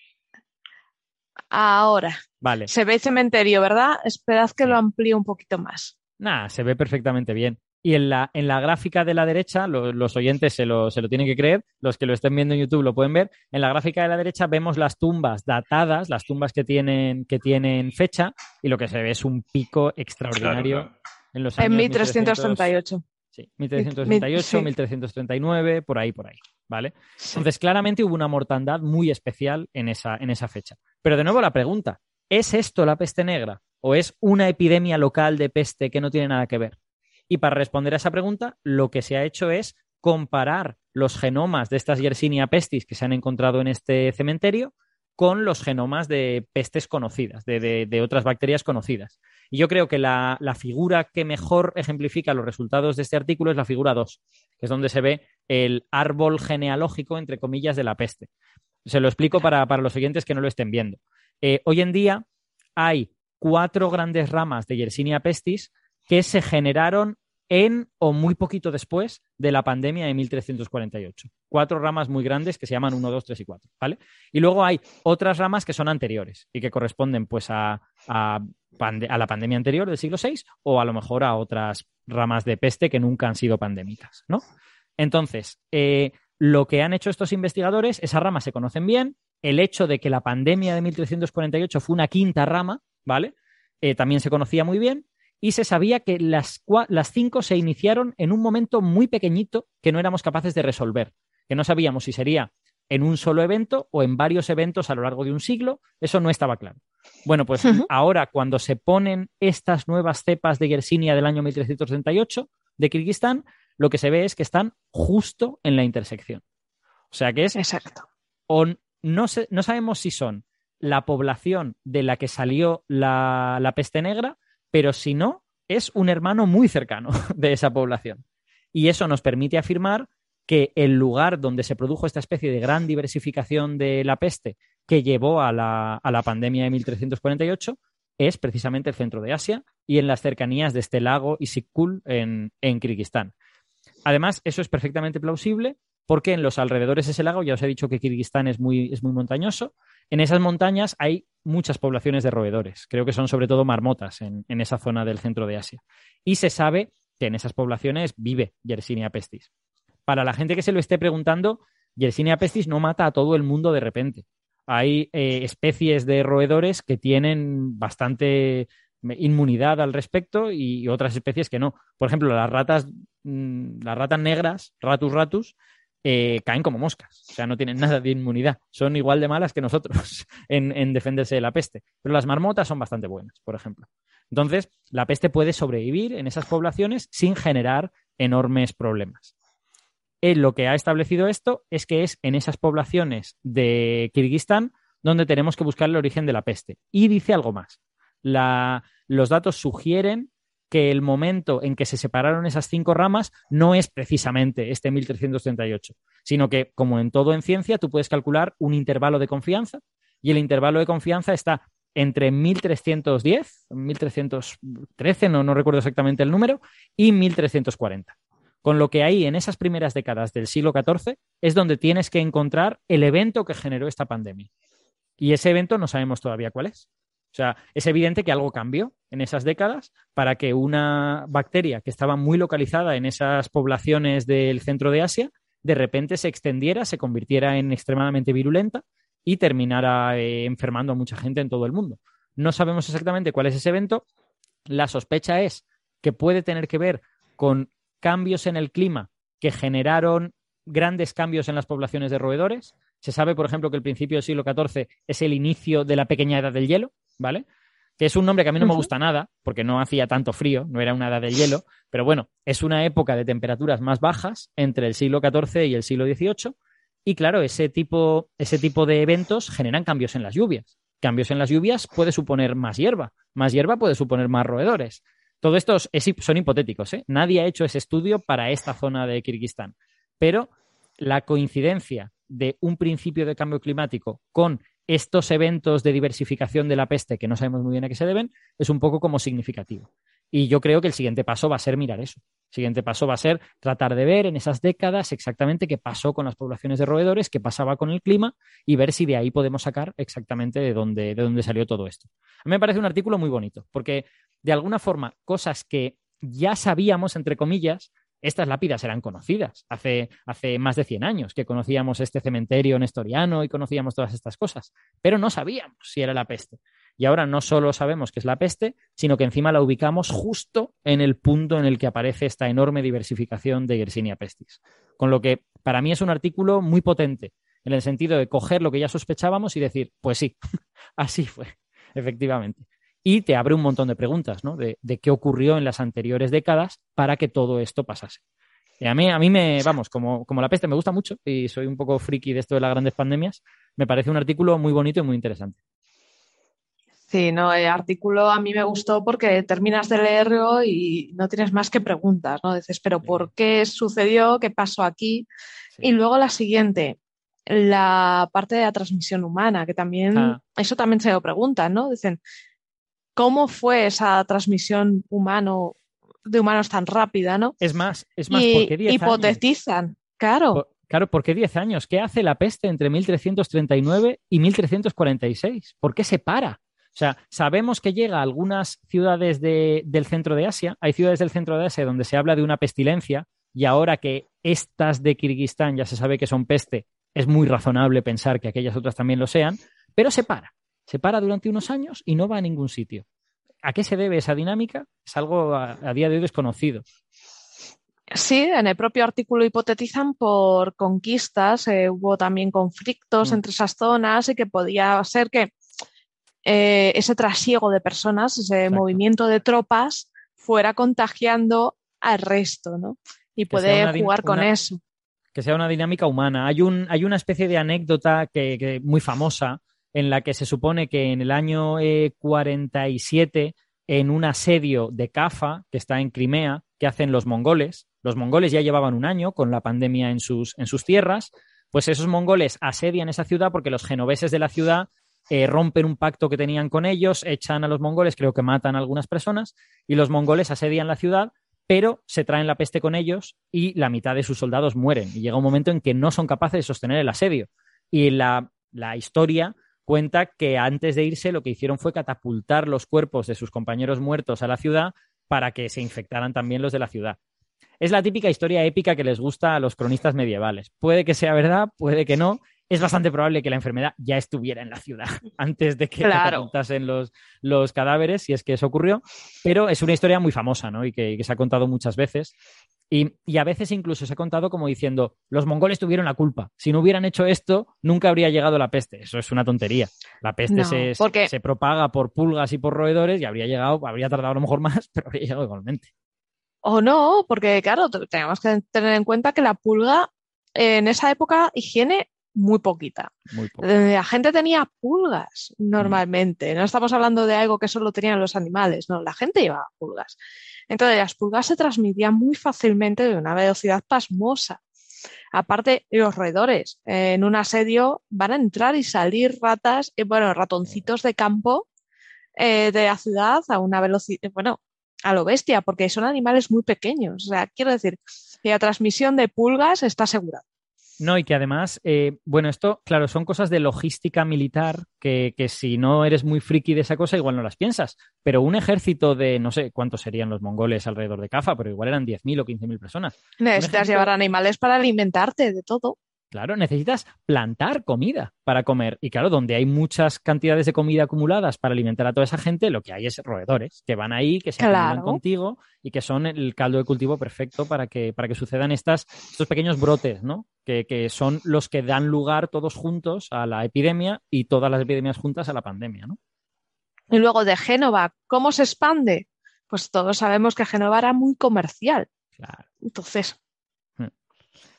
Ahora. Vale. Se ve el cementerio, ¿verdad? Esperad que lo amplíe un poquito más. Nada, se ve perfectamente bien. Y en la, en la gráfica de la derecha, los oyentes se lo, se lo, tienen que creer, los que lo estén viendo en YouTube lo pueden ver. En la gráfica de la derecha vemos las tumbas datadas, las tumbas que tienen, que tienen fecha, y lo que se ve es un pico extraordinario en los años. En 1338. Sí, 1338, 1339, por ahí, por ahí. ¿Vale? Entonces, claramente hubo una mortandad muy especial en esa, en esa fecha. Pero de nuevo la pregunta, ¿es esto la peste negra o es una epidemia local de peste que no tiene nada que ver? Y para responder a esa pregunta, lo que se ha hecho es comparar los genomas de estas Yersinia pestis que se han encontrado en este cementerio con los genomas de pestes conocidas, de, otras bacterias conocidas. Y yo creo que la, figura que mejor ejemplifica los resultados de este artículo es la figura 2, que es donde se ve el árbol genealógico, entre comillas, de la peste. Se lo explico para, los oyentes que no lo estén viendo. Eh, hoy en día hay cuatro grandes ramas de Yersinia pestis que se generaron en o muy poquito después de la pandemia de 1348. Cuatro ramas muy grandes que se llaman 1, 2, 3 y 4, ¿vale? Y luego hay otras ramas que son anteriores y que corresponden pues a, a, la pandemia anterior del siglo VI o a lo mejor a otras ramas de peste que nunca han sido pandémicas, ¿no? Entonces, eh, lo que han hecho estos investigadores, esas ramas se conocen bien, el hecho de que la pandemia de 1348 fue una quinta rama, ¿vale? Eh, también se conocía muy bien y se sabía que las, las cinco se iniciaron en un momento muy pequeñito que no éramos capaces de resolver, que no sabíamos si sería en un solo evento o en varios eventos a lo largo de un siglo, eso no estaba claro. Bueno, pues ahora cuando se ponen estas nuevas cepas de Yersinia del año 1338 de Kirguistán, lo que se ve es que están justo en la intersección. O sea que es Exacto. o no, sé- no sabemos si son la población de la que salió la, la peste negra, pero si no, es un hermano muy cercano de esa población. Y eso nos permite afirmar que el lugar donde se produjo esta especie de gran diversificación de la peste que llevó a la, a la pandemia de 1348 es precisamente el centro de Asia y en las cercanías de este lago Isikkul en, en Kirguistán. Además, eso es perfectamente plausible porque en los alrededores de ese lago, ya os he dicho que Kirguistán es muy, es muy montañoso, en esas montañas hay muchas poblaciones de roedores, creo que son sobre todo marmotas en, en esa zona del centro de Asia. Y se sabe que en esas poblaciones vive Yersinia pestis. Para la gente que se lo esté preguntando, Yersinia pestis no mata a todo el mundo de repente. Hay eh, especies de roedores que tienen bastante inmunidad al respecto y otras especies que no. Por ejemplo, las ratas, mm, las ratas negras, ratus ratus, eh, caen como moscas. O sea, no tienen nada de inmunidad. Son igual de malas que nosotros en, en defenderse de la peste. Pero las marmotas son bastante buenas, por ejemplo. Entonces, la peste puede sobrevivir en esas poblaciones sin generar enormes problemas. Él lo que ha establecido esto es que es en esas poblaciones de Kirguistán donde tenemos que buscar el origen de la peste. Y dice algo más. La- los datos sugieren que el momento en que se separaron esas cinco ramas no es precisamente este 1338, sino que, como en todo en ciencia, tú puedes calcular un intervalo de confianza y el intervalo de confianza está entre 1310, 1313, no, no recuerdo exactamente el número, y 1340. Con lo que ahí, en esas primeras décadas del siglo XIV, es donde tienes que encontrar el evento que generó esta pandemia. Y ese evento no sabemos todavía cuál es. O sea, es evidente que algo cambió en esas décadas para que una bacteria que estaba muy localizada en esas poblaciones del centro de Asia, de repente se extendiera, se convirtiera en extremadamente virulenta y terminara eh, enfermando a mucha gente en todo el mundo. No sabemos exactamente cuál es ese evento. La sospecha es que puede tener que ver con cambios en el clima que generaron grandes cambios en las poblaciones de roedores. Se sabe, por ejemplo, que el principio del siglo XIV es el inicio de la pequeña edad del hielo, ¿vale? Que es un nombre que a mí no me gusta nada, porque no hacía tanto frío, no era una edad del hielo, pero bueno, es una época de temperaturas más bajas entre el siglo XIV y el siglo XVIII, y claro, ese tipo, ese tipo de eventos generan cambios en las lluvias. Cambios en las lluvias puede suponer más hierba, más hierba puede suponer más roedores. Todo esto es- es- son hipotéticos, ¿eh? Nadie ha hecho ese estudio para esta zona de Kirguistán. Pero la coincidencia de un principio de cambio climático con estos eventos de diversificación de la peste que no sabemos muy bien a qué se deben es un poco como significativo. Y yo creo que el siguiente paso va a ser mirar eso. El siguiente paso va a ser tratar de ver en esas décadas exactamente qué pasó con las poblaciones de roedores, qué pasaba con el clima y ver si de ahí podemos sacar exactamente de dónde, de dónde salió todo esto. A mí me parece un artículo muy bonito, porque de alguna forma cosas que ya sabíamos, entre comillas, estas lápidas eran conocidas hace, más de 100 años que conocíamos este cementerio nestoriano y conocíamos todas estas cosas, pero no sabíamos si era la peste. Y ahora no solo sabemos que es la peste, sino que encima la ubicamos justo en el punto en el que aparece esta enorme diversificación de Yersinia pestis. Con lo que para mí es un artículo muy potente, en el sentido de coger lo que ya sospechábamos y decir, pues sí, así fue, efectivamente. Y te abre un montón de preguntas, ¿no? De, de qué ocurrió en las anteriores décadas para que todo esto pasase. Y a mí, a mí me, vamos, como, como la peste me gusta mucho y soy un poco friki de esto de las grandes pandemias, me parece un artículo muy bonito y muy interesante. Sí, no, el artículo a mí me gustó porque terminas de leerlo y no tienes más que preguntas, ¿no? Dices, pero ¿por qué sucedió? ¿Qué pasó aquí? Sí. Y luego la siguiente, la parte de la transmisión humana, que también, Ah. eso también se lo preguntan, ¿no? Dicen, ¿cómo fue esa transmisión humano de humanos tan rápida, ¿no? Es más, es más, y ¿por qué 10 años? hipotetizan, claro. Por- Claro, ¿por qué 10 años? ¿Qué hace la peste entre 1339 y 1346? ¿Por qué se para? O sea, sabemos que llega a algunas ciudades de- del centro de Asia. Hay ciudades del centro de Asia donde se habla de una pestilencia y ahora que estas de Kirguistán ya se sabe que son peste, es muy razonable pensar que aquellas otras también lo sean, pero se para. Se para durante unos años y no va a ningún sitio. ¿A qué se debe esa dinámica? Es algo a, a día de hoy desconocido. Sí, en el propio artículo hipotetizan por conquistas, eh, hubo también conflictos Mm. entre esas zonas y que podía ser que eh, ese trasiego de personas, ese Exacto. movimiento de tropas, fuera contagiando al resto, ¿no? Y Que puede jugar con una- eso. que sea una dinámica humana. Hay, un, hay una especie de anécdota que, que muy famosa en la que se supone que en el año eh, 47, en un asedio de Cafa, que está en Crimea, que hacen los mongoles, los mongoles ya llevaban un año con la pandemia en sus, en sus tierras, pues esos mongoles asedian esa ciudad porque los genoveses de la ciudad eh, rompen un pacto que tenían con ellos, echan a los mongoles, creo que matan a algunas personas, y los mongoles asedian la ciudad pero se traen la peste con ellos y la mitad de sus soldados mueren. Y llega un momento en que no son capaces de sostener el asedio. Y la, la historia cuenta que antes de irse lo que hicieron fue catapultar los cuerpos de sus compañeros muertos a la ciudad para que se infectaran también los de la ciudad. Es la típica historia épica que les gusta a los cronistas medievales. Puede que sea verdad, puede que no. Es bastante probable que la enfermedad ya estuviera en la ciudad antes de que Claro. catapultasen los, los cadáveres, si es que eso ocurrió. Pero es una historia muy famosa, ¿no? Y que, y que se ha contado muchas veces. Y, y a veces incluso se ha contado como diciendo, los mongoles tuvieron la culpa. Si no hubieran hecho esto, nunca habría llegado la peste. Eso es una tontería. La peste No, se, porque- se propaga por pulgas y por roedores y habría llegado, habría tardado a lo mejor más, pero habría llegado igualmente. O no, porque claro, te- tenemos que tener en cuenta que la pulga en esa época higiene muy poquita. Muy. Eh, La gente tenía pulgas normalmente. No estamos hablando de algo que solo tenían los animales, no, la gente llevaba pulgas. Entonces las pulgas se transmitían muy fácilmente de una velocidad pasmosa. Aparte, los roedores eh, en un asedio van a entrar y salir ratas, eh, bueno, ratoncitos de campo eh, de la ciudad a una velocidad, bueno, a lo bestia, porque son animales muy pequeños. O sea, quiero decir, que la transmisión de pulgas está asegurada. No, y que además, eh, bueno, esto, claro, son cosas de logística militar que, que si no eres muy friki de esa cosa, igual no las piensas. Pero un ejército de, no sé cuántos serían los mongoles alrededor de Cafa, pero igual eran 10.000 o 15.000 personas. Necesitas ejército- llevar animales para alimentarte de todo. Claro, necesitas plantar comida para comer. Y claro, donde hay muchas cantidades de comida acumuladas para alimentar a toda esa gente, lo que hay es roedores que van ahí, que se Claro. contigo y que son el caldo de cultivo perfecto para que, para que sucedan estas, estos pequeños brotes, ¿no? Que, que son los que dan lugar todos juntos a la epidemia y todas las epidemias juntas a la pandemia, ¿no? Y luego de Génova, ¿cómo se expande? Pues todos sabemos que Génova era muy comercial. Claro. Entonces,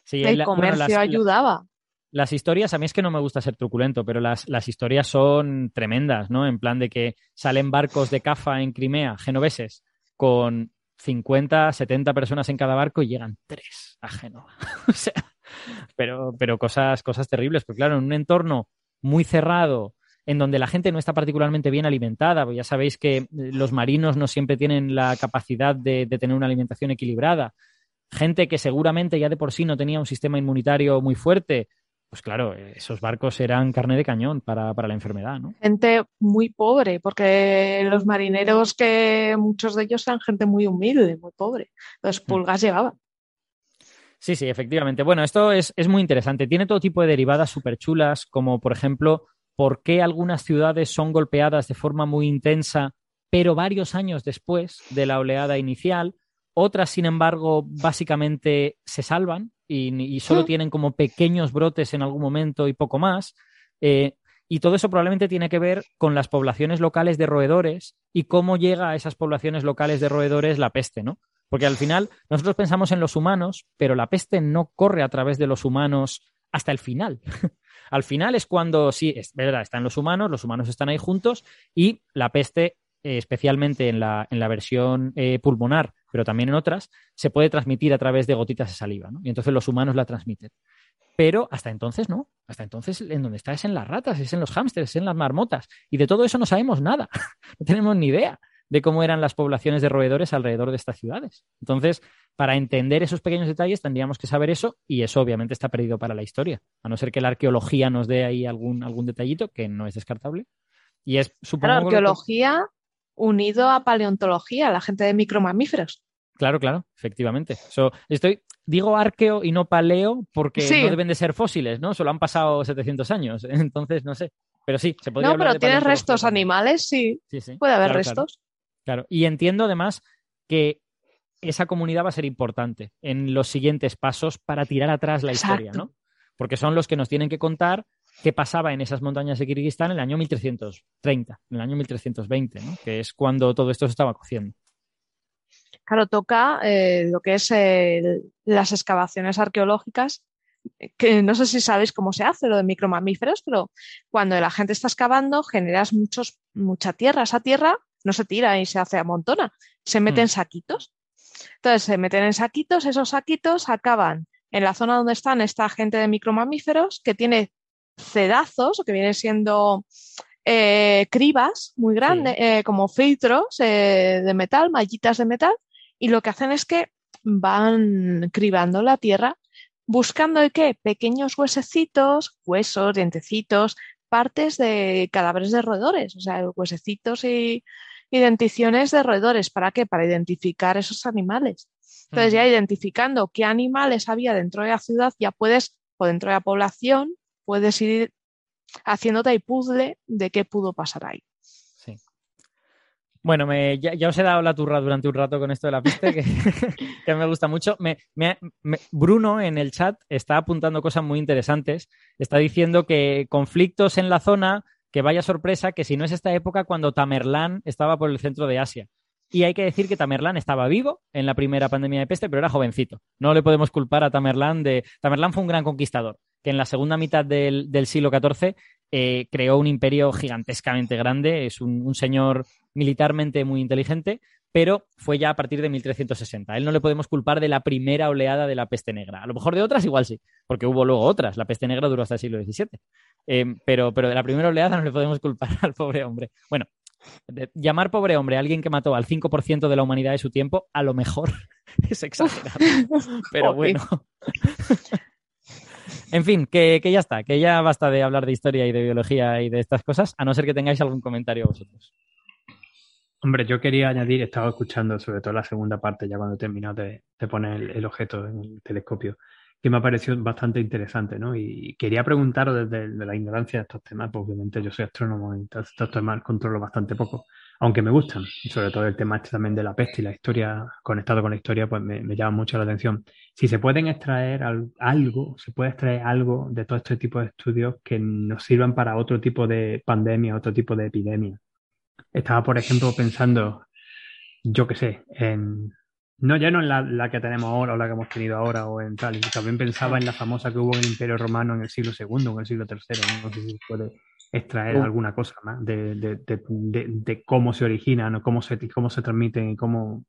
Sí, el la- bueno, comercio las- ayudaba. Las historias, a mí es que no me gusta ser truculento, pero las, las historias son tremendas, ¿no? En plan de que salen barcos de cafa en Crimea, genoveses, con 50, 70 personas en cada barco y llegan tres a Génova. o sea, pero, pero cosas, cosas terribles, porque claro, en un entorno muy cerrado, en donde la gente no está particularmente bien alimentada, pues ya sabéis que los marinos no siempre tienen la capacidad de, de tener una alimentación equilibrada, gente que seguramente ya de por sí no tenía un sistema inmunitario muy fuerte, pues claro, esos barcos eran carne de cañón para, para la enfermedad, ¿no? Gente muy pobre, porque los marineros que muchos de ellos eran gente muy humilde, muy pobre. Entonces, pulgas llevaban. Sí, sí, efectivamente. Bueno, esto es, es muy interesante. Tiene todo tipo de derivadas súper chulas, como por ejemplo, por qué algunas ciudades son golpeadas de forma muy intensa, pero varios años después de la oleada inicial. Otras, sin embargo, básicamente se salvan y, y solo Mm. tienen como pequeños brotes en algún momento y poco más. Eh, y todo eso probablemente tiene que ver con las poblaciones locales de roedores y cómo llega a esas poblaciones locales de roedores la peste, ¿no? Porque al final nosotros pensamos en los humanos, pero la peste no corre a través de los humanos hasta el final. al final es cuando, sí, es verdad, están los humanos, los humanos están ahí juntos y la peste, eh, especialmente en la, en la versión eh, pulmonar, pero también en otras, se puede transmitir a través de gotitas de saliva, ¿no? Y entonces los humanos la transmiten. Pero hasta entonces no. Hasta entonces en donde está es en las ratas, es en los hámsters, es en las marmotas. Y de todo eso no sabemos nada. no tenemos ni idea de cómo eran las poblaciones de roedores alrededor de estas ciudades. Entonces, para entender esos pequeños detalles tendríamos que saber eso y eso obviamente está perdido para la historia, a no ser que la arqueología nos dé ahí algún, algún detallito que no es descartable. Y es, supongo... Que- arqueología unido a paleontología, la gente de micromamíferos. Claro, claro, efectivamente. So, estoy, digo arqueo y no paleo porque Sí. no deben de ser fósiles, ¿no? Solo han pasado 700 años, entonces no sé. Pero sí, se podría No, hablar pero de tienes restos animales, sí. Sí, sí. Puede haber Claro, restos. Claro, y entiendo además que esa comunidad va a ser importante en los siguientes pasos para tirar atrás la historia. ¿no? Porque son los que nos tienen que contar qué pasaba en esas montañas de Kirguistán en el año 1330, en el año 1320, ¿no? que es cuando todo esto se estaba cociendo. Claro, toca eh, lo que es eh, las excavaciones arqueológicas, que no sé si sabéis cómo se hace lo de micromamíferos, pero cuando la gente está excavando generas muchos, mucha tierra. Esa tierra no se tira y se hace amontona, se mete en saquitos. Entonces se meten en saquitos, esos saquitos acaban en la zona donde están esta gente de micromamíferos que tiene cedazos, que vienen siendo eh, cribas muy grandes, eh, como filtros eh, de metal, mallitas de metal, y lo que hacen es que van cribando la tierra buscando de qué? Pequeños huesecitos, huesos, dientecitos, partes de cadáveres de roedores, o sea, huesecitos y identificaciones de roedores. ¿Para qué? Para identificar esos animales. Entonces, ya identificando qué animales había dentro de la ciudad, ya puedes, o dentro de la población, puedes ir haciéndote el puzzle de qué pudo pasar ahí. Bueno, me, ya, os he dado la turra durante un rato con esto de la peste, que, me gusta mucho. Me, Bruno en el chat está apuntando cosas muy interesantes. Está diciendo que conflictos en la zona, que vaya sorpresa, que si no es esta época cuando Tamerlán estaba por el centro de Asia. Y hay que decir que Tamerlán estaba vivo en la primera pandemia de peste, pero era jovencito. No le podemos culpar a Tamerlán de... Tamerlán fue un gran conquistador, que en la segunda mitad del, siglo XIV eh, creó un imperio gigantescamente grande, es un, señor militarmente muy inteligente, pero fue ya a partir de 1360. A él no le podemos culpar de la primera oleada de la peste negra. A lo mejor de otras igual sí, porque hubo luego otras. La peste negra duró hasta el siglo XVII. Eh, pero, pero de la primera oleada no le podemos culpar al pobre hombre. Bueno, llamar pobre hombre a alguien que mató al 5% de la humanidad de su tiempo, a lo mejor es exagerado. Pero bueno. En fin, que, ya está, que ya basta de hablar de historia y de biología y de estas cosas, a no ser que tengáis algún comentario vosotros. Hombre, yo quería añadir, he estado escuchando sobre todo la segunda parte, ya cuando he terminado de, poner el, objeto en el telescopio, que me ha parecido bastante interesante, ¿no? Y quería preguntaros desde la ignorancia de estos temas, porque obviamente yo soy astrónomo y estos temas controlo bastante poco, aunque me gustan, y sobre todo el tema este también de la peste y la historia, conectado con la historia, pues me, llama mucho la atención. Si se pueden extraer algo, se puede extraer algo de todo este tipo de estudios que nos sirvan para otro tipo de pandemia, otro tipo de epidemia. Estaba, por ejemplo, pensando, yo qué sé, en no, ya no en la, que tenemos ahora o la que hemos tenido ahora o en tal. También pensaba en la famosa que hubo en el Imperio Romano en el siglo II, en el siglo III. No, sé si se puede extraer alguna cosa más de, de, cómo se originan o cómo se, cómo se transmiten y cómo...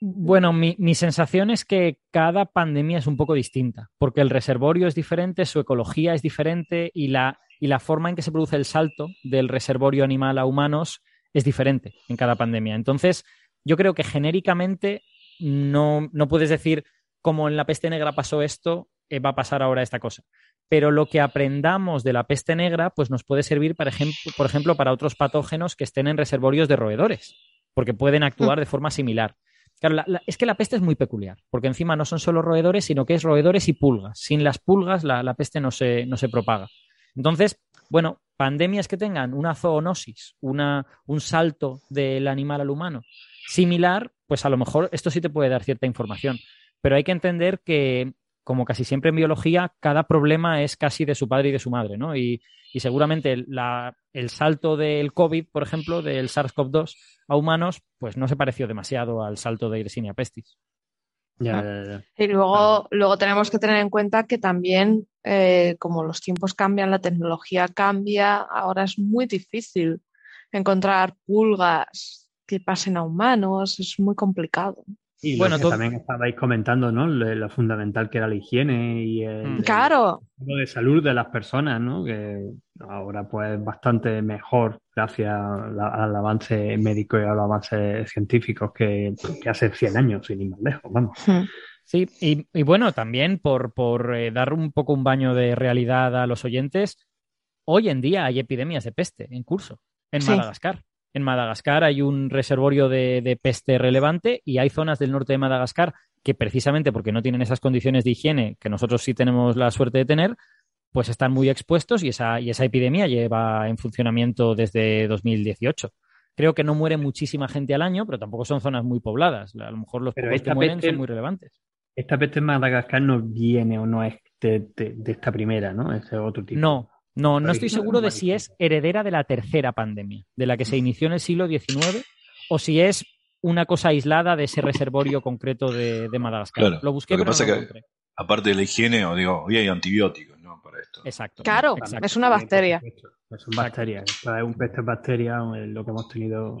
Bueno, mi, mi, sensación es que cada pandemia es un poco distinta, porque el reservorio es diferente, su ecología es diferente y la, y la forma en que se produce el salto del reservorio animal a humanos es diferente en cada pandemia. Entonces, yo creo que genéricamente no, no puedes decir como en la peste negra pasó esto, eh, va a pasar ahora esta cosa. Pero lo que aprendamos de la peste negra, pues nos puede servir, por ejemplo, para otros patógenos que estén en reservorios de roedores, porque pueden actuar de forma similar. Claro, es que la peste es muy peculiar, porque encima no son solo roedores, sino que es roedores y pulgas. Sin las pulgas la, peste no se, no se propaga. Entonces, bueno, pandemias que tengan una zoonosis, una, un salto del animal al humano, similar, pues a lo mejor esto sí te puede dar cierta información. Pero hay que entender que, como casi siempre en biología, cada problema es casi de su padre y de su madre, ¿no? Y, seguramente el salto del COVID, por ejemplo, del SARS-CoV-2 a humanos, pues no se pareció demasiado al salto de Yersinia pestis. Y luego, luego tenemos que tener en cuenta que también, eh, como los tiempos cambian, la tecnología cambia, ahora es muy difícil encontrar pulgas que pasen a humanos, es muy complicado. Y bueno, también estabais comentando, ¿no? Lo, fundamental que era la higiene y el, claro. de salud de las personas, ¿no? Que ahora pues bastante mejor gracias al avance médico y a los avances científicos que, hace 100 años, sin ir más lejos, vamos. Hmm. Sí, y, bueno, también por, por eh, dar un poco un baño de realidad a los oyentes, hoy en día hay epidemias de peste en curso en Madagascar. En Madagascar hay un reservorio de, peste relevante y hay zonas del norte de Madagascar que precisamente porque no tienen esas condiciones de higiene que nosotros sí tenemos la suerte de tener, pues están muy expuestos y esa, y esa epidemia lleva en funcionamiento desde 2018. Creo que no muere muchísima gente al año, pero tampoco son zonas muy pobladas. A lo mejor los pocos que mueren son muy relevantes. Esta peste en Madagascar no viene o no es de, de- de esta primera, ¿no? Ese otro tipo. No, no, no estoy seguro de si es heredera de la tercera pandemia, de la que se inició en el siglo XIX, o si es una cosa aislada de ese reservorio concreto de, de Madagascar. Claro, Lo busqué, lo que pero pasa no lo que-. Aparte de la higiene, o digo, hoy hay antibióticos, ¿no? Para esto. Exacto. Claro, exacto. es una bacteria. Es una bacteria. Es un peste bacteria, lo que hemos tenido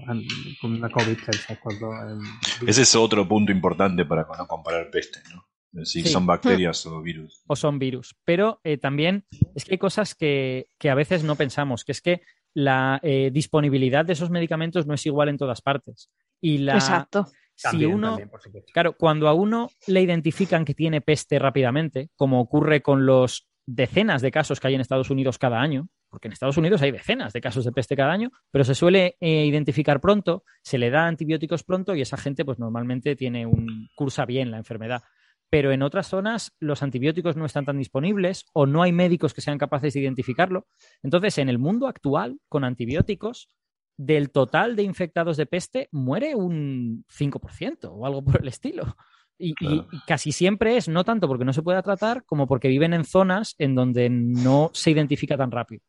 con una COVID, el SARS-CoV-2. eh, Ese es otro punto importante para no comparar peste, ¿no? Sí. son bacterias o virus. o son virus. Pero eh, también es que hay cosas que, que a veces no pensamos, que es que la eh, disponibilidad de esos medicamentos no es igual en todas partes. Y la, Exacto. si también, uno, también, por supuesto. claro, cuando a uno le identifican que tiene peste rápidamente, como ocurre con los decenas de casos que hay en Estados Unidos cada año, porque en Estados Unidos hay decenas de casos de peste cada año, pero se suele eh, identificar pronto, se le da antibióticos pronto y esa gente pues normalmente tiene un cursa bien la enfermedad. Pero en otras zonas los antibióticos no están tan disponibles o no hay médicos que sean capaces de identificarlo. Entonces, en el mundo actual, con antibióticos, del total de infectados de peste muere un 5% o algo por el estilo. Y, y- Claro. y casi siempre es no tanto porque no se pueda tratar como porque viven en zonas en donde no se identifica tan rápido.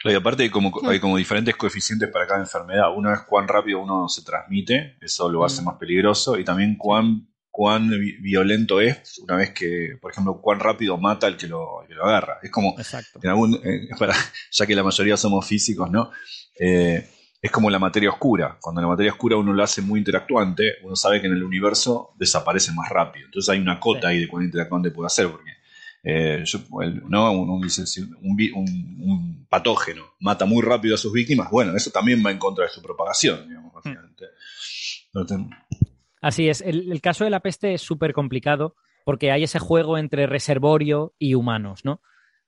Claro, y aparte hay como, hay como diferentes coeficientes para cada enfermedad. Uno es cuán rápido uno se transmite, eso lo hace Mm. más peligroso, y también cuán, cuán vi- violento es una vez que, por ejemplo, cuán rápido mata al que lo, al que lo agarra. Es como, Exacto. en algún, eh, para, ya que la mayoría somos físicos, ¿no? Eh, es como la materia oscura. Cuando la materia oscura uno lo hace muy interactuante, uno sabe que en el universo desaparece más rápido. Entonces hay una cota Sí. ahí de cuán interactuante puede hacer, porque eh, yo- ¿no? un, un- patógeno mata muy rápido a sus víctimas, bueno, eso también va en contra de su propagación, digamos, básicamente. Así es, el, el caso de la peste es súper complicado porque hay ese juego entre reservorio y humanos, ¿no?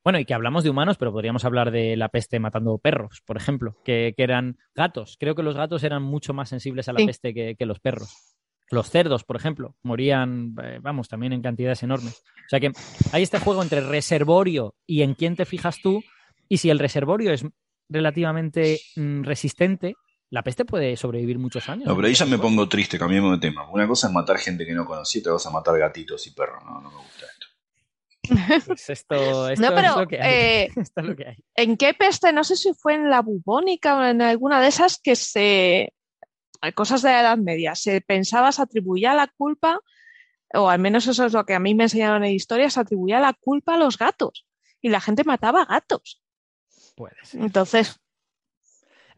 Bueno, y que hablamos de humanos, pero podríamos hablar de la peste matando perros, por ejemplo, que, que eran gatos. Creo que los gatos eran mucho más sensibles a la Sí. peste que, que los perros. Los cerdos, por ejemplo, morían, eh, vamos, también en cantidades enormes. O sea que hay este juego entre reservorio y en quién te fijas tú, y si el reservorio es relativamente mm, resistente, la peste puede sobrevivir muchos años. no, pero ahí ya me pongo triste, cambiemos de tema. Una cosa es matar gente que no conocí, otra cosa es matar gatitos y perros. No, no me gusta esto. Pues esto, esto No, es pero lo que hay. eh, Esto es lo que hay. ¿en qué peste? No sé si fue en la bubónica o en alguna de esas que se. Cosas de la Edad Media. Se pensaba, se atribuía la culpa, o al menos eso es lo que a mí me enseñaron en historia, se atribuía la culpa a los gatos. Y la gente mataba gatos. Puede ser. Entonces,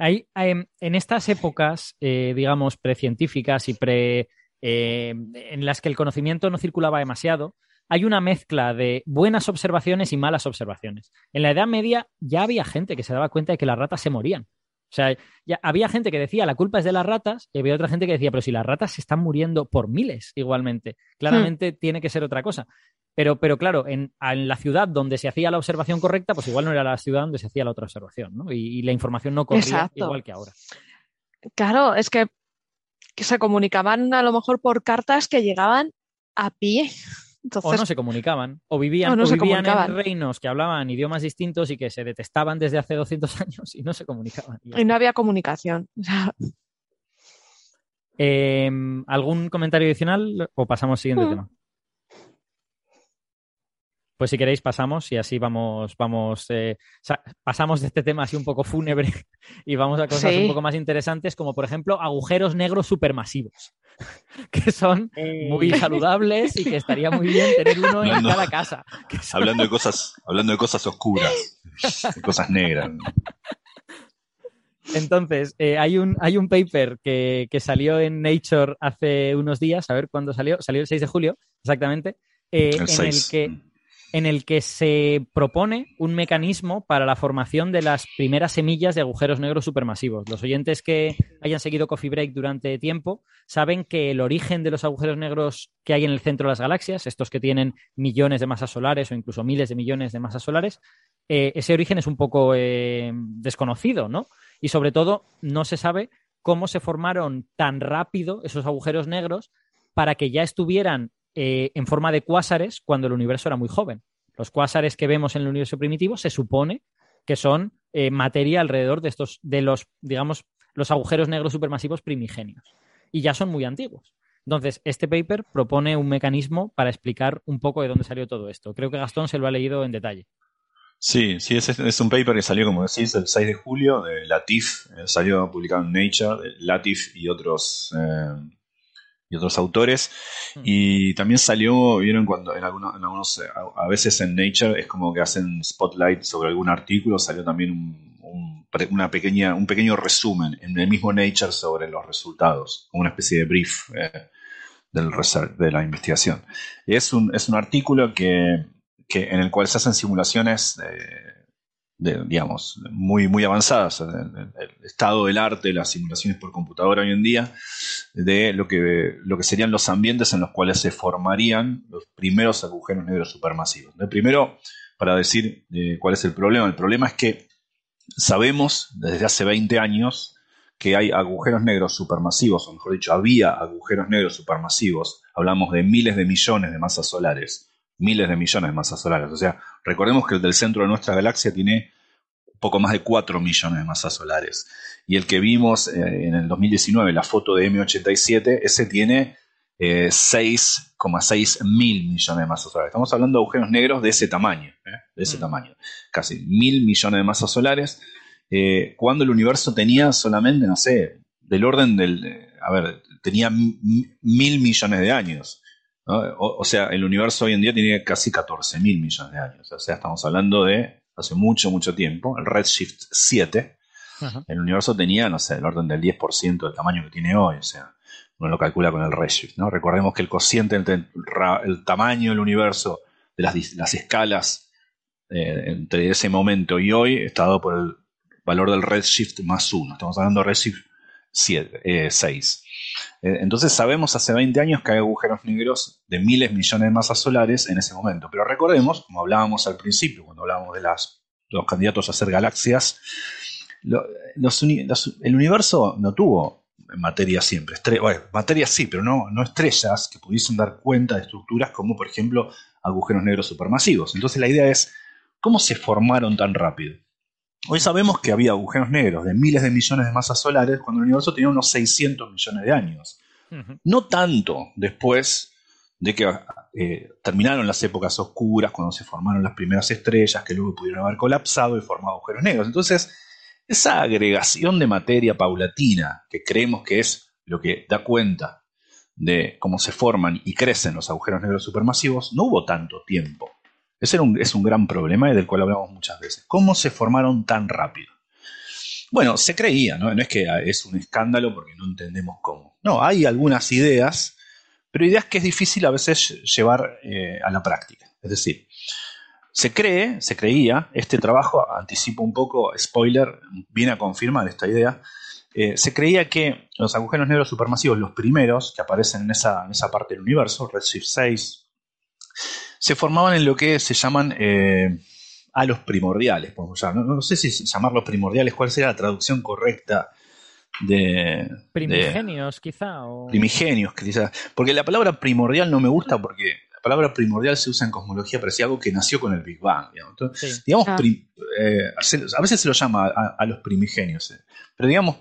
Hay, en estas épocas, eh, digamos, precientíficas y pre, eh, en las que el conocimiento no circulaba demasiado, hay una mezcla de buenas observaciones y malas observaciones. En la Edad Media ya había gente que se daba cuenta de que las ratas se morían. O sea, ya había gente que decía la culpa es de las ratas y había otra gente que decía, pero si las ratas se están muriendo por miles igualmente, claramente tiene que ser otra cosa. Pero, pero claro, en, en la ciudad donde se hacía la observación correcta, pues igual no era la ciudad donde se hacía la otra observación, ¿no? Y, y la información no corría Exacto. igual que ahora. claro, es que, que se comunicaban a lo mejor por cartas que llegaban a pie. O no se comunicaban, o vivían, O no o vivían en reinos que hablaban idiomas distintos y que se detestaban desde hace 200 años y no se comunicaban. Y no había comunicación. Eh, ¿Algún comentario adicional o pasamos al siguiente Mm. tema? Pues si queréis pasamos y así vamos, vamos, eh, sa- pasamos de este tema así un poco fúnebre y vamos a cosas Sí. un poco más interesantes, como por ejemplo agujeros negros supermasivos, que son muy saludables y que estaría muy bien tener uno en cada casa. son- Hablando de cosas, hablando de cosas oscuras, de cosas negras. Entonces, eh, hay, un, hay un paper que, que salió en Nature hace unos días, a ver cuándo salió, salió el 6 de julio, exactamente, eh, El en, 6. el que, en el que se propone un mecanismo para la formación de las primeras semillas de agujeros negros supermasivos. Los oyentes que hayan seguido Coffee Break durante tiempo saben que el origen de los agujeros negros que hay en el centro de las galaxias, estos que tienen millones de masas solares o incluso miles de millones de masas solares, eh, ese origen es un poco eh, desconocido, ¿no? Y sobre todo, no se sabe cómo se formaron tan rápido esos agujeros negros para que ya estuvieran eh, en forma de cuásares cuando el universo era muy joven. Los cuásares que vemos en el universo primitivo se supone que son eh, materia alrededor de estos, de los, digamos, los agujeros negros supermasivos primigenios. Y ya son muy antiguos. Entonces, este paper propone un mecanismo para explicar un poco de dónde salió todo esto. Creo que Gastón se lo ha leído en detalle. Sí, sí, es, un paper que salió, como decís, el 6 de julio de Latif, eh, salió publicado en Nature, Latif y otros y otros autores. Hmm. Y también salió, vieron cuando en algunos, en algunos, eh, a, veces en Nature es como que hacen spotlight sobre algún artículo, salió también un, una pequeña, un pequeño resumen en el mismo Nature sobre los resultados, una especie de brief eh, del de la investigación. Es un, es un artículo que, que, en el cual se hacen simulaciones de, digamos, muy, muy avanzadas, el, estado del arte, las simulaciones por computadora hoy en día, de lo que, lo que serían los ambientes en los cuales se formarían los primeros agujeros negros supermasivos. De primero, para decir eh, cuál es el problema, el problema es que sabemos desde hace 20 años que hay agujeros negros supermasivos, o mejor dicho, había agujeros negros supermasivos, hablamos de miles de millones de masas solares, miles de millones de masas solares. O sea, recordemos que el del centro de nuestra galaxia tiene poco más de 4 millones de masas solares. Y el que vimos eh, en el 2019, la foto de M87, ese tiene 6,6 eh, mil millones de masas solares. Estamos hablando de agujeros negros de ese tamaño, ¿eh? de ese mm. tamaño. Casi mil millones de masas solares. cuando el universo tenía solamente, no sé, del orden del... A ver, tenía mil millones de años. O, sea, el universo hoy en día tiene casi 14 mil millones de años. O sea, estamos hablando de hace mucho, mucho tiempo, el Redshift 7. El universo tenía, no sé, el orden del 10% del tamaño que tiene hoy. O sea, uno lo calcula con el Redshift. ¿no? Recordemos que el cociente entre el, tamaño del universo, de las, escalas eh, entre ese momento y hoy, está dado por el valor del Redshift más 1. Estamos hablando de Redshift 7, 6. Eh, entonces sabemos hace 20 años que hay agujeros negros de miles millones de masas solares en ese momento. Pero recordemos, como hablábamos al principio, cuando hablábamos de los candidatos a ser galaxias, el universo no tuvo materia siempre. bueno, materia sí, pero no estrellas que pudiesen dar cuenta de estructuras como, por ejemplo, agujeros negros supermasivos. Entonces la idea es, ¿cómo se formaron tan rápido? Hoy sabemos que había agujeros negros de miles de millones de masas solares cuando el universo tenía unos 600 millones de años. No tanto después de que eh, terminaron las épocas oscuras, cuando se formaron las primeras estrellas que luego pudieron haber colapsado y formado agujeros negros. Entonces, esa agregación de materia paulatina, que creemos que es lo que da cuenta de cómo se forman y crecen los agujeros negros supermasivos, no hubo tanto tiempo. Ese es un gran problema y del cual hablamos muchas veces. ¿Cómo se formaron tan rápido? Bueno, se creía, ¿no? es que es un escándalo porque no entendemos cómo. No, hay algunas ideas, pero ideas que es difícil a veces llevar eh, a la práctica. Es decir, se cree, se creía, este trabajo, anticipo un poco, spoiler, viene a confirmar esta idea, eh, se creía que los agujeros negros supermasivos, los primeros que aparecen en esa, en esa parte del universo, Redshift 6, se formaban en lo que se llaman eh, halos primordiales. No, sé si llamarlos primordiales, cuál sería la traducción correcta de... Primigenios, quizá. Primigenios, quizá. Porque la palabra primordial no me gusta porque la palabra primordial se usa en cosmología, pero es algo que nació con el Big Bang. Digamos, ah. eh, a veces se lo llama a, los primigenios. Eh. Pero digamos,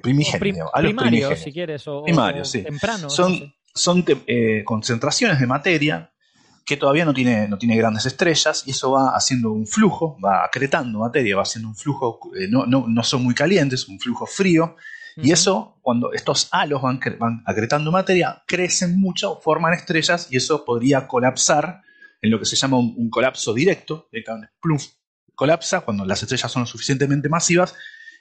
primigenios. primarios, si quieres, o, primarios, sí. tempranos. Son, son eh, concentraciones de materia que todavía no tiene, no tiene grandes estrellas y eso va haciendo un flujo, va acretando materia, va haciendo un flujo, eh, no, no, son muy calientes, un flujo frío. Y eso, cuando estos halos van, van, acretando materia, crecen mucho, forman estrellas y eso podría colapsar en lo que se llama un, colapso directo. Plum, colapsa cuando las estrellas son suficientemente masivas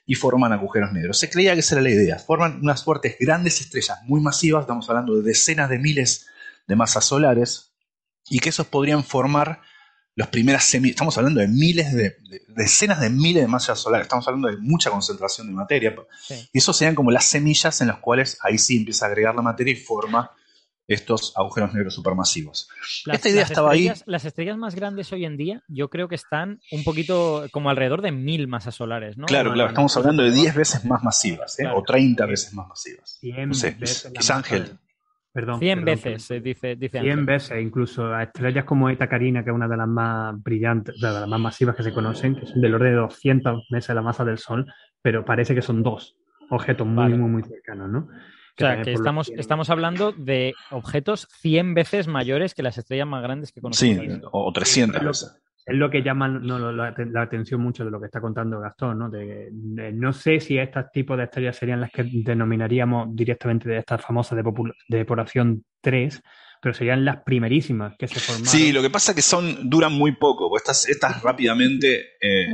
y forman agujeros negros. Se creía que esa era la idea. Forman unas fuertes grandes estrellas muy masivas, estamos hablando de decenas de miles de masas solares, y que esos podrían formar las primeras semillas. Estamos hablando de miles de, decenas de miles de masas solares, estamos hablando de mucha concentración de materia. Y esos serían como las semillas en las cuales ahí sí empieza a agregar la materia y forma estos agujeros negros supermasivos. Esta idea estaba ahí. Las estrellas más grandes hoy en día, yo creo que están un poquito como alrededor de mil masas solares, ¿no? Claro, claro, estamos hablando de 10 veces más masivas, ¿eh? o 30 veces más masivas. no sé, veces Ángel. Perdón, 100 veces, dice, dice 100 veces, incluso a estrellas como Eta Carina, que es una de las más brillantes, de las más masivas que se conocen, que son del orden de 200 veces la masa del Sol, pero parece que son dos objetos muy, muy, muy cercanos, ¿no? O sea, que estamos, estamos hablando de objetos 100 veces mayores que las estrellas más grandes que conocemos. Sí, o 300 veces. Es lo que llama no, la, atención mucho de lo que está contando Gastón, ¿no? De, no sé si estos tipos de estrellas serían las que denominaríamos directamente de estas famosas de, de depuración 3, pero serían las primerísimas que se formaron. Sí, lo que pasa es que son, duran muy poco, porque estas, estas rápidamente, eh,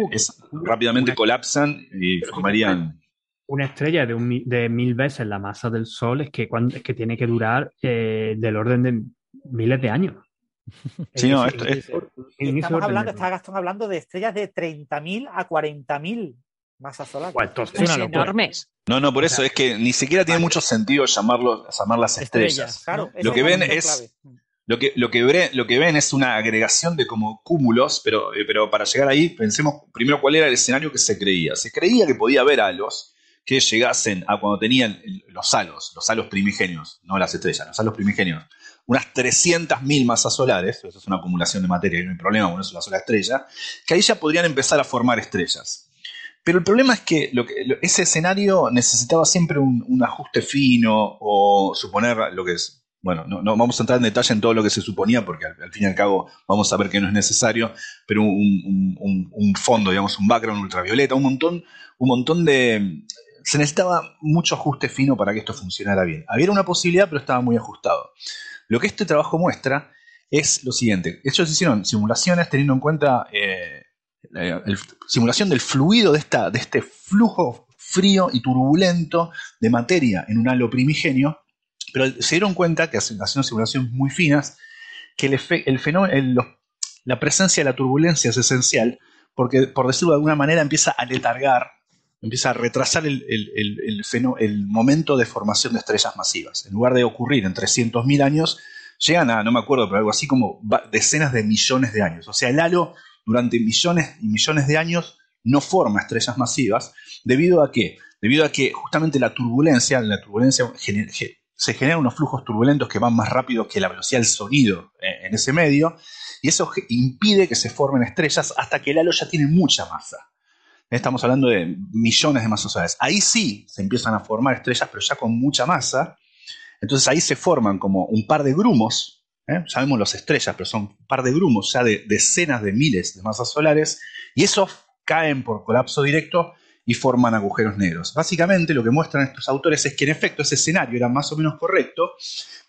rápidamente colapsan y formarían. Una estrella de, un, de mil veces la masa del Sol es que, cuando, es que tiene que durar eh, del orden de miles de años. Sí, no, esto, Estamos hablando, está Gastón hablando de estrellas de 30.000 a 40.000 masas solares. son enormes. No, no, por eso es que ni siquiera tiene mucho sentido llamarlo, llamarlas estrellas. Claro, lo que ven es lo que, lo, que lo que ven es una agregación de como cúmulos, pero, eh, pero para llegar ahí pensemos primero cuál era el escenario que se creía. Se creía que podía haber halos que llegasen a cuando tenían los halos, los halos primigenios, no las estrellas, los halos primigenios, unas 300.000 masas solares, eso es una acumulación de materia no hay problema, bueno, es una sola estrella, que ahí ya podrían empezar a formar estrellas. Pero el problema es que, ese escenario necesitaba siempre un, ajuste fino o suponer lo que es. Bueno, no, vamos a entrar en detalle en todo lo que se suponía, porque al, fin y al cabo vamos a ver que no es necesario, pero un, fondo, digamos, un background ultravioleta, un montón, un montón de. Se necesitaba mucho ajuste fino para que esto funcionara bien. Había una posibilidad, pero estaba muy ajustado. Lo que este trabajo muestra es lo siguiente. Ellos hicieron simulaciones teniendo en cuenta eh, la simulación del fluido de, esta, de este flujo frío y turbulento de materia en un halo primigenio, pero se dieron cuenta que haciendo simulaciones muy finas, que el, el fenómeno, la presencia de la turbulencia es esencial, porque por decirlo de alguna manera empieza a letargar, empieza a retrasar el, el, momento de formación de estrellas masivas. En lugar de ocurrir en 300.000 años, llegan a, no me acuerdo, pero algo así como decenas de millones de años. O sea, el halo durante millones y millones de años no forma estrellas masivas, debido a qué? Debido a que justamente la turbulencia, la turbulencia se generan unos flujos turbulentos que van más rápido que la velocidad del sonido eh, en ese medio, y eso impide que se formen estrellas hasta que el halo ya tiene mucha masa. Estamos hablando de millones de masas solares. Ahí sí se empiezan a formar estrellas, pero ya con mucha masa. Entonces ahí se forman como un par de grumos ¿eh? sabemos las estrellas, pero son un par de grumos ya de decenas de miles de masas solares, y esos caen por colapso directo y forman agujeros negros. Básicamente lo que muestran estos autores es que en efecto ese escenario era más o menos correcto,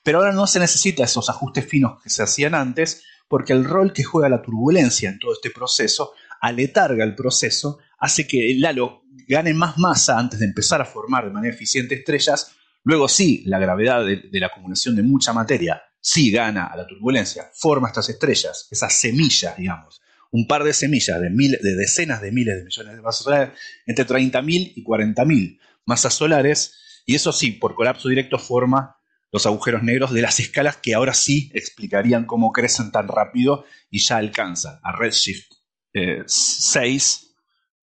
pero ahora no se necesita esos ajustes finos que se hacían antes, porque el rol que juega la turbulencia en todo este proceso aletarga el proceso, hace que el halo gane más masa antes de empezar a formar de manera eficiente estrellas. Luego sí, la gravedad de la acumulación de mucha materia si gana a la turbulencia, forma estas estrellas, esas semillas, digamos, un par de semillas de, de decenas de miles de millones de masas solares, entre 30.000 y 40.000 masas solares, y eso sí, por colapso directo forma los agujeros negros de las escalas que ahora sí explicarían cómo crecen tan rápido y ya alcanzan. A redshift 6 eh,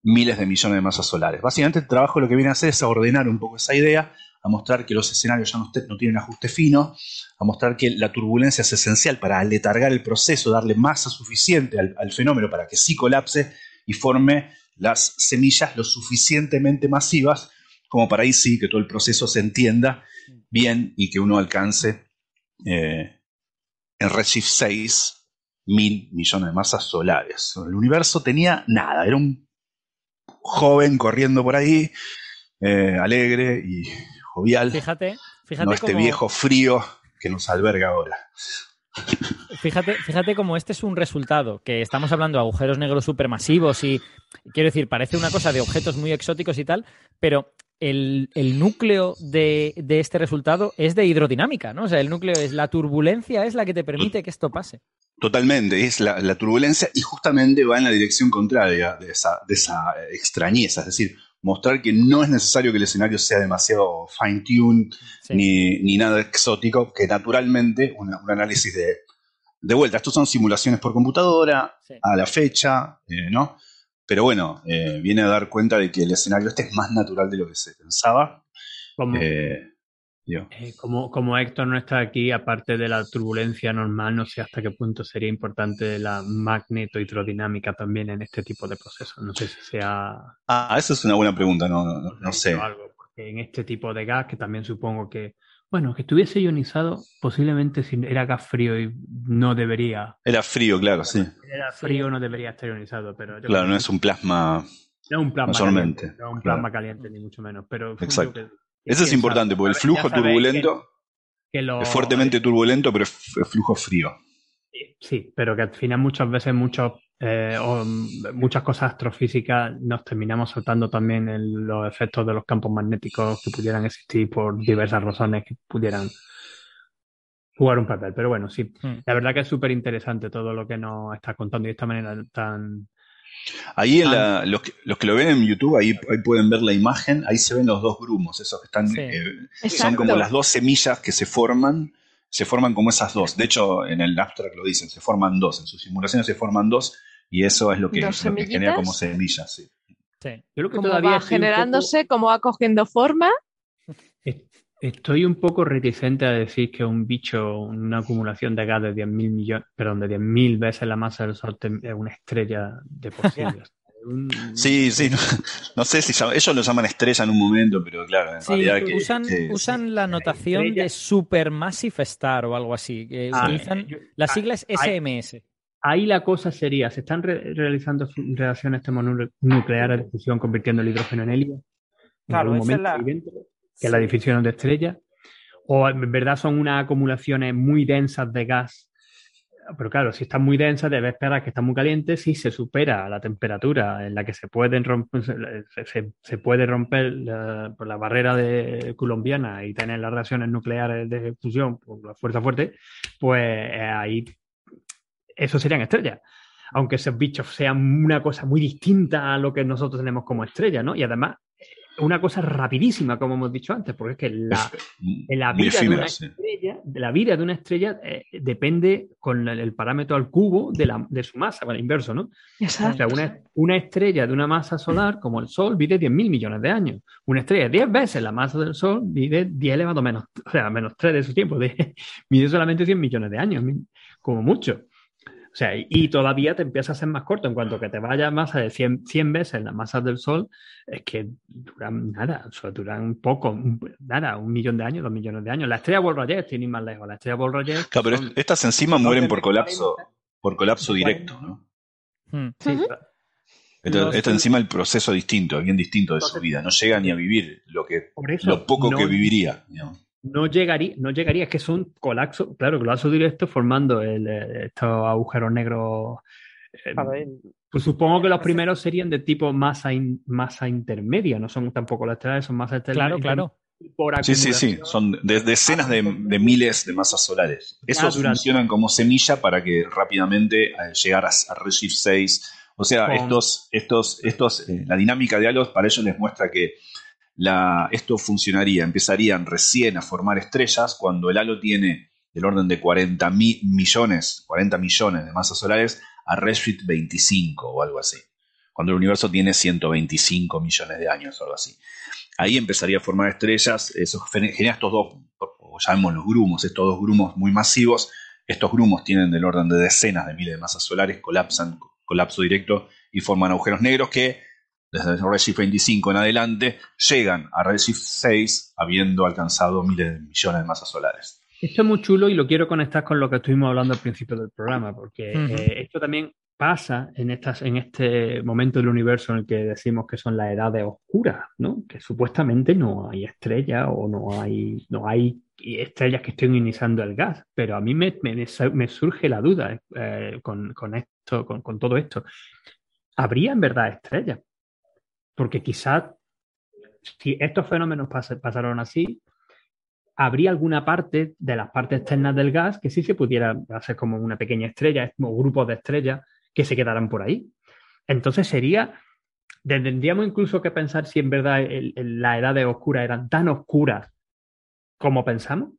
miles de millones de masas solares. Básicamente el trabajo lo que viene a hacer es ordenar un poco esa idea a mostrar que los escenarios ya no, tienen ajuste fino, a mostrar que la turbulencia es esencial para aletargar el proceso, darle masa suficiente al, fenómeno para que sí colapse y forme las semillas lo suficientemente masivas como para ahí sí que todo el proceso se entienda bien y que uno alcance eh, en Redshift 6 mil millones de masas solares. El universo tenía nada, era un joven corriendo por ahí, eh, alegre y jovial. Fíjate, fíjate. No este viejo frío que nos alberga ahora. Fíjate, fíjate cómo este es un resultado, que estamos hablando de agujeros negros supermasivos y quiero decir, parece una cosa de objetos muy exóticos y tal, pero el, núcleo de, este resultado es de hidrodinámica, ¿no? O sea, el núcleo es la turbulencia, es la que te permite que esto pase. Totalmente, es la, turbulencia y justamente va en la dirección contraria de esa, de esa extrañeza, es decir, mostrar que no es necesario que el escenario sea demasiado fine-tuned ni, nada exótico, que naturalmente un análisis de, de vuelta, estos son simulaciones por computadora, a la fecha, eh, ¿no? Pero bueno, eh, viene a dar cuenta de que el escenario este es más natural de lo que se pensaba. Eh, como, como Héctor no está aquí, aparte de la turbulencia normal, no sé hasta qué punto sería importante la magneto-hidrodinámica también en este tipo de procesos. No sé si sea. Ah, eso es una buena pregunta, no, no, no, sé. en este tipo de gas, que también supongo que, bueno, que estuviese ionizado, posiblemente si era gas frío y no debería. Era frío, claro, sí. Era frío, no debería estar ionizado, pero. yo Claro, no es un plasma. no es un plasma caliente, no es un claro. plasma caliente, ni mucho menos. Pero Exacto. que- Eso es importante, sabe, porque el flujo turbulento que- que lo- es fuertemente turbulento, pero es flujo frío. Sí, pero que al final muchas veces muchos, eh, o, muchas cosas astrofísicas nos terminamos saltando también en los efectos de los campos magnéticos que pudieran existir por diversas razones que pudieran jugar un papel. Pero bueno, sí, Hmm. la verdad que es súper interesante todo lo que nos está contando y de esta manera tan... Ahí en Ah. la- los, que, los que lo ven en YouTube, ahí, ahí pueden ver la imagen, ahí se ven los dos grumos, esos que están, Sí. eh, son como las dos semillas que se forman, se forman como esas dos. De hecho, en el abstract lo dicen, se forman dos, en sus simulaciones se forman dos, y eso es lo que, ¿Dos lo que genera como semillas. sí. Sí. Yo creo que Como todavía va estoy un poco- generándose, como va cogiendo forma. est- Estoy un poco reticente a decir que un bicho, una acumulación de gas de 10.000 millones, perdón, de 10.000 veces la masa del Sol es una estrella de posibles. Un- Sí, sí, no, no sé si ellos lo llaman estrella en un momento, pero claro, en Sí, realidad que, usan, que- usan la notación estrella- de Supermassive Star o algo así. que Ah, utilizan, yo- la sigla es ah, SMS. Ahí la cosa sería, ¿se están re- realizando reacciones termonucleares de fusión convirtiendo el hidrógeno en helio? En Claro, algún esa es momento la- dentro, que es la definición de estrella. O en verdad son unas acumulaciones muy densas de gas. Pero claro, si están muy densas, debe esperar que están muy calientes. Si se supera la temperatura en la que se pueden romper, se, se- se puede romper la, por la barrera de colombiana y tener las reacciones nucleares de fusión por la fuerza fuerte, pues eh, ahí eso serían estrellas. Aunque esos bichos sean una cosa muy distinta a lo que nosotros tenemos como estrella, ¿no? Y además, una cosa rapidísima, como hemos dicho antes, porque es que la, la vida de una estrella, la vida de una estrella eh, depende con el, el parámetro al cubo de, la, de su masa, bueno, inverso, ¿no? O sea, una, una estrella de una masa solar como el Sol vive 10.000 millones de años. Una estrella de 10 veces la masa del Sol vive 10 elevado a menos, o sea, menos 3 de su tiempo. De, mide solamente 100 millones de años, como mucho. O sea, y, todavía te empieza a ser más corto en cuanto que te vaya masa de 100, 100 veces la masa del Sol, es que duran nada, o sea, duran un poco, nada, un millón de años, dos millones de años. La estrella Wolf-Rayet tiene más lejos. La estrella Wolf-Rayet Claro, pero son- estas encima mueren por colapso, 40. por colapso directo, ¿no? Hmm. sí, esto encima el proceso distinto, bien distinto de su vida. No llega ni a vivir lo que por eso lo poco no- que viviría. No llegaría, no llegaría, es que son colapso, claro, colapso directo formando el, eh, estos agujeros negros. eh, A ver, pues supongo que los primeros serían de tipo masa, in- masa intermedia, no son tampoco las estrellas, son masa Claro, claro. Por Sí, sí, sí. Son de- decenas de, de miles de masas solares. Esos durante- funcionan como semilla para que rápidamente eh, llegar a, a Redshift 6. O sea, Con- estos, estos, estos, eh, la dinámica de halos para ellos les muestra que esto funcionaría, empezarían recién a formar estrellas cuando el halo tiene del orden de 40 mi- millones, 40 millones de masas solares a Redshift 25 o algo así. Cuando el universo tiene 125 millones de años o algo así. Ahí empezaría a formar estrellas, eso gen- genera estos dos, o llamemos los grumos, estos dos grumos muy masivos. Estos grumos tienen del orden de decenas de miles de masas solares, colapsan, colapso directo y forman agujeros negros que desde Redshift 25 en adelante llegan a Redshift 6 habiendo alcanzado miles de millones de masas solares. Esto es muy chulo y lo quiero conectar con lo que estuvimos hablando al principio del programa, porque eh, esto también pasa en, estas, en este momento del universo en el que decimos que son las edades oscuras, ¿no? Que supuestamente no hay estrellas o no hay, no hay estrellas que estén ionizando el gas, pero a mí me, me- me surge la duda eh, con, con esto, con, con todo esto. ¿Habría en verdad estrellas? Porque quizás si estos fenómenos pas- pasaron así, habría alguna parte de las partes externas del gas que sí se pudiera hacer como una pequeña estrella, como grupos de estrellas que se quedaran por ahí. Entonces sería, tendríamos incluso que pensar si en verdad el- el- las edades oscuras eran tan oscuras como pensamos.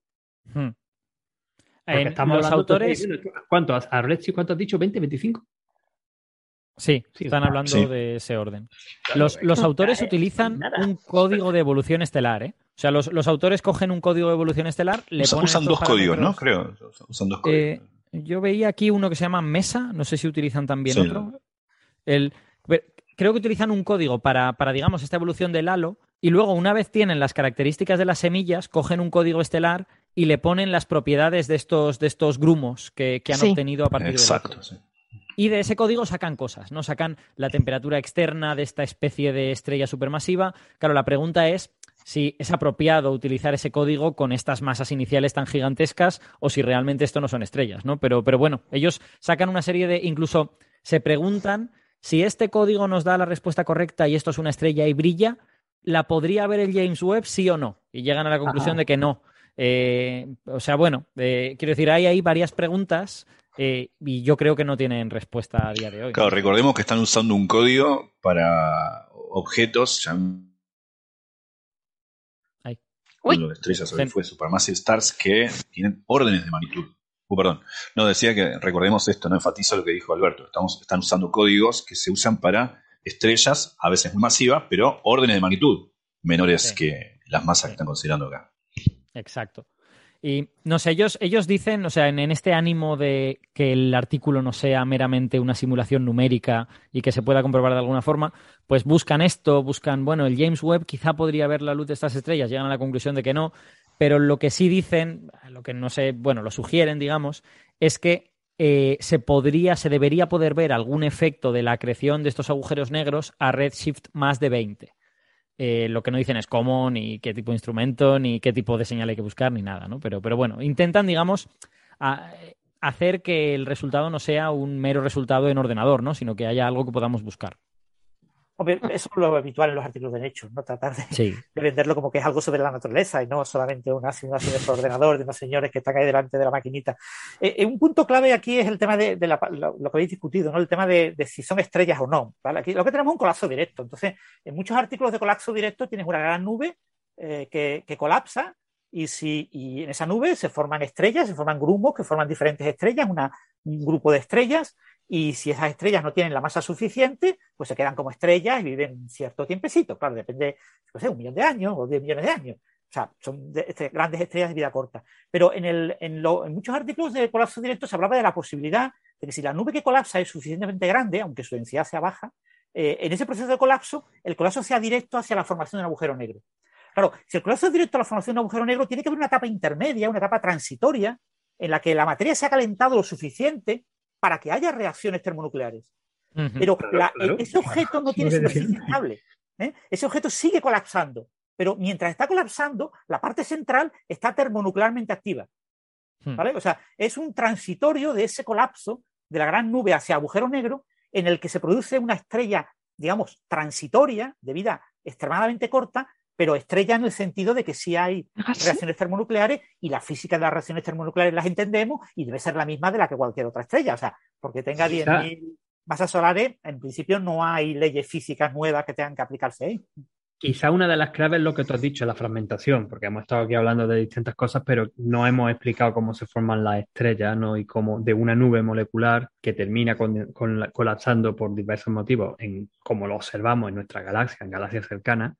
Hmm. Estamos los autores, entonces, ¿cuánto? ¿A Redshift cuánto has dicho? ¿20, 25? Sí, Sí, están hablando sí. de ese orden. Claro, Los, los autores cae utilizan nada. un código de evolución estelar, ¿eh? O sea, los, los autores cogen un código de evolución estelar, le Usa- ponen usan dos códigos, ¿no? Creo. Usan dos Eh, códigos. Yo veía aquí uno que se llama Mesa, no sé si utilizan también Sí. otro. El, creo que utilizan un código para, para, digamos, esta evolución del halo, Y luego, una vez tienen las características de las semillas, cogen un código estelar y le ponen las propiedades de estos, de estos grumos que, que han Sí. obtenido a partir de Exacto, sí. Y de ese código sacan cosas, ¿no? Sacan la temperatura externa de esta especie de estrella supermasiva. Claro, la pregunta es si es apropiado utilizar ese código con estas masas iniciales tan gigantescas o si realmente esto no son estrellas, ¿no? Pero, pero bueno, ellos sacan una serie de. incluso se preguntan si este código nos da la respuesta correcta y esto es una estrella y brilla, ¿la podría ver el James Webb, sí o no? Y llegan a la conclusión Ajá. de que no. Eh, o sea, bueno, eh, quiero decir, hay ahí varias preguntas eh, y yo creo que no tienen respuesta a día de hoy. Claro, recordemos que están usando un código para objetos Ahí. Uy. Lo de estrellas Se- fue Supermassive Stars que tienen órdenes de magnitud. Uh, perdón. No, decía que recordemos esto, no enfatizo lo que dijo Alberto. Estamos, están usando códigos que se usan para estrellas, a veces muy masivas, pero órdenes de magnitud menores Sí. que las masas Sí. que están considerando acá. Exacto. Y no sé, ellos, ellos dicen, o sea, en, este ánimo de que el artículo no sea meramente una simulación numérica y que se pueda comprobar de alguna forma, pues buscan esto, buscan, bueno, el James Webb quizá podría ver la luz de estas estrellas, llegan a la conclusión de que no, pero lo que sí dicen, lo que no sé, bueno, lo sugieren, digamos, es que eh, se podría, se debería poder ver algún efecto de la acreción de estos agujeros negros a redshift más de 20. Eh, lo que no dicen es cómo, ni qué tipo de instrumento, ni qué tipo de señal hay que buscar, ni nada, ¿no? Pero, pero bueno, intentan, digamos, hacer que el resultado no sea un mero resultado en ordenador, ¿no? Sino que haya algo que podamos buscar. Hombre, eso es lo habitual en los artículos de Nature, ¿no? Tratar de, Sí, de venderlo como que es algo sobre la naturaleza y no solamente una simulación por ordenador de unos señores que están ahí delante de la maquinita. Eh, eh, un punto clave aquí es el tema de, de la- lo, lo que habéis discutido, ¿no? El tema de, de si son estrellas o no. ¿vale? Aquí lo que tenemos es un colapso directo. Entonces, en muchos artículos de colapso directo tienes una gran nube eh, que, que colapsa y, si, y en esa nube se forman estrellas, se forman grumos que forman diferentes estrellas, una, un grupo de estrellas. Y si esas estrellas no tienen la masa suficiente, pues se quedan como estrellas y viven cierto tiempecito. Claro, depende, no sé, un millón de años o diez millones de años. O sea, son este, grandes estrellas de vida corta. Pero en, el, en, lo- en muchos artículos de colapso directo se hablaba de la posibilidad de que si la nube que colapsa es suficientemente grande, aunque su densidad sea baja, eh, en ese proceso de colapso, el colapso sea directo hacia la formación de un agujero negro. Claro, si el colapso es directo a la formación de un agujero negro, tiene que haber una etapa intermedia, una etapa transitoria, en la que la materia se ha calentado lo suficiente para que haya reacciones termonucleares. Pero Claro, la- claro. ese objeto no tiene superficie estable. ¿eh? Ese objeto sigue colapsando. Pero mientras está colapsando, la parte central está termonuclearmente activa. Hmm. ¿vale? O sea, es un transitorio de ese colapso de la gran nube hacia agujero negro en el que se produce una estrella, digamos, transitoria, de vida extremadamente corta, pero estrella en el sentido de que sí hay Ah, reacciones termonucleares y la física de las reacciones termonucleares las entendemos y debe ser la misma de la que cualquier otra estrella. O sea, porque tenga Quizá- 10.000 masas solares, en principio no hay leyes físicas nuevas que tengan que aplicarse ahí. Quizá una de las claves es lo que tú has dicho, la fragmentación, porque hemos estado aquí hablando de distintas cosas, pero no hemos explicado cómo se forman las estrellas, ¿no? Y cómo de una nube molecular que termina con- con la- colapsando por diversos motivos, en, como lo observamos en nuestra galaxia, en galaxias cercanas,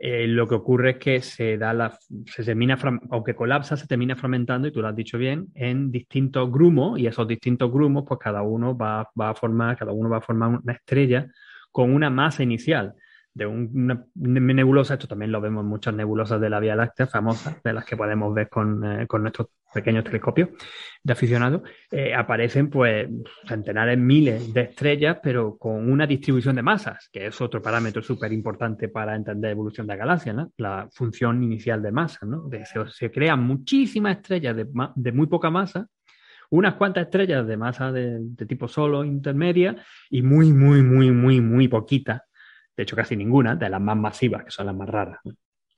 eh, lo que ocurre es que se da la, se termina, aunque colapsa, se termina fragmentando, y tú lo has dicho bien, en distintos grumos, y esos distintos grumos, pues cada uno va, va a formar, cada uno va a formar una estrella con una masa inicial de un- una nebulosa, esto también lo vemos en muchas nebulosas de la Vía Láctea famosas, de las que podemos ver con, eh, con nuestros pequeños telescopios de aficionados, eh, aparecen pues centenares, miles de estrellas, pero con una distribución de masas, que es otro parámetro súper importante para entender la evolución de la galaxia, la función inicial de masa. ¿no? Se, crean muchísimas estrellas de, muy poca masa, unas cuantas estrellas de masa de, tipo solo intermedia y muy, muy, muy, muy, muy poquitas de hecho casi ninguna, de las más masivas, que son las más raras.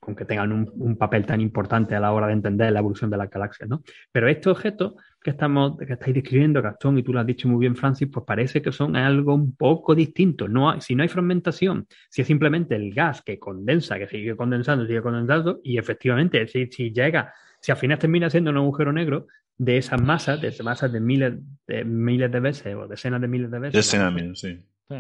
Con que tengan un, un papel tan importante a la hora de entender la evolución de las galaxias, ¿no? Pero estos objetos que estamos, que estáis describiendo, Gastón, y tú lo has dicho muy bien, Francis, pues parece que son algo un poco distinto. No hay- si no hay fragmentación, si es simplemente el gas que condensa, que sigue condensando, sigue condensando, y efectivamente, si, si llega, si al final termina siendo un agujero negro, de esas masas, de esas masas de miles de miles de veces o decenas de miles de veces. Decenas, mil, sí. Sí.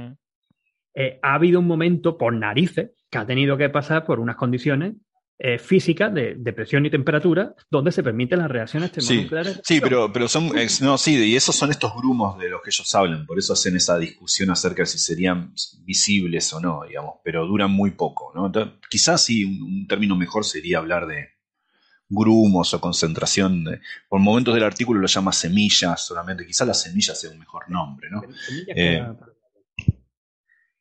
eh, ha habido un momento por narices que ha tenido que pasar por unas condiciones eh, física de, de, presión y temperatura donde se permiten las reacciones termonucleares. Sí, sí pero, pero son, no, sí, y esos son estos grumos de los que ellos hablan, por eso hacen esa discusión acerca de si serían visibles o no, digamos, pero duran muy poco, ¿no? quizás sí, un, un, término mejor sería hablar de grumos o concentración, de, por momentos del artículo lo llama semillas solamente, quizás las semillas sea un mejor nombre, ¿no? Eh,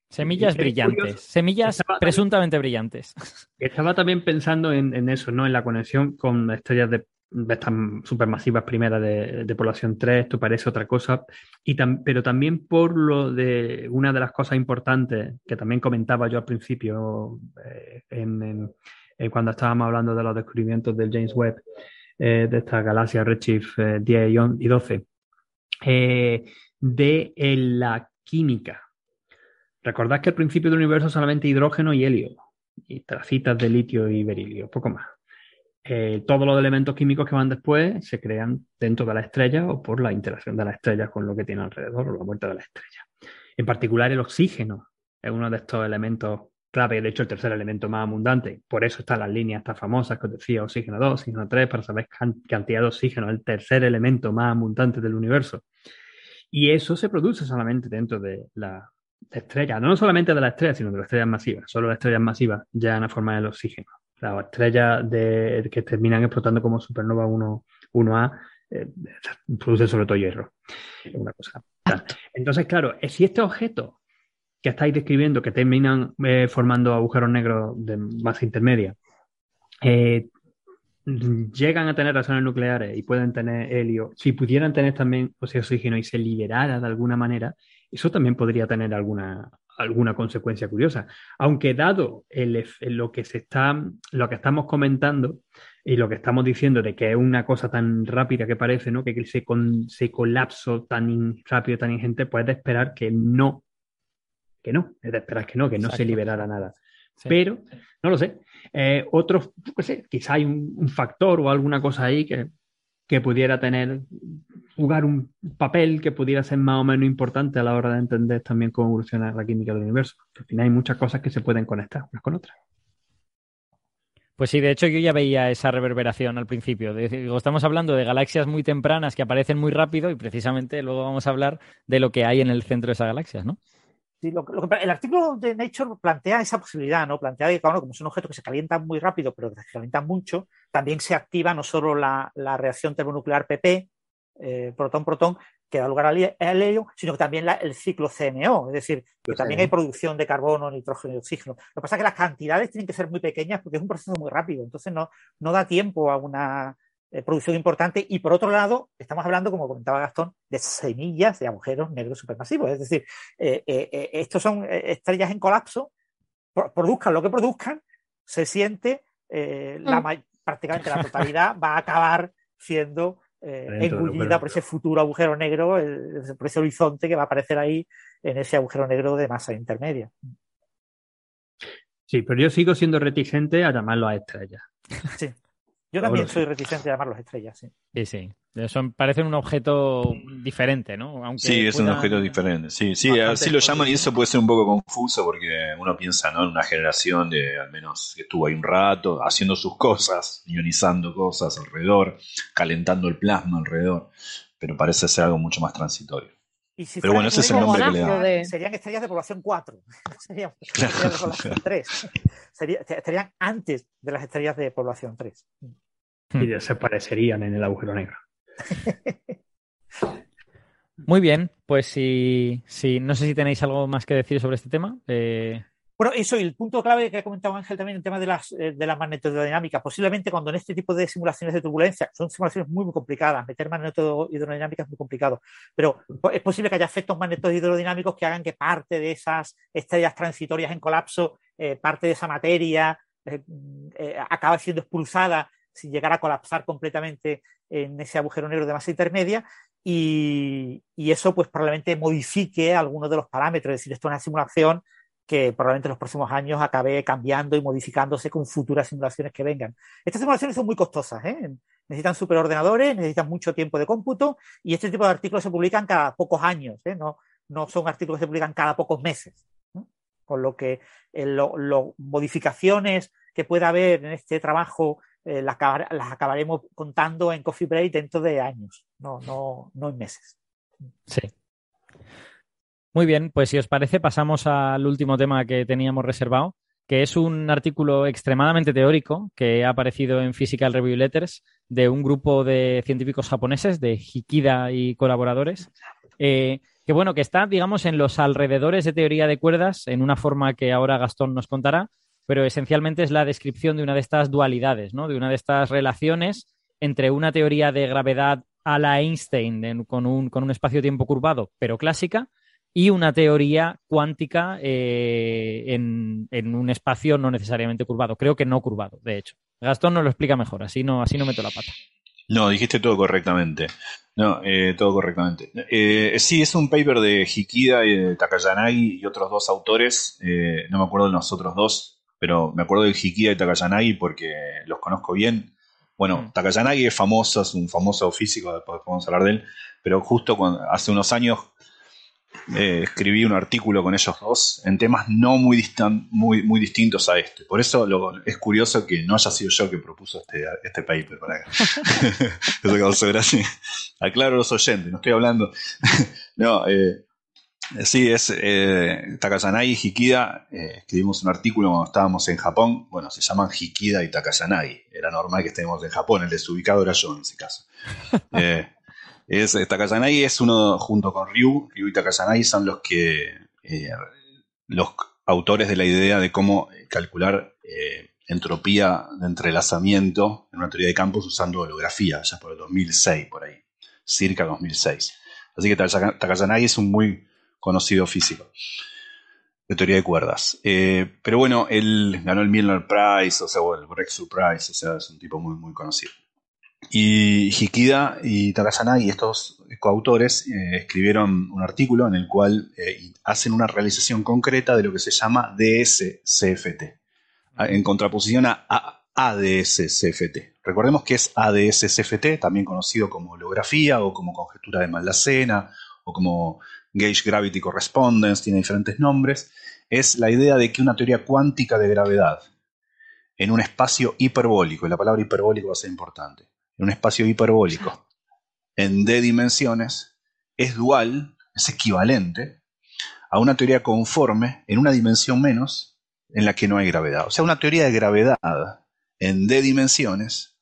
Semillas brillantes, semillas presuntamente brillantes. Estaba también pensando en, eso, ¿no? En la conexión con estrellas de, estas supermasivas primeras de, población 3, esto parece otra cosa, y pero también por lo de una de las cosas importantes que también comentaba yo al principio eh, en, eh, cuando estábamos hablando de los descubrimientos del James Webb, eh, de esta galaxia Redshift 10 y 12, de la química Recordad que al principio del universo solamente hidrógeno y helio, y tracitas de litio y berilio, poco más. Eh, todos los elementos químicos que van después se crean dentro de la estrella o por la interacción de la estrella con lo que tiene alrededor o la muerte de la estrella. En particular, el oxígeno es uno de estos elementos clave, de hecho, el tercer elemento más abundante. Por eso están las líneas tan famosas que os decía, oxígeno 2, oxígeno 3, para saber cantidad de oxígeno, el tercer elemento más abundante del universo. Y eso se produce solamente dentro de la, estrellas, no solamente de las estrellas, sino de las estrellas masivas. Solo las estrellas masivas llegan a formar el oxígeno. Las estrellas de, que terminan explotando como supernova 1, 1A eh, producen sobre todo hierro. Una cosa. Entonces, claro, si este objeto que estáis describiendo, que terminan eh, formando agujeros negros de masa intermedia, eh, llegan a tener reacciones nucleares y pueden tener helio, si pudieran tener también oxígeno y se liberara de alguna manera, eso también podría tener alguna, alguna consecuencia curiosa. Aunque dado el, lo que se está, lo que estamos comentando y lo que estamos diciendo de que es una cosa tan rápida que parece, ¿no? Que se, con, se colapso tan rápido, tan ingente, pues es de esperar que no, que no, es de esperar que no, que no se liberara nada. Pero, no lo sé. Eh, otros, no sé, quizá hay un, un, factor o alguna cosa ahí que, que pudiera tener jugar un papel que pudiera ser más o menos importante a la hora de entender también cómo evoluciona la química del universo. Al final hay muchas cosas que se pueden conectar unas con otras. Pues sí, de hecho yo ya veía esa reverberación al principio. estamos hablando de galaxias muy tempranas que aparecen muy rápido y precisamente luego vamos a hablar de lo que hay en el centro de esas galaxias, ¿no? Sí, el artículo de Nature plantea esa posibilidad, ¿no? Plantea que, como son objetos que se calientan muy rápido, pero que se calientan mucho, también se activa no solo la, la reacción termonuclear PP, protón-protón, que da lugar al helio, sino que también el ciclo CMO, es decir, que también hay producción de carbono, nitrógeno y oxígeno. Lo que pasa es que las cantidades tienen que ser muy pequeñas porque es un proceso muy rápido, entonces no, no da tiempo a una eh, producción importante. Y por otro lado, estamos hablando, como comentaba Gastón, de semillas de agujeros negros supermasivos, es decir, eh, estos son estrellas en colapso, produzcan lo que produzcan, se siente la, mm. prácticamente la totalidad va a acabar siendo eh, engullida por ese futuro agujero negro, por ese horizonte que va a aparecer ahí en ese agujero negro de masa intermedia. Sí, pero yo sigo siendo reticente a llamarlo a estrellas. Sí. Yo también soy reticente a llamarlos estrellas, sí. Sí, sí. Son, parecen un objeto diferente, ¿no? Aunque sí, es un objeto diferente. Sí, sí, así lo llaman y eso puede ser un poco confuso porque uno piensa ¿no? en una generación de al menos que estuvo ahí un rato haciendo sus cosas, ionizando cosas alrededor, calentando el plasma alrededor, pero parece ser algo mucho más transitorio. pero bueno, ese es el nombre que le dan. Serían estrellas de población 4, serían estrellas de población 3. estarían antes de las estrellas de población 3. Y desaparecerían en el agujero negro. Muy bien, pues si, si, no sé si tenéis algo más que decir sobre este tema. Eh... Bueno, eso y el punto clave que ha comentado Ángel también, el tema de las, eh, de magnetohidrodinámicas. Posiblemente cuando en este tipo de simulaciones de turbulencia, son simulaciones muy, muy complicadas, meter magnetohidrodinámicas es muy complicado, pero es posible que haya efectos magnetohidrodinámicos que hagan que parte de esas estrellas transitorias en colapso, eh, parte de esa materia, eh, acabe siendo expulsada sin llegar a colapsar completamente en ese agujero negro de masa intermedia y, eso pues probablemente modifique algunos de los parámetros, es decir, esto es una simulación que probablemente en los próximos años acabe cambiando y modificándose con futuras simulaciones que vengan. Estas simulaciones son muy costosas, ¿eh? necesitan superordenadores, necesitan mucho tiempo de cómputo y este tipo de artículos se publican cada pocos años, ¿eh? no, no son artículos que se publican cada pocos meses. Con lo que las eh, modificaciones que pueda haber en este trabajo eh, las, acabaremos contando en Coffee Break dentro de años, no, no, no en meses. Sí. Muy bien, pues si os parece, pasamos al último tema que teníamos reservado, que es un artículo extremadamente teórico que ha aparecido en Physical Review Letters de un grupo de científicos japoneses, de Hikida y colaboradores, eh, que bueno, que está, digamos, en los alrededores de teoría de cuerdas, en una forma que ahora Gastón nos contará, pero esencialmente es la descripción de una de estas dualidades, ¿no? De una de estas relaciones entre una teoría de gravedad a la Einstein con un, con un espacio-tiempo curvado, pero clásica, y una teoría cuántica eh, en, un espacio no necesariamente curvado. Creo que no curvado, de hecho. Gastón nos lo explica mejor, así no, así no meto la pata. No, dijiste todo correctamente. No, eh, todo correctamente. Eh, sí, es un paper de Hikida y Takayanagi y otros dos autores. no me acuerdo de los otros dos, pero me acuerdo de Hikida y Takayanagi porque los conozco bien. Bueno, mm. Takayanagi es famoso, es un famoso físico, después podemos hablar de él, pero justo cuando, hace unos años eh, escribí un artículo con ellos dos en temas no muy, muy, muy distintos a este. Por eso es curioso que no haya sido yo que propuso este, este paper. Para eso gracia. Aclaro a los oyentes, no estoy hablando. no, eh, sí, es eh, Takayanagi y Hikida. Eh, escribimos un artículo cuando estábamos en Japón. Bueno, se llaman Hikida y Takayanagi. Era normal que estemos en Japón. El desubicado era yo en ese caso. Es, Takayanagi es uno, junto con Ryu, Ryu y Takayanagi son los que, eh, los autores de la idea de cómo calcular eh, entropía de entrelazamiento en una teoría de campos usando holografía, ya por el 2006, por ahí, circa 2006. Así que Takayanagi es un muy conocido físico de teoría de cuerdas. Eh, pero bueno, él ganó el Milner Prize, o sea, o el Breakthrough Prize, o sea, es un tipo muy, muy conocido. Y Hikida y Takayanagi, estos coautores, eh, escribieron un artículo en el cual eh, hacen una realización concreta de lo que se llama DSCFT, en contraposición a ADS-CFT. Recordemos que es ADS-CFT, también conocido como holografía o como conjetura de Maldacena o como Gauge Gravity Correspondence, tiene diferentes nombres. Es la idea de que una teoría cuántica de gravedad en un espacio hiperbólico, y la palabra hiperbólico va a ser importante, en un espacio hiperbólico en D dimensiones es dual, es equivalente a una teoría conforme en una dimensión menos en la que no hay gravedad. O sea, una teoría de gravedad en D dimensiones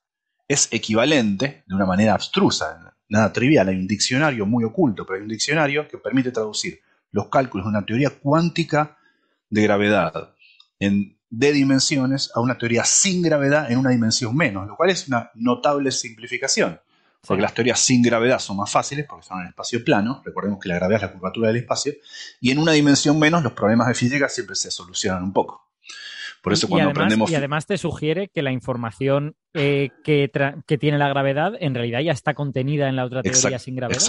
es equivalente de una manera abstrusa, nada trivial. Hay un diccionario muy oculto, pero hay un diccionario que permite traducir los cálculos de una teoría cuántica de gravedad en de dimensiones a una teoría sin gravedad en una dimensión menos, lo cual es una notable simplificación. Porque las teorías sin gravedad son más fáciles porque son en espacio plano, recordemos que la gravedad es la curvatura del espacio, y en una dimensión menos los problemas de física siempre se solucionan un poco. Por eso cuando además, aprendemos... Y además te sugiere que la información eh, que, tiene la gravedad en realidad ya está contenida en la otra teoría sin gravedad.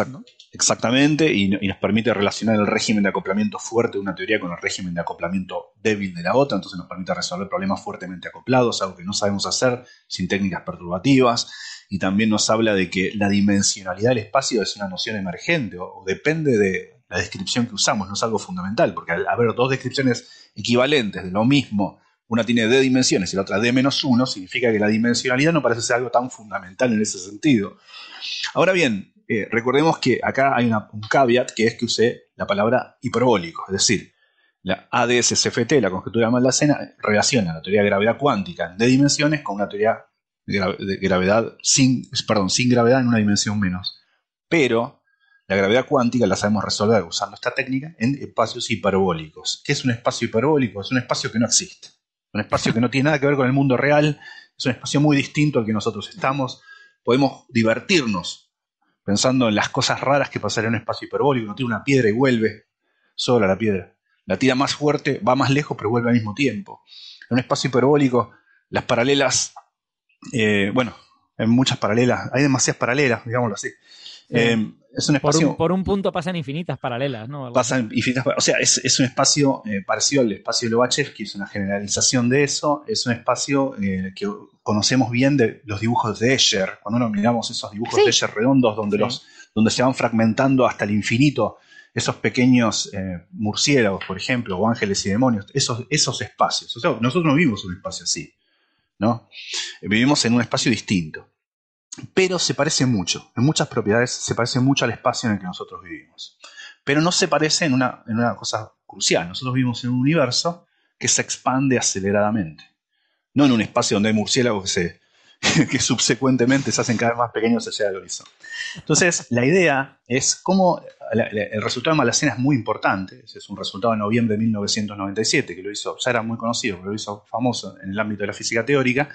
Exactamente, y, nos permite relacionar el régimen de acoplamiento fuerte de una teoría con el régimen de acoplamiento débil de la otra, entonces nos permite resolver problemas fuertemente acoplados, algo que no sabemos hacer sin técnicas perturbativas, y también nos habla de que la dimensionalidad del espacio es una noción emergente o depende de la descripción que usamos, no es algo fundamental, porque al haber dos descripciones equivalentes de lo mismo, una tiene D dimensiones y la otra D menos 1, significa que la dimensionalidad no parece ser algo tan fundamental en ese sentido. Ahora bien, eh, recordemos que acá hay un caveat que es que usé la palabra hiperbólico, es decir, la ADS-CFT, la conjetura de Maldacena, relaciona la teoría de gravedad cuántica en D dimensiones con una teoría de, gravedad sin, perdón, sin gravedad en una dimensión menos. Pero la gravedad cuántica la sabemos resolver usando esta técnica en espacios hiperbólicos. ¿Qué es un espacio hiperbólico? Es un espacio que no existe. Un espacio que no tiene nada que ver con el mundo real, es un espacio muy distinto al que nosotros estamos. Podemos divertirnos pensando en las cosas raras que pasarían en un espacio hiperbólico. No tiene una piedra y vuelve sola la piedra. La tira más fuerte, va más lejos, pero vuelve al mismo tiempo. En un espacio hiperbólico, las paralelas, eh, bueno, hay muchas paralelas, hay demasiadas paralelas, digámoslo así. Eh, es un espacio. Por un, punto pasan infinitas paralelas, ¿no? Pasan infinitas O sea, es, un espacio eh, parecido al espacio de Lobachevsky, que es una generalización de eso. Es un espacio eh, que conocemos bien de los dibujos de Escher. Cuando uno miramos esos dibujos de Escher redondos, donde, los, donde se van fragmentando hasta el infinito esos pequeños murciélagos, por ejemplo, o ángeles y demonios, esos, esos espacios. O sea, nosotros no vivimos un espacio así. ¿no? Vivimos en un espacio distinto, pero se parece mucho, en muchas propiedades se parece mucho al espacio en el que nosotros vivimos. Pero no se parece en una, en una cosa crucial. Nosotros vivimos en un universo que se expande aceleradamente. No en un espacio donde hay murciélagos que, se, que subsecuentemente se hacen cada vez más pequeños hacia el horizonte. Entonces, la idea es cómo el resultado de Malacena es muy importante. Es un resultado de noviembre de 1997 que lo hizo, ya era muy conocido, pero lo hizo famoso en el ámbito de la física teórica,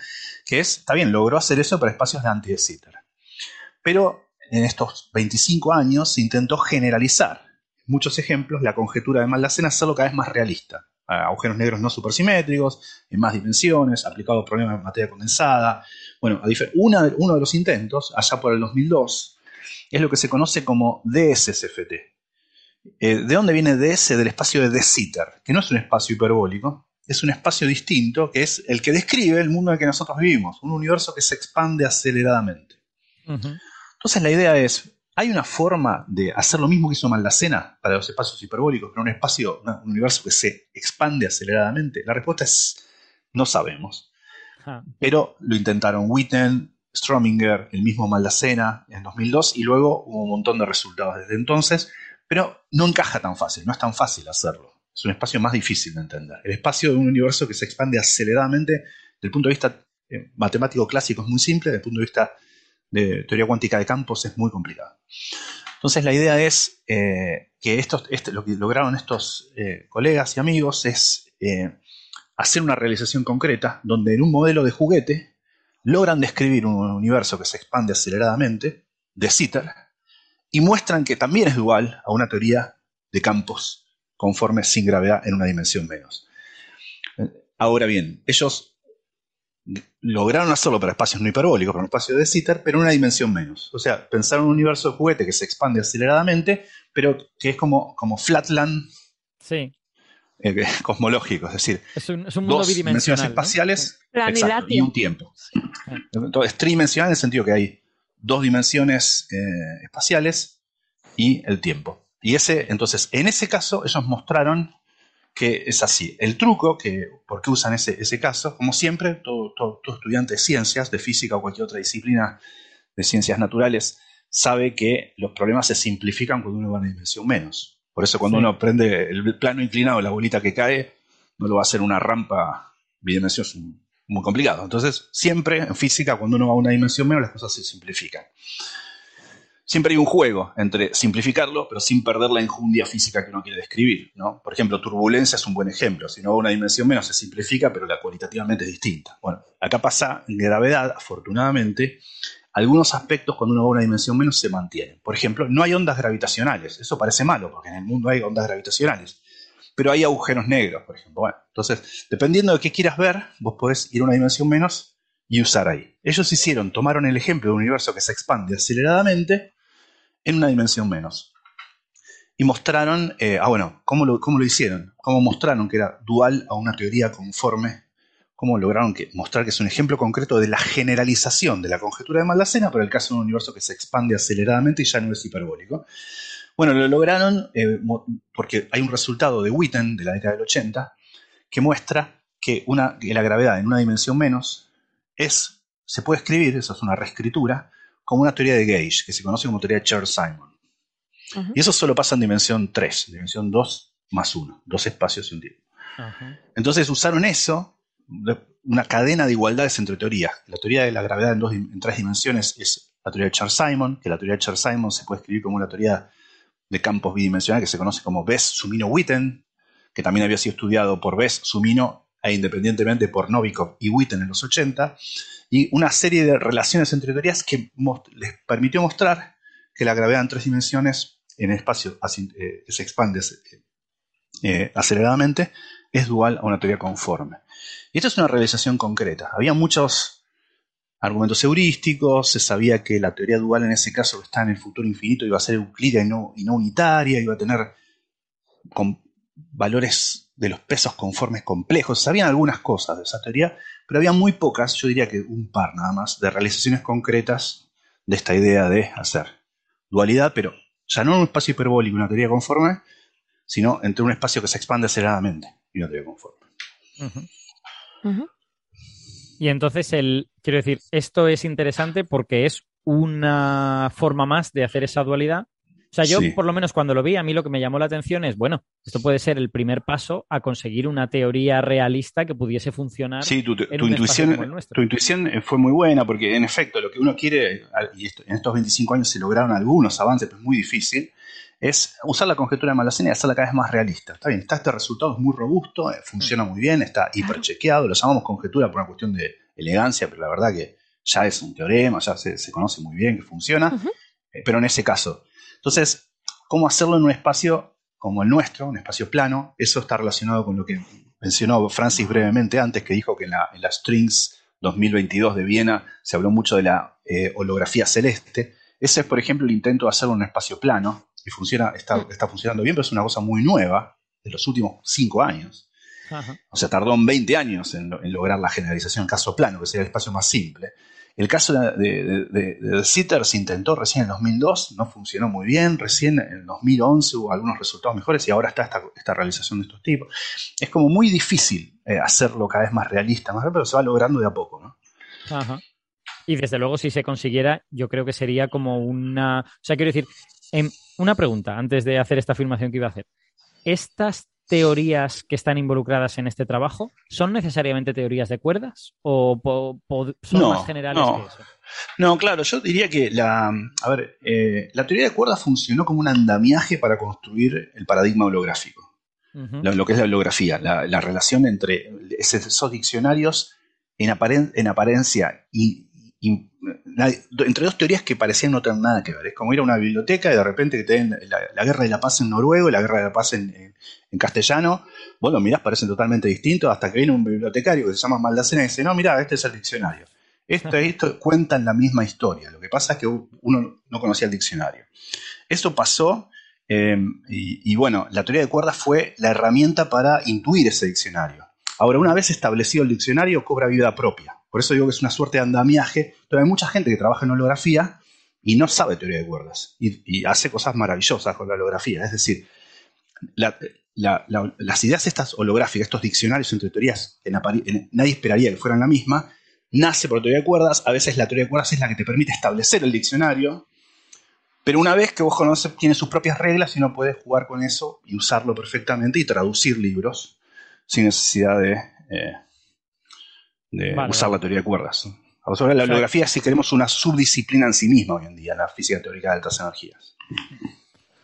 que es, está bien, logró hacer eso para espacios de anti de Sitter. Pero en estos 25 años se intentó generalizar muchos ejemplos la conjetura de Malacena hacerlo cada vez más realista agujeros negros no supersimétricos, en más dimensiones, aplicado a problemas de materia condensada. Bueno, uno de los intentos, allá por el 2002, es lo que se conoce como DSSFT. Eh, ¿De dónde viene DS? Del espacio de De Sitter, que no es un espacio hiperbólico, es un espacio distinto, que es el que describe el mundo en el que nosotros vivimos, un universo que se expande aceleradamente. Entonces la idea es, ¿Hay una forma de hacer lo mismo que hizo Maldacena para los espacios hiperbólicos, pero un espacio, un universo que se expande aceleradamente? La respuesta es no sabemos. Pero lo intentaron Witten, Strominger, el mismo Maldacena en 2002 y luego hubo un montón de resultados desde entonces, pero no encaja tan fácil, no es tan fácil hacerlo. Es un espacio más difícil de entender. El espacio de un universo que se expande aceleradamente, desde el punto de vista eh, matemático clásico es muy simple, desde el punto de vista de teoría cuántica de campos es muy complicado. Entonces la idea es eh, que este, lo que lograron estos eh, colegas y amigos es eh, hacer una realización concreta donde en un modelo de juguete logran describir un universo que se expande aceleradamente, de Sitter, y muestran que también es igual a una teoría de campos conforme sin gravedad en una dimensión menos. Ahora bien, ellos lograron hacerlo para espacios no hiperbólicos, para un espacio de Sitter, pero en una dimensión menos. O sea, pensar en un universo de juguete que se expande aceleradamente, pero que es como, como Flatland sí. Eh, cosmológico, es decir, es un, mundo dos dimensiones espaciales y un tiempo. Entonces, tridimensional en el sentido que hay dos dimensiones eh, espaciales y el tiempo. Y ese, entonces, en ese caso, ellos mostraron que es así. El truco, que, ¿por qué usan ese, ese caso? Como siempre, todo, todo, estudiante de ciencias, de física o cualquier otra disciplina de ciencias naturales, sabe que los problemas se simplifican cuando uno va a una dimensión menos. Por eso cuando uno aprende el plano inclinado, la bolita que cae, no lo va a hacer una rampa bidimensional, muy complicado. Entonces, siempre en física, cuando uno va a una dimensión menos, las cosas se simplifican siempre hay un juego entre simplificarlo, pero sin perder la enjundia física que uno quiere describir. ¿no? Por ejemplo, turbulencia es un buen ejemplo. Si no va una dimensión menos, se simplifica, pero la cualitativamente es distinta. Bueno, acá pasa en gravedad, afortunadamente, algunos aspectos cuando uno va a una dimensión menos se mantienen. Por ejemplo, no hay ondas gravitacionales. Eso parece malo, porque en el mundo hay ondas gravitacionales. Pero hay agujeros negros, por ejemplo. Bueno, entonces, dependiendo de qué quieras ver, vos podés ir a una dimensión menos y usar ahí. Ellos hicieron, tomaron el ejemplo de un universo que se expande aceleradamente en una dimensión menos. Y mostraron, eh, ah bueno, ¿cómo lo, ¿cómo lo, hicieron? ¿Cómo mostraron que era dual a una teoría conforme? ¿Cómo lograron que, mostrar que es un ejemplo concreto de la generalización de la conjetura de Maldacena, pero el caso de un universo que se expande aceleradamente y ya no es hiperbólico? Bueno, lo lograron eh, porque hay un resultado de Witten de la década del 80 que muestra que, una, que la gravedad en una dimensión menos es, se puede escribir, eso es una reescritura, como una teoría de Gage, que se conoce como teoría de Chern-Simon. Y eso solo pasa en dimensión 3, dimensión 2 más 1, dos espacios y un tiempo. Entonces usaron eso, una cadena de igualdades entre teorías. La teoría de la gravedad en, dos, en tres dimensiones es la teoría de Chern-Simon, que la teoría de Chern-Simon se puede escribir como una teoría de campos bidimensionales que se conoce como Bess-Sumino-Witten, que también había sido estudiado por Bess-Sumino e independientemente por Novikov y Witten en los 80 y una serie de relaciones entre teorías que les permitió mostrar que la gravedad en tres dimensiones en el espacio eh, se expande eh, aceleradamente es dual a una teoría conforme. Y esta es una realización concreta. Había muchos argumentos heurísticos, se sabía que la teoría dual en ese caso que está en el futuro infinito iba a ser euclídea y no, y no unitaria, iba a tener con valores de los pesos conformes complejos. Sabían algunas cosas de esa teoría, pero había muy pocas, yo diría que un par nada más, de realizaciones concretas de esta idea de hacer dualidad, pero ya no en un espacio hiperbólico, una teoría conforme, sino entre un espacio que se expande aceleradamente y una teoría conforme. Y entonces, el, quiero decir, esto es interesante porque es una forma más de hacer esa dualidad. O sea, yo Sí. por lo menos cuando lo vi, a mí lo que me llamó la atención es, bueno, esto puede ser el primer paso a conseguir una teoría realista que pudiese funcionar. Sí, tu, tu- en tu un intuición, como el nuestro. tu intuición eh, fue muy buena porque en efecto lo que uno quiere, y esto- en estos 25 años se lograron algunos avances, pero es muy difícil, es usar la conjetura de Malacena y hacerla cada vez más realista. Está bien, está este resultado es muy robusto, eh, Mm. funciona muy bien, está hiperchequeado, lo llamamos conjetura por una cuestión de elegancia, pero la verdad que ya es un teorema, ya se, se conoce muy bien que funciona, Ujú. eh, pero en ese caso. Entonces, ¿cómo hacerlo en un espacio como el nuestro, un espacio plano? Eso está relacionado con lo que mencionó Francis brevemente antes, que dijo que en la, en la Strings 2022 de Viena se habló mucho de la eh, holografía celeste. Ese es, por ejemplo, el intento de hacerlo en un espacio plano, y funciona, está, está funcionando bien, pero es una cosa muy nueva, de los últimos cinco años. Ajá. O sea, tardó 20 años en lograr la generalización en caso plano, que sería el espacio más simple. El caso de, de, Sitter se intentó recién en el 2002, no funcionó muy bien, recién en el 2011 hubo algunos resultados mejores y ahora está esta, esta realización de estos tipos. Es como muy difícil eh, hacerlo cada vez más realista, más pero se va logrando de a poco, ¿no? Ajá. Y desde luego, si se consiguiera, yo creo que sería como una. O sea, quiero decir, em, una pregunta antes de hacer esta afirmación que iba a hacer. ¿Estas teorías que están involucradas en este trabajo son necesariamente teorías de cuerdas o son No, más generales no. que eso? No, claro, yo diría que la, a ver, eh, la teoría de cuerdas funcionó como un andamiaje para construir el paradigma holográfico. Lo, lo que es la holografía, la, la relación entre esos diccionarios en, aparen- en apariencia y, y- entre dos teorías que parecían no tener nada que ver. Es como ir a una biblioteca y de repente que te den la, la guerra de la paz en noruego y la guerra de la paz en, en- en castellano. Vos lo mirás, parecen totalmente distintos, hasta que viene un bibliotecario que se llama Maldacena y dice, no, mira, este es el diccionario. Esto y esto cuentan la misma historia. Lo que pasa es que uno no conocía el diccionario. Eso pasó eh, y, y bueno, la teoría de cuerdas fue la herramienta para intuir ese diccionario. Ahora, una vez establecido el diccionario, cobra vida propia. Por eso digo que es una suerte de andamiaje, pero hay mucha gente que trabaja en holografía y no sabe teoría de cuerdas y, hace cosas maravillosas con la holografía. Es decir, la- la- la- las ideas estas holográficas, estos diccionarios entre teorías que nadie esperaría que fueran la misma, nace por teoría de cuerdas. A veces la teoría de cuerdas es la que te permite establecer el diccionario, pero una vez que vos conoces, tiene sus propias reglas y no puedes jugar con eso y usarlo perfectamente y traducir libros sin necesidad de, eh, de Vale, usar vale. la teoría de cuerdas. O sea, la holografía, si queremos, una subdisciplina en sí misma hoy en día, la física teórica de altas energías.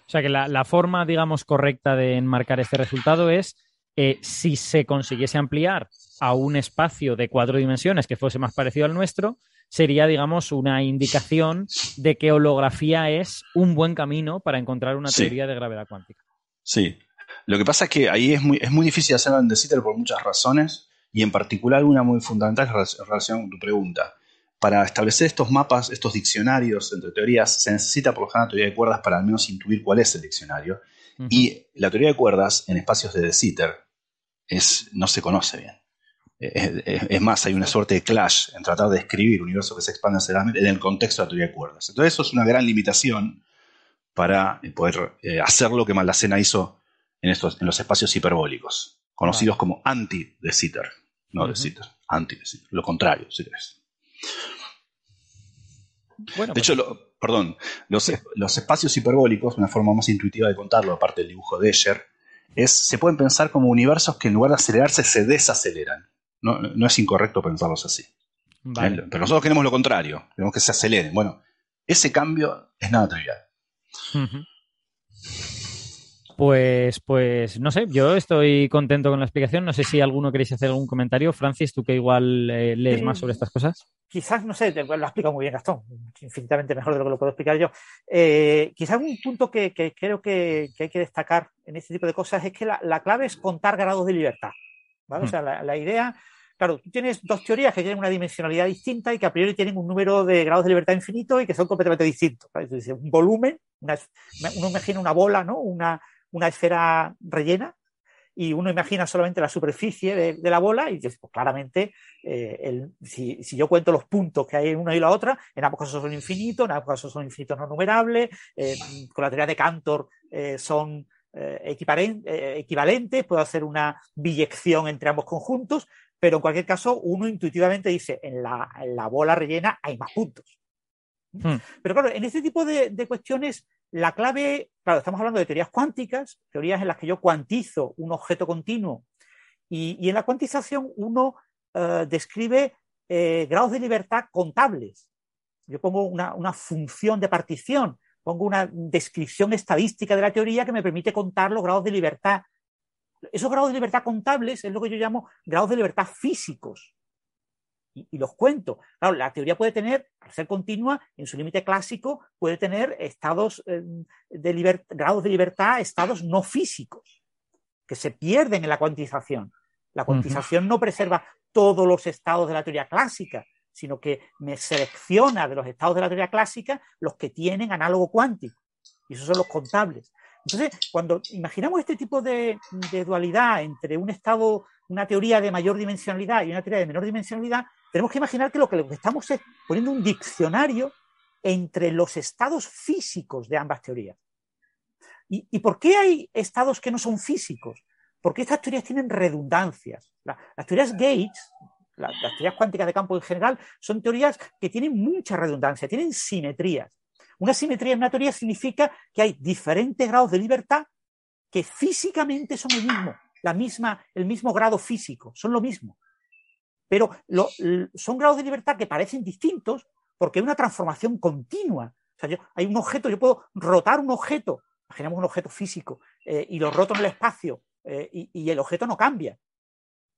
O sea que la, la forma, digamos, correcta de enmarcar este resultado es eh, si se consiguiese ampliar a un espacio de cuatro dimensiones que fuese más parecido al nuestro, sería, digamos, una indicación de que holografía es un buen camino para encontrar una Sí. teoría de gravedad cuántica. Sí. Lo que pasa es que ahí es muy, es muy difícil hacerlo en De Sitter por muchas razones, y en particular una muy fundamental es relac- relacionada con tu pregunta. Para establecer estos mapas, estos diccionarios entre teorías, se necesita por lo general teoría de cuerdas para al menos intuir cuál es el diccionario. Y la teoría de cuerdas en espacios de De Sitter es, no se conoce bien. Es, es- es más, hay una suerte de clash en tratar de escribir universos que se expanden aceleramente en el contexto de la teoría de cuerdas. Entonces eso es una gran limitación para eh, poder eh, hacer lo que Maldacena hizo en, estos, en los espacios hiperbólicos, conocidos como anti-de Sitter. No de anti-de Sitter. Lo contrario, si querés. Bueno, De pues, hecho, lo- perdón, los, los espacios hiperbólicos, una forma más intuitiva de contarlo, aparte del dibujo de Escher, es, se pueden pensar como universos que en lugar de acelerarse se desaceleran. No, no es incorrecto pensarlos así. vale. ¿eh? Pero nosotros queremos lo contrario, queremos que se aceleren. Bueno, ese cambio es nada trivial. Ujú. Pues, pues, no sé, yo estoy contento con la explicación. No sé si alguno queréis hacer algún comentario. Francis, tú que igual eh, lees más sobre estas cosas. quizás, no sé, te- lo ha explicado muy bien Gastón, infinitamente mejor de lo que lo puedo explicar yo. Eh, quizás un punto que, que creo que, que hay que destacar en este tipo de cosas es que la, la clave es contar grados de libertad. ¿vale? O sea, la, la idea, claro, tú tienes dos teorías que tienen una dimensionalidad distinta y que a priori tienen un número de grados de libertad infinito y que son completamente distintos. ¿vale? Entonces, un volumen, una uno imagina una bola, ¿no? Una, una esfera rellena y uno imagina solamente la superficie de, la bola y dices, pues claramente, eh, el- si, yo cuento los puntos que hay en una y la otra, en ambos casos son infinitos, en ambos casos son infinitos no numerables, eh, con la teoría de Cantor eh, son equivalentes, puedo hacer una biyección entre ambos conjuntos, pero en cualquier caso uno intuitivamente dice, en la bola rellena hay más puntos. Hmm. Pero claro, en este tipo de, de, cuestiones, la clave, claro, estamos hablando de teorías cuánticas, teorías en las que yo cuantizo un objeto continuo y, y en la cuantización uno uh, describe eh, grados de libertad contables. Yo pongo una, una, función de partición, pongo una descripción estadística de la teoría que me permite contar los grados de libertad. Esos grados de libertad contables es lo que yo llamo grados de libertad físicos y, y, los cuento. Claro, la teoría puede tener, al ser continua, en su límite clásico, puede tener estados eh, de grados de libertad, estados no físicos, que se pierden en la cuantización. La cuantización uh -huh. no preserva todos los estados de la teoría clásica, sino que me selecciona de los estados de la teoría clásica los que tienen análogo cuántico. Y esos son los contables. Entonces, cuando imaginamos este tipo de, de dualidad entre un estado, una teoría de mayor dimensionalidad y una teoría de menor dimensionalidad, tenemos que imaginar que lo que, estamos es poniendo un diccionario entre los estados físicos de ambas teorías. ¿Y, ¿Y, por qué hay estados que no son físicos? Porque estas teorías tienen redundancias. La, las teorías Gates, la, las teorías cuánticas de campo en general, son teorías que tienen mucha redundancia, tienen simetrías. Una simetría en una teoría significa que hay diferentes grados de libertad que físicamente son el mismo, la misma, el mismo grado físico, son lo mismo pero lo, son grados de libertad que parecen distintos porque hay una transformación continua. O sea, yo, hay un objeto, yo puedo rotar un objeto, imaginemos un objeto físico, eh, y lo roto en el espacio eh, y, y, el objeto no cambia.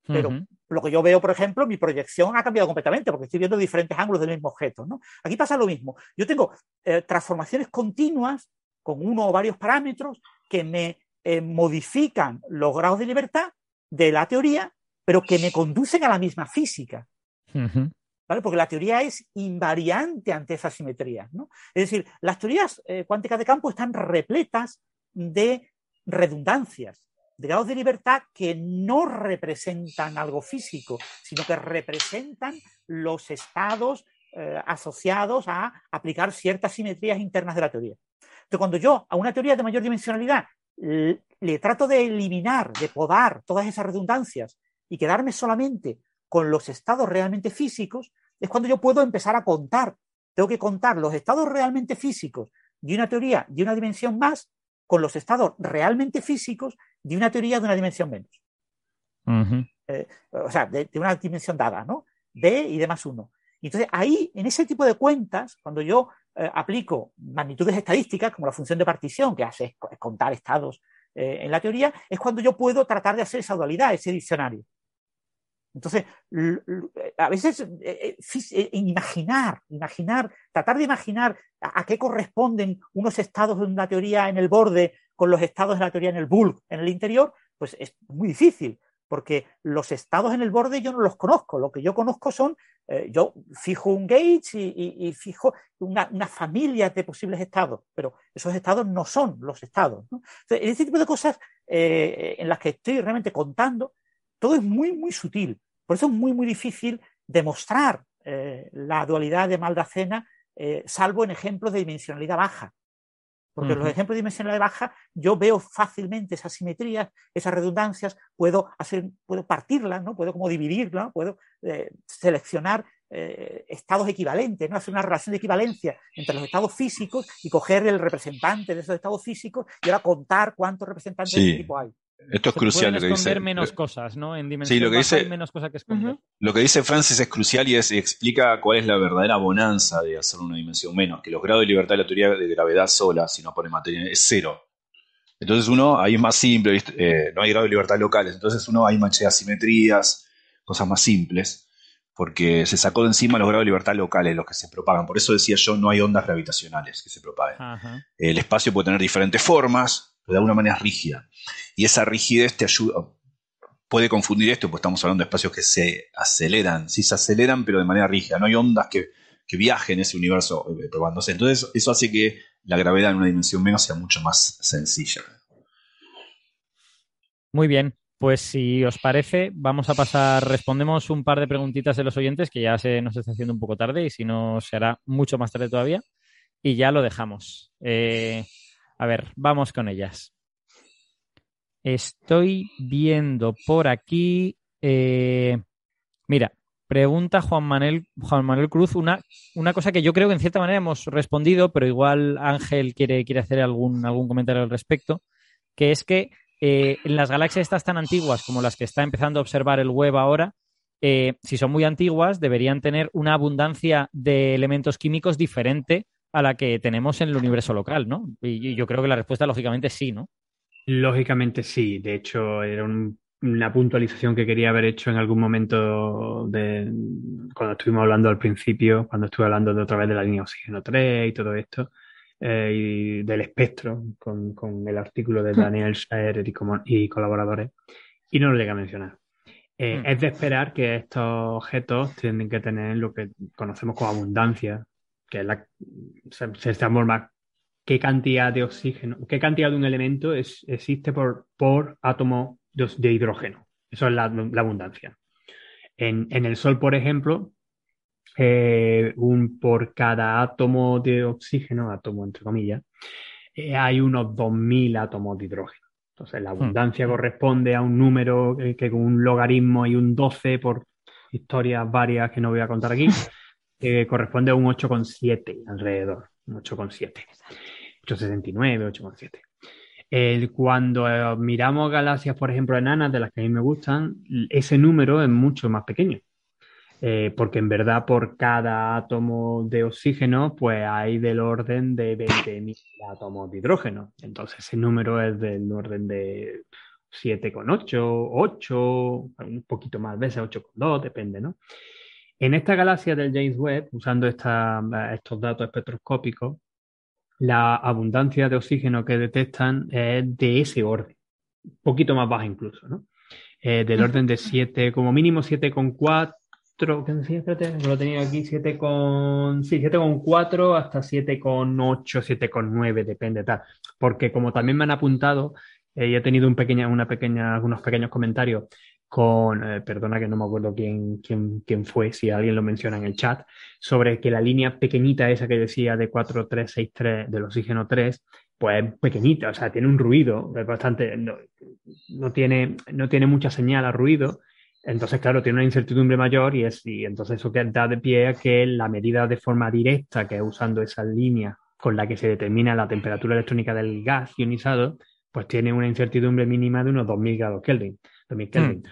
Pero uh -huh. lo que yo veo, por ejemplo, mi proyección ha cambiado completamente porque estoy viendo diferentes ángulos del mismo objeto. ¿no? Aquí pasa lo mismo. Yo tengo eh, transformaciones continuas con uno o varios parámetros que me modifican los grados de libertad de la teoría pero que me conducen a la misma física. Uh -huh. ¿vale? Porque la teoría es invariante ante esa simetría. ¿no? Es decir, las teorías eh, cuánticas de campo están repletas de redundancias, de grados de libertad que no representan algo físico, sino que representan los estados eh, asociados a aplicar ciertas simetrías internas de la teoría. Entonces, cuando yo a una teoría de mayor dimensionalidad le trato de eliminar, de podar todas esas redundancias y quedarme solamente con los estados realmente físicos, es cuando yo puedo empezar a contar. Tengo que contar los estados realmente físicos de una teoría de una dimensión más con los estados realmente físicos de una teoría de una dimensión menos. Uh -huh. eh, o sea, de, de, una dimensión dada, ¿no? D y D más 1. Y entonces ahí, en ese tipo de cuentas, cuando yo eh, aplico magnitudes estadísticas, como la función de partición, que hace es contar estados eh, en la teoría, es cuando yo puedo tratar de hacer esa dualidad, ese diccionario. Entonces, a veces eh, eh, imaginar, imaginar, tratar de imaginar a, qué corresponden unos estados de una teoría en el borde con los estados de la teoría en el bulk, en el interior, pues es muy difícil, porque los estados en el borde yo no los conozco. Lo que yo conozco son, eh, yo fijo un gauge y, fijo una, una, familia de posibles estados, pero esos estados no son los estados. ¿no? Entonces, en este tipo de cosas eh, en las que estoy realmente contando, todo es muy, muy sutil. Por eso es muy, muy difícil demostrar eh, la dualidad de Maldacena, eh, salvo en ejemplos de dimensionalidad baja. Porque uh -huh. los ejemplos de dimensionalidad baja, yo veo fácilmente esas simetrías, esas redundancias, puedo, hacer, puedo partirlas, ¿no? puedo como dividirlas, ¿no? puedo eh, seleccionar estados equivalentes, ¿no? hacer una relación de equivalencia entre los estados físicos y coger el representante de esos estados físicos y ahora contar cuántos representantes sí. de ese tipo hay. Esto es crucial lo que dice. menos cosas, ¿no? En dimensión sí, lo que dice, hay menos cosas que esconder. Uh -huh. Lo que dice Francis es crucial y, es, y, explica cuál es la verdadera bonanza de hacer una dimensión menos, que los grados de libertad de la teoría de gravedad sola, si no pone materia, es cero. Entonces uno, ahí es más simple, eh, no hay grado de libertad locales, entonces uno hay mancha de asimetrías, cosas más simples, porque se sacó de encima los grados de libertad locales, los que se propagan. Por eso decía yo, no hay ondas gravitacionales que se propaguen. Uh -huh. El espacio puede tener diferentes formas, pero de alguna manera es rígida. Y esa rigidez te ayuda, puede confundir esto, porque estamos hablando de espacios que se aceleran, sí se aceleran, pero de manera rígida. No hay ondas que, que viajen en ese universo eh, probándose. Entonces, eso hace que la gravedad en una dimensión menos sea mucho más sencilla. Muy bien. Pues si os parece, vamos a pasar, respondemos un par de preguntitas de los oyentes, que ya se nos está haciendo un poco tarde y si no se hará mucho más tarde todavía. Y ya lo dejamos. Eh, a ver, vamos con ellas. Estoy viendo por aquí. Eh, Mira, pregunta Juan Manuel, Juan Manuel Cruz una, una cosa que yo creo que en cierta manera hemos respondido, pero igual Ángel quiere, quiere hacer algún, algún comentario al respecto, que es que eh, en las galaxias estas tan antiguas como las que está empezando a observar el web ahora, eh, si son muy antiguas, deberían tener una abundancia de elementos químicos diferente a la que tenemos en el universo local, ¿no? Y, y yo creo que la respuesta, lógicamente, sí, ¿no? Lógicamente sí. De hecho, era un- una puntualización que quería haber hecho en algún momento de cuando estuvimos hablando al principio, cuando estuve hablando de otra vez de la línea oxígeno 3 y todo esto, eh, y del espectro, con, con el artículo de Daniel Scherer y, como- y colaboradores, y no lo llegué a mencionar. Eh, Hmm. Es de esperar que estos objetos tienen que tener lo que conocemos como abundancia, que es la, se, se transforma qué cantidad de oxígeno, qué cantidad de un elemento es- existe por, por átomo de, hidrógeno. Eso es la, la abundancia. En, en el Sol, por ejemplo, eh, un, por cada átomo de oxígeno, átomo entre comillas, eh, hay unos 2.000 átomos de hidrógeno. Entonces, la abundancia corresponde a un número que, que con un logaritmo y un 12 por historias varias que no voy a contar aquí, que corresponde a un 8,7 alrededor, un 8,7. 8,69, 8,7. El- cuando eh, miramos galaxias, por ejemplo, enanas, de las que a mí me gustan, ese número es mucho más pequeño. Eh, porque en verdad por cada átomo de oxígeno, pues hay del orden de 20.000 átomos de hidrógeno. Entonces ese número es del orden de 7,8, 8, un poquito más veces, 8,2, depende, ¿no? En esta galaxia del James Webb, usando esta- estos datos espectroscópicos, la abundancia de oxígeno que detectan es de ese orden, un poquito más baja incluso, ¿no? Eh, del orden de 7, como mínimo 7,4, ¿qué decía? Espérate, que lo tenía aquí, 7 con, sí, 7,4 hasta 7,8, 7,9, depende tal. Porque como también me han apuntado, eh, y he tenido un pequeña, una pequeña, unos pequeños comentarios con, eh, perdona que no me acuerdo quién, quién, quién fue, si alguien lo menciona en el chat, sobre que la línea pequeñita esa que decía de 4363 del oxígeno 3, pues es pequeñita, o sea, tiene un ruido, es bastante, no, no tiene, no tiene mucha señal a ruido, entonces, claro, tiene una incertidumbre mayor y, es, y entonces eso que da de pie a que la medida de forma directa, que es usando esa línea con la que se determina la temperatura electrónica del gas ionizado, pues tiene una incertidumbre mínima de unos 2000 grados Kelvin. 2000 Kelvin.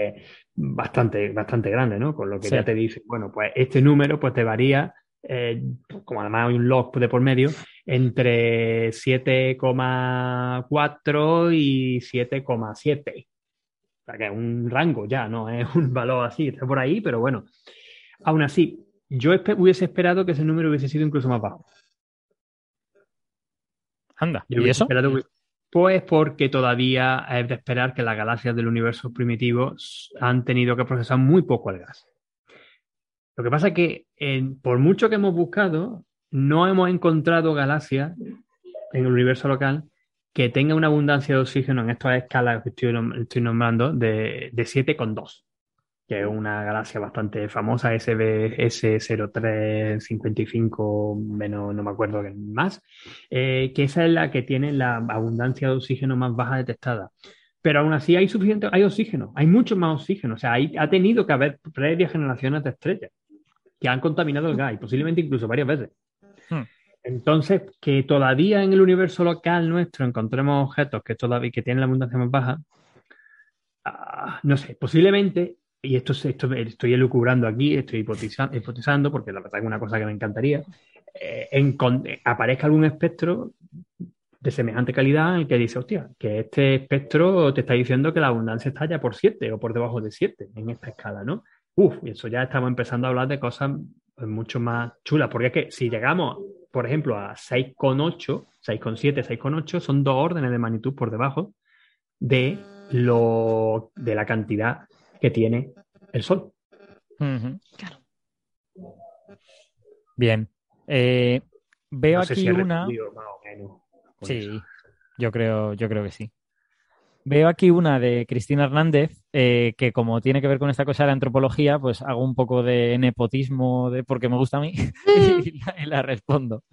Eh, bastante, bastante grande, ¿no? Con lo que Sí. ya te dice, bueno, pues este número pues te varía, eh, como además hay un log de por medio, entre 7,4 y 7,7. O sea, que es un rango ya, no es un valor así, está por ahí, pero bueno. Aún así, yo espe- hubiese esperado que ese número hubiese sido incluso más bajo. Anda, Yo ¿y hubiese eso? esperado que- Pues porque todavía es de esperar que las galaxias del universo primitivo han tenido que procesar muy poco el gas. Lo que pasa es que por mucho que hemos buscado, no hemos encontrado galaxias en el universo local que tengan una abundancia de oxígeno en estas escalas que estoy, estoy nombrando de, de 7,2, que es una galaxia bastante famosa, SBS 0355, menos no me acuerdo más, eh, que esa es la que tiene la abundancia de oxígeno más baja detectada. Pero aún así hay suficiente, hay oxígeno, hay mucho más oxígeno. O sea, hay- ha tenido que haber previas generaciones de estrellas que han contaminado el gas y posiblemente incluso varias veces. Hmm. Entonces, que todavía en el universo local nuestro encontremos objetos que todavía que tienen la abundancia más baja, ah, no sé, posiblemente, y esto, es- esto estoy elucubrando aquí, estoy hipotiza- hipotizando, porque la verdad es una cosa que me encantaría, eh, eh, aparezca algún espectro de semejante calidad en el que dice, hostia, que este espectro te está diciendo que la abundancia está ya por 7 o por debajo de 7 en esta escala, ¿no? Uf, y eso ya estamos empezando a hablar de cosas mucho más chulas, porque es que si llegamos, por ejemplo, a 6,8, 6,7, 6,8, son dos órdenes de magnitud por debajo de, lo, de la cantidad que tiene el Sol. Claro. Bien. Eh, veo No sé aquí si una. respondido más o menos con Sí, eso. yo creo, yo creo que sí. Veo aquí una de Cristina Hernández, eh, que como tiene que ver con esta cosa de la antropología, pues hago un poco de nepotismo de porque me gusta a mí y, la, y la respondo.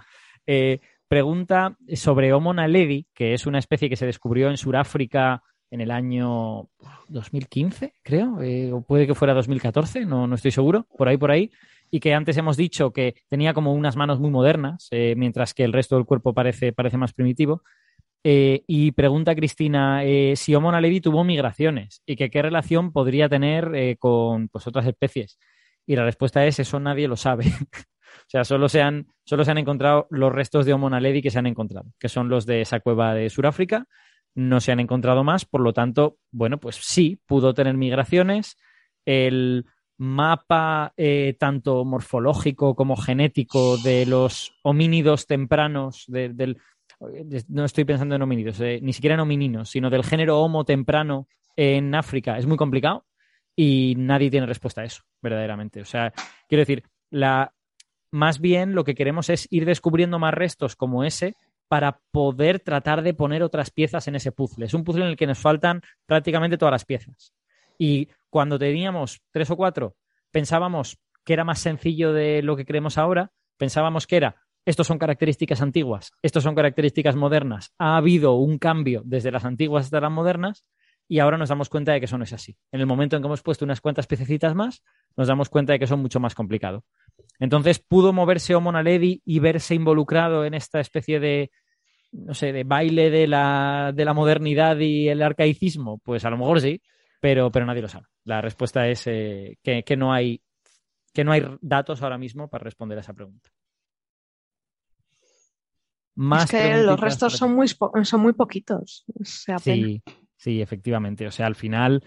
Eh, pregunta sobre Homo naledi, que es una especie que se descubrió en Sudáfrica en el año 2015, creo, eh, o puede que fuera 2014, no, no estoy seguro, por ahí, por ahí, y que antes hemos dicho que tenía como unas manos muy modernas, eh, mientras que el resto del cuerpo parece, parece más primitivo. Eh, y pregunta Cristina si Homo naledi tuvo migraciones y que qué relación podría tener con pues, otras especies. Y la respuesta es eso nadie lo sabe. o sea, solo se, han, solo se han encontrado los restos de Homo naledi que se han encontrado, que son los de esa cueva de Sudáfrica. No se han encontrado más, por lo tanto, bueno, pues sí, pudo tener migraciones. El mapa eh, tanto morfológico como genético de los homínidos tempranos, de- del, no estoy pensando en homínidos, eh, ni siquiera en homininos, sino del género Homo temprano en África, es muy complicado y nadie tiene respuesta a eso, verdaderamente. O sea, quiero decir, la, más bien lo que queremos es ir descubriendo más restos como ese para poder tratar de poner otras piezas en ese puzzle. Es un puzzle en el que nos faltan prácticamente todas las piezas. Y cuando teníamos tres o cuatro, pensábamos que era más sencillo de lo que creemos ahora, pensábamos que era, estos son características antiguas, estos son características modernas, ha habido un cambio desde las antiguas hasta las modernas y ahora nos damos cuenta de que eso no es así. En el momento en que hemos puesto unas cuantas piececitas más, nos damos cuenta de que son mucho más complicado. Entonces, ¿pudo moverse Homo naledi y verse involucrado en esta especie de, no sé, de baile de la, de la modernidad y el arcaicismo? Pues a lo mejor sí, pero, pero nadie lo sabe. La respuesta es eh, que, que no hay, que no hay datos ahora mismo para responder a esa pregunta. Más es que los restos son muy, son muy poquitos. Sí, sí, efectivamente. O sea, al final.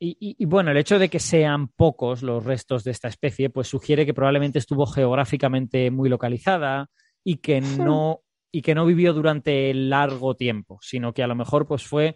Y, y- y bueno, el hecho de que sean pocos los restos de esta especie, pues sugiere que probablemente estuvo geográficamente muy localizada y que no, y que no vivió durante largo tiempo, sino que a lo mejor pues fue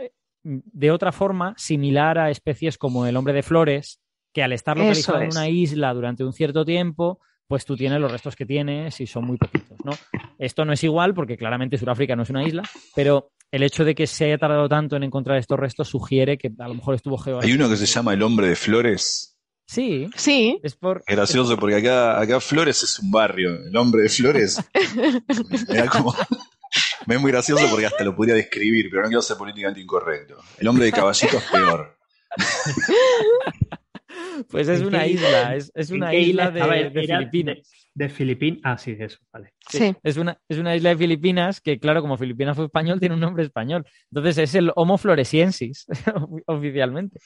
eh, de otra forma similar a especies como el hombre de flores, que al estar localizado en una isla durante un cierto tiempo, pues tú tienes los restos que tienes y son muy poquitos, ¿no? Esto no es igual porque claramente Sudáfrica no es una isla, pero el hecho de que se haya tardado tanto en encontrar estos restos sugiere que a lo mejor estuvo Hay geográficamente. umo que se llama El Hombre de Flores. Sí, Sí, es por. Gracioso porque acá, acá Flores es un barrio. El Hombre de Flores. me da como. Me es muy gracioso porque hasta lo podría describir, pero no quiero ser políticamente incorrecto. El Hombre de Caballito es peor. Pues es ¿En una isla, es, es ¿En una qué isla de, de Filipinas. De, Filipinas. Ah, sí, de eso, vale. sí. Es una, es una isla de Filipinas que, claro, como Filipinas fue español, tiene un nombre español. Entonces es el Homo floresiensis, oficialmente.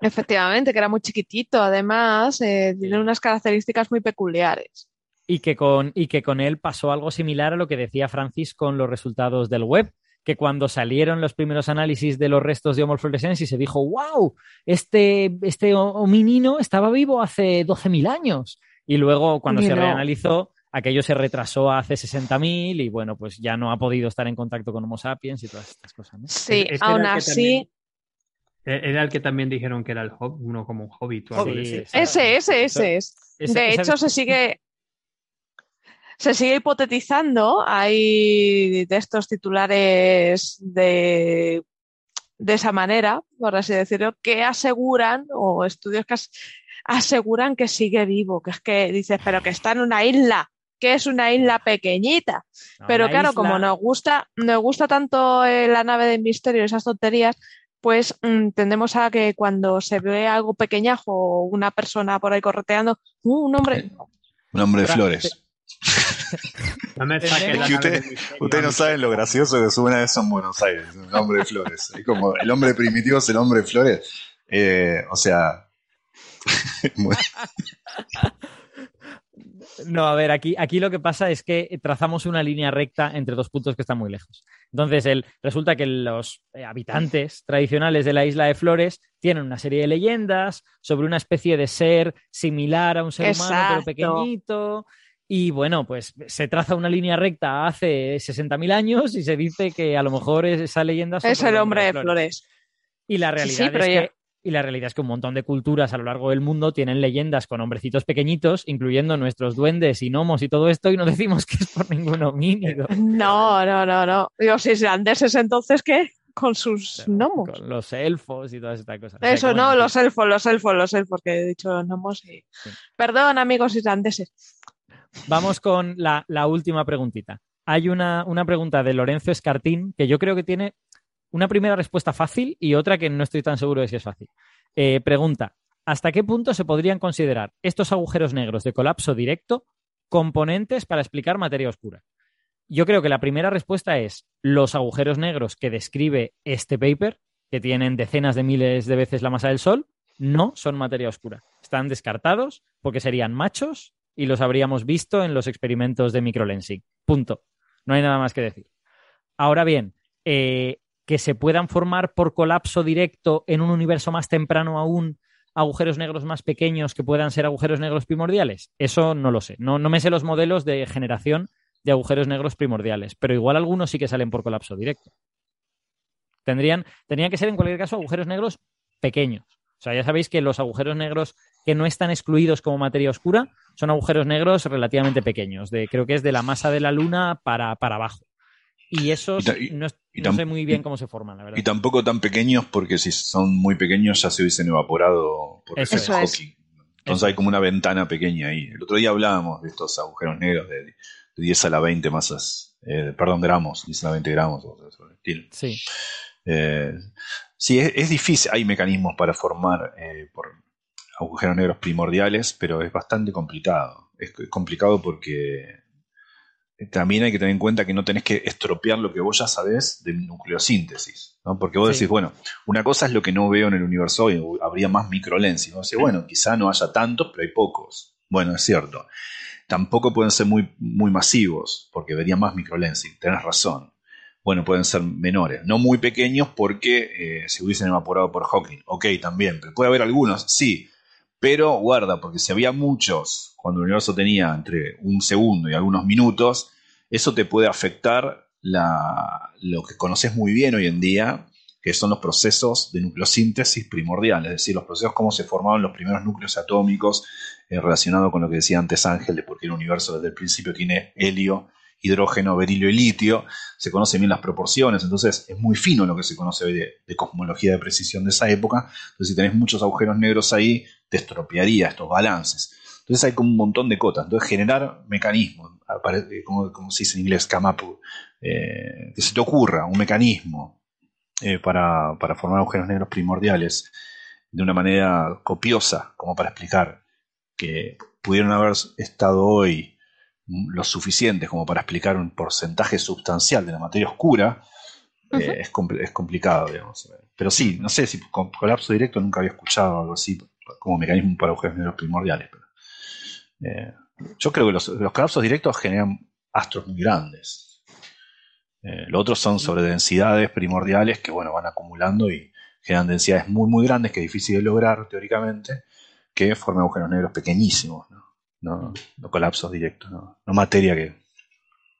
Efectivamente, que era muy chiquitito. Además, eh, tiene unas características muy peculiares. Y que, con, y que con él pasó algo similar a lo que decía Francis con los resultados del web, que cuando salieron los primeros análisis de los restos de Homo floresiensis se dijo, wow, este, este hominino estaba vivo hace 12.000 años. Y luego cuando Y se no. reanalizó, aquello se retrasó a hace 60.000 y bueno, pues ya no ha podido estar en contacto con Homo sapiens y todas estas cosas. ¿no? Sí, aún así, también- Era el que también dijeron que era el hob- uno como un hobbit o algo Hobbit, de sí. eso. ese, ese, ese es. De hecho, se sigue, se sigue hipotetizando. Hay de estos titulares de, de esa manera, por así decirlo, que aseguran, o estudios que as- aseguran que sigue vivo, que es que dices, pero que está en una isla, que es una isla pequeñita. No, Pero la claro, isla- como nos gusta, nos gusta tanto eh, la nave de misterio y esas tonterías, pues mm, tendemos a que cuando se ve algo pequeñajo o una persona por ahí correteando, uh, un hombre, Un hombre de flores. No me saques Es la que nave usted- Ustedes no saben lo gracioso que suena eso en Buenos Aires. Un hombre de flores. Es como el hombre primitivo es el hombre de flores. Eh, o sea. No, a ver, aquí, aquí lo que pasa es que trazamos una línea recta entre dos puntos que están muy lejos. Entonces, el, resulta que los eh, habitantes tradicionales de la isla de Flores tienen una serie de leyendas sobre una especie de ser similar a un ser humano, pero pequeñito. Y bueno, pues se traza una línea recta hace 60.000 años y se dice que a lo mejor es- esa leyenda es el hombre de flores. y la realidad sí, es ya- que y la realidad es que un montón de culturas a lo largo del mundo tienen leyendas con hombrecitos pequeñitos, incluyendo nuestros duendes y gnomos y todo esto, y no decimos que es por ningún homínido. No, no, no, no. Los islandeses entonces, ¿qué? Con sus gnomos. Con los elfos y todas estas cosas. O sea, Eso no, los elfos, los elfos, los elfos, que he dicho gnomos y... Perdón, amigos islandeses. Vamos con la, la última preguntita. Hay una, una pregunta de Lorenzo Escartín que yo creo que tiene una primera respuesta fácil y otra que no estoy tan seguro de si es fácil. Eh, pregunta, ¿hasta qué punto se podrían considerar estos agujeros negros de colapso directo componentes para explicar materia oscura? Yo creo que la primera respuesta es los agujeros negros que describe este paper, que tienen decenas de miles de veces la masa del Sol, no son materia oscura. Están descartados porque serían machos y los habríamos visto en los experimentos de microlensing. Punto. No hay nada más que decir. Ahora bien, eh, que se puedan formar por colapso directo en un universo más temprano aún agujeros negros más pequeños que puedan ser agujeros negros primordiales? Eso no lo sé. No, no me sé los modelos de generación de agujeros negros primordiales, pero igual algunos sí que salen por colapso directo. Tendrían, tendrían que ser en cualquier caso agujeros negros pequeños. O sea, ya sabéis que los agujeros negros que no están excluidos como materia oscura son agujeros negros relativamente pequeños, de, creo que es de la masa de la Luna para, para abajo. Y esos no, sé muy bien cómo se forman, la verdad. Y tampoco tan pequeños porque si son muy pequeños ya se hubiesen evaporado por Eso efecto es. Hawking. Entonces hay como una ventana pequeña ahí. El otro día hablábamos de estos agujeros negros de, de 10 a la 20 masas, eh, perdón, gramos, 10 a la 20 gramos o por el estilo. Sí. Eh, sí, es, es difícil. Hay mecanismos para formar eh, por agujeros negros primordiales, pero es bastante complicado. Es complicado porque también hay que tener en cuenta que no tenés que estropear lo que vos ya sabés de nucleosíntesis. ¿no? Porque vos Sí. decís, bueno, una cosa es lo que no veo en el universo hoy, habría más microlensing. Vos decís, bueno, quizá no haya tantos, pero hay pocos. Bueno, es cierto. Tampoco pueden ser muy, muy masivos, porque vería más microlensing. Tenés razón. Bueno, pueden ser menores. No muy pequeños porque eh, se hubiesen evaporado por Hawking. Ok, también. Pero puede haber algunos, sí. Pero guarda, porque si había muchos cuando el universo tenía entre un segundo y algunos minutos, eso te puede afectar la, lo que conoces muy bien hoy en día, que son los procesos de nucleosíntesis primordial, es decir, los procesos cómo se formaron los primeros núcleos atómicos, eh, relacionado con lo que decía antes Ángel, de por qué el universo desde el principio tiene helio, hidrógeno, berilio y litio, se conocen bien las proporciones, entonces es muy fino lo que se conoce hoy de, cosmología de precisión de esa época, entonces si tenés muchos agujeros negros ahí, te estropearía estos balances. Entonces hay como un montón de cotas. Entonces generar mecanismos, eh, como, como se dice en inglés, up, eh, que se te ocurra un mecanismo eh, para, para formar agujeros negros primordiales de una manera copiosa, como para explicar que pudieron haber estado hoy lo suficientes como para explicar un porcentaje sustancial de la materia oscura, eh, es, compl- es complicado, digamos. Pero sí, no sé si con colapso directo nunca había escuchado algo así como mecanismo para agujeros negros primordiales. Pero, eh, yo creo que los, los colapsos directos generan astros muy grandes. Eh, los otros son sobre densidades primordiales que bueno, van acumulando y generan densidades muy muy grandes que es difícil de lograr teóricamente, que forman agujeros negros pequeñísimos, ¿no? No, no colapsos directos, no, no materia que.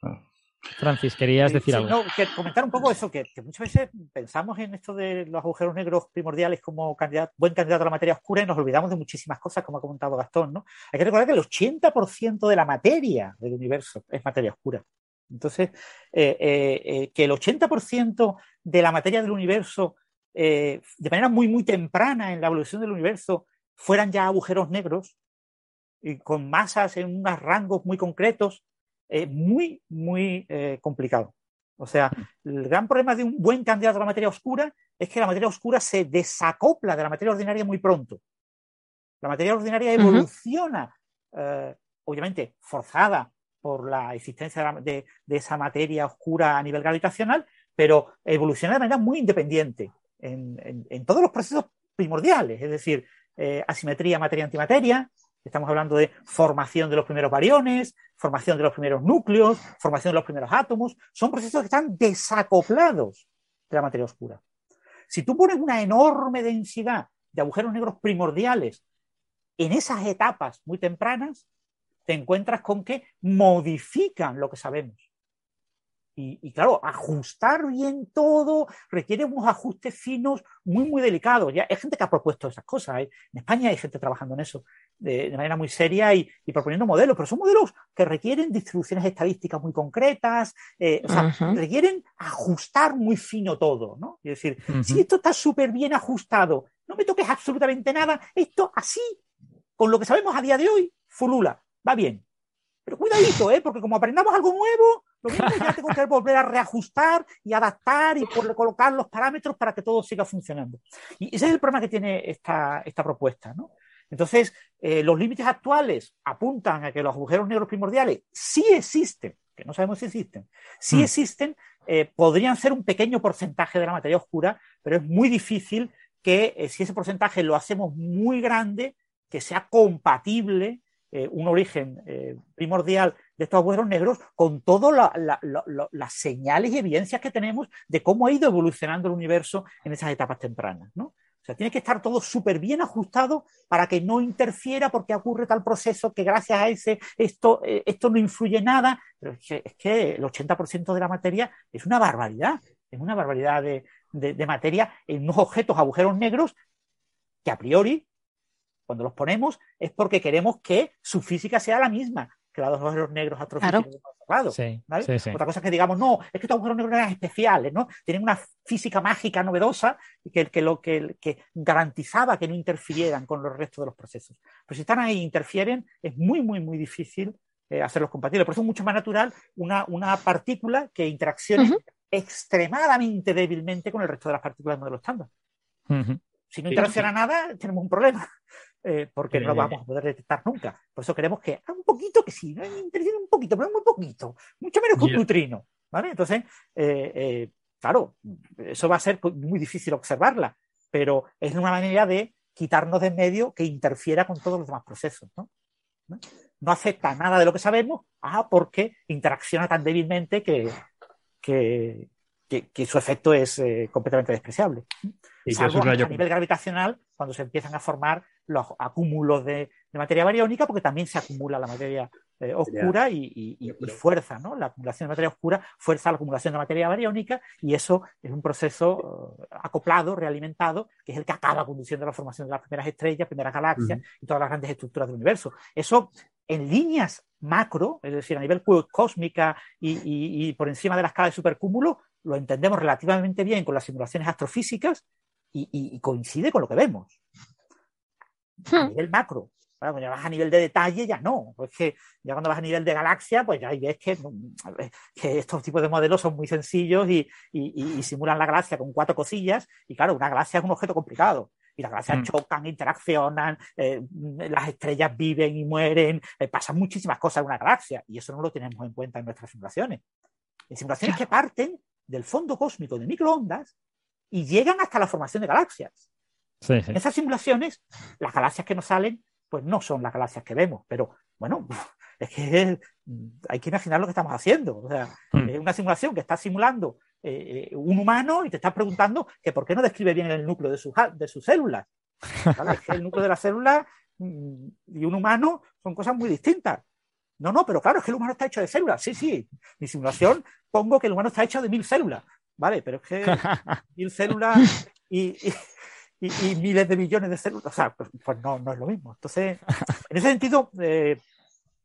no. Francis, querías decir sí, algo. no, que comentar un poco eso, que, que muchas veces pensamos en esto de los agujeros negros primordiales como candidato, buen candidato a la materia oscura y nos olvidamos de muchísimas cosas, como ha comentado Gastón, ¿no? Hay que recordar que el 80% de la materia del universo es materia oscura. Entonces, eh, eh, eh, que el 80% de la materia del universo, eh, de manera muy, muy temprana en la evolución del universo, fueran ya agujeros negros y con masas en unos rangos muy concretos, es muy, muy eh, complicado. O sea, el gran problema de un buen candidato a la materia oscura es que la materia oscura se desacopla de la materia ordinaria muy pronto. La materia ordinaria evoluciona, eh, obviamente forzada por la existencia de- de esa materia oscura a nivel gravitacional, pero evoluciona de manera muy independiente en, en- en todos los procesos primordiales, es decir, eh, asimetría materia-antimateria, estamos hablando de formación de los primeros bariones, formación de los primeros núcleos, formación de los primeros átomos, son procesos que están desacoplados de la materia oscura. Si tú pones una enorme densidad de agujeros negros primordiales en esas etapas muy tempranas, te encuentras con que modifican lo que sabemos. Y, y, claro, ajustar bien todo requiere unos ajustes finos muy, muy delicados. Ya hay gente que ha propuesto esas cosas. ¿eh? En España hay gente trabajando en eso de, de manera muy seria y, y, proponiendo modelos, pero son modelos que requieren distribuciones estadísticas muy concretas, eh, o sea, uh -huh. requieren ajustar muy fino todo. ¿no? Es decir, uh -huh. si esto está súper bien ajustado, no me toques absolutamente nada, esto así, con lo que sabemos a día de hoy, fulula, va bien. Pero cuidadito, ¿eh? porque como aprendamos algo nuevo, Lo mismo ya tengo que volver a reajustar y adaptar y por colocar los parámetros para que todo siga funcionando. Y ese es el problema que tiene esta, esta propuesta, ¿no? Entonces, eh, los límites actuales apuntan a que los agujeros negros primordiales sí existen, que no sabemos si existen, sí Mm. existen, eh, podrían ser un pequeño porcentaje de la materia oscura, pero es muy difícil que eh, si ese porcentaje lo hacemos muy grande, que sea compatible eh, un origen eh, primordial de estos agujeros negros con todas las señales y evidencias que tenemos de cómo ha ido evolucionando el universo en esas etapas tempranas. ¿no? O sea, tiene que estar todo súper bien ajustado para que no interfiera porque ocurre tal proceso que gracias a ese esto, eh, esto no influye nada. Pero es que, el 80% de la materia es una barbaridad, es una barbaridad de, de, de materia en unos objetos agujeros negros que a priori, cuando los ponemos, es porque queremos que su física sea la misma que la de los agujeros negros astrofísicos Claro. observado. Sí, ¿vale? sí, sí. Otra cosa es que digamos, no, es que estos agujeros negros eran especiales, ¿no? Tienen una física mágica novedosa que, que, lo, que, que garantizaba que no interfirieran con los restos de los procesos. Pero si están ahí e interfieren, es muy, muy, muy difícil eh, hacerlos compatibles. Por eso es mucho más natural una, una partícula que interaccione extremadamente débilmente con el resto de las partículas del modelo estándar. Si no Sí, interacciona nada, tenemos un problema, eh, porque no lo vamos a poder detectar nunca. Por eso queremos que un poquito que sí, interfiere un poquito, pero muy poquito, mucho menos que un neutrino. ¿vale? Entonces, eh, eh, claro, eso va a ser muy difícil observarla, pero es una manera de quitarnos de en medio que interfiera con todos los demás procesos. ¿no? ¿No? No acepta nada de lo que sabemos, ah, porque interacciona tan débilmente que, que, que- que su efecto es eh, completamente despreciable. Y Salvo a nivel gravitacional, cuando se empiezan a formar los acúmulos de, de materia bariónica, porque también se acumula la materia eh, oscura y, y- y- y fuerza, ¿no? La acumulación de materia oscura fuerza la acumulación de materia bariónica y eso es un proceso eh, acoplado, realimentado, que es el que acaba conduciendo a la formación de las primeras estrellas, primeras galaxias y todas las grandes estructuras del universo. Eso en líneas macro, es decir, a nivel cósmica y, y- por encima de la escala de supercúmulo, lo entendemos relativamente bien con las simulaciones astrofísicas y coincide con lo que vemos. A Hmm. nivel macro. Claro, cuando ya vas a nivel de detalle, ya no. Pues que ya cuando vas a nivel de galaxia, pues ya ahí ves que, mm, que estos tipos de modelos son muy sencillos y, y- simulan la galaxia con cuatro cosillas. Y claro, una galaxia es un objeto complicado. Y las galaxias Mm. chocan, interaccionan, eh, las estrellas viven y mueren, eh, pasan muchísimas cosas en una galaxia. Y eso no lo tenemos en cuenta en nuestras simulaciones. En simulaciones que parten del fondo cósmico de microondas y llegan hasta la formación de galaxias. Sí, esas simulaciones, las galaxias que nos salen, pues no son las galaxias que vemos, pero bueno, es que hay que imaginar lo que estamos haciendo. O sea, Mm. es una simulación que está simulando eh, eh, un humano y te estás preguntando que por qué no describe bien el núcleo de sus, de sus células. ¿Vale? Es que el núcleo de las células mm, y un humano son cosas muy distintas. No, no, pero claro, es que el humano está hecho de células. Sí, sí. Mi simulación pongo que el humano está hecho de mil células. Vale, pero es que mil células y, y- y- miles de millones de células. O sea, pues, pues no, no es lo mismo. Entonces, en ese sentido, eh,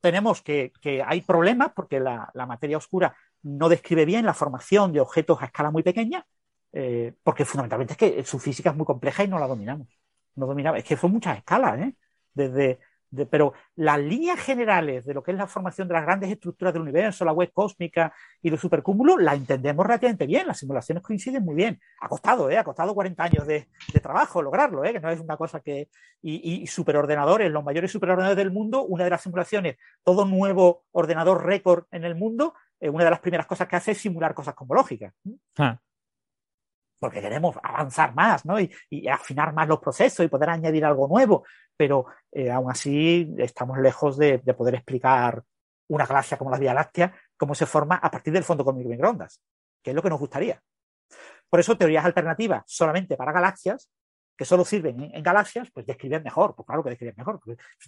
tenemos que, que hay problemas porque la, la materia oscura no describe bien la formación de objetos a escala muy pequeña, eh, porque fundamentalmente es que su física es muy compleja y no la dominamos. No dominamos. Es que son muchas escalas, ¿eh? Desde, de- pero las líneas generales de lo que es la formación de las grandes estructuras del universo, la web cósmica y los supercúmulos, la entendemos relativamente bien. Las simulaciones coinciden muy bien. Ha costado, ¿eh? Ha costado 40 años de, de trabajo lograrlo, ¿eh? Que no es una cosa que. Y, superordenadores, los mayores superordenadores del mundo, una de las simulaciones, todo nuevo ordenador récord en el mundo, eh, una de las primeras cosas que hace es simular cosas cosmológicas. Ah, porque queremos avanzar más, ¿no? Y, y afinar más los procesos y poder añadir algo nuevo, pero eh, aún así estamos lejos de, de poder explicar una galaxia como la Vía Láctea, cómo se forma a partir del fondo cósmico de microondas, que es lo que nos gustaría. Por eso teorías alternativas solamente para galaxias, que solo sirven en, galaxias, pues describen mejor, pues claro que describen mejor,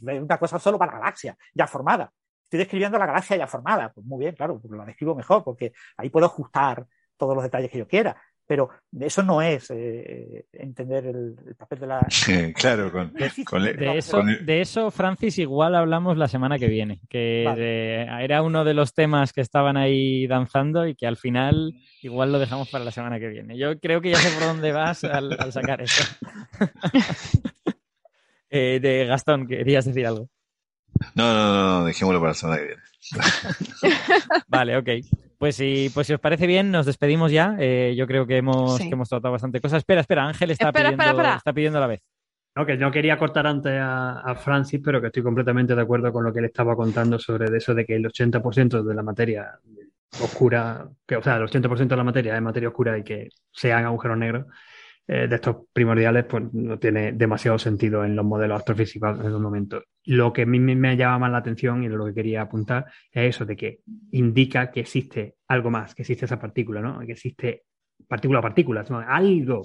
una cosa solo para galaxias ya formada. Estoy describiendo la galaxia ya formada, pues muy bien, claro, pues la describo mejor, porque ahí puedo ajustar todos los detalles que yo quiera. Pero eso no es eh, entender el, el papel de la. claro, con, De eso, de eso, Francis, igual hablamos la semana que viene, que Vale. de- era uno de los temas que estaban ahí danzando y que al final igual lo dejamos para la semana que viene. Yo creo que ya sé por dónde vas al, al sacar esto. Eh, de Gastón, querías decir algo. No, no, no, no, dejémoslo para la semana que viene. Vale, ok. Pues si, pues si os parece bien, nos despedimos ya. Eh, yo creo que hemos, Sí. que hemos tratado bastante cosas. Espera, espera, Ángel está, Espera, pidiendo, espera, espera. está pidiendo a la vez. No, que no quería cortar antes a, a Francis, pero que estoy completamente de acuerdo con lo que él estaba contando sobre eso de que el 80% de la materia oscura, que, o sea, el 80% de la materia es materia oscura y que sean agujeros negros, eh, de estos primordiales, pues no tiene demasiado sentido en los modelos astrofísicos en el momento. Lo que a mí me- me llama más la atención y lo que quería apuntar es eso de que indica que existe algo más, que existe esa partícula, ¿no? Que existe partícula a partícula, ¿no? algo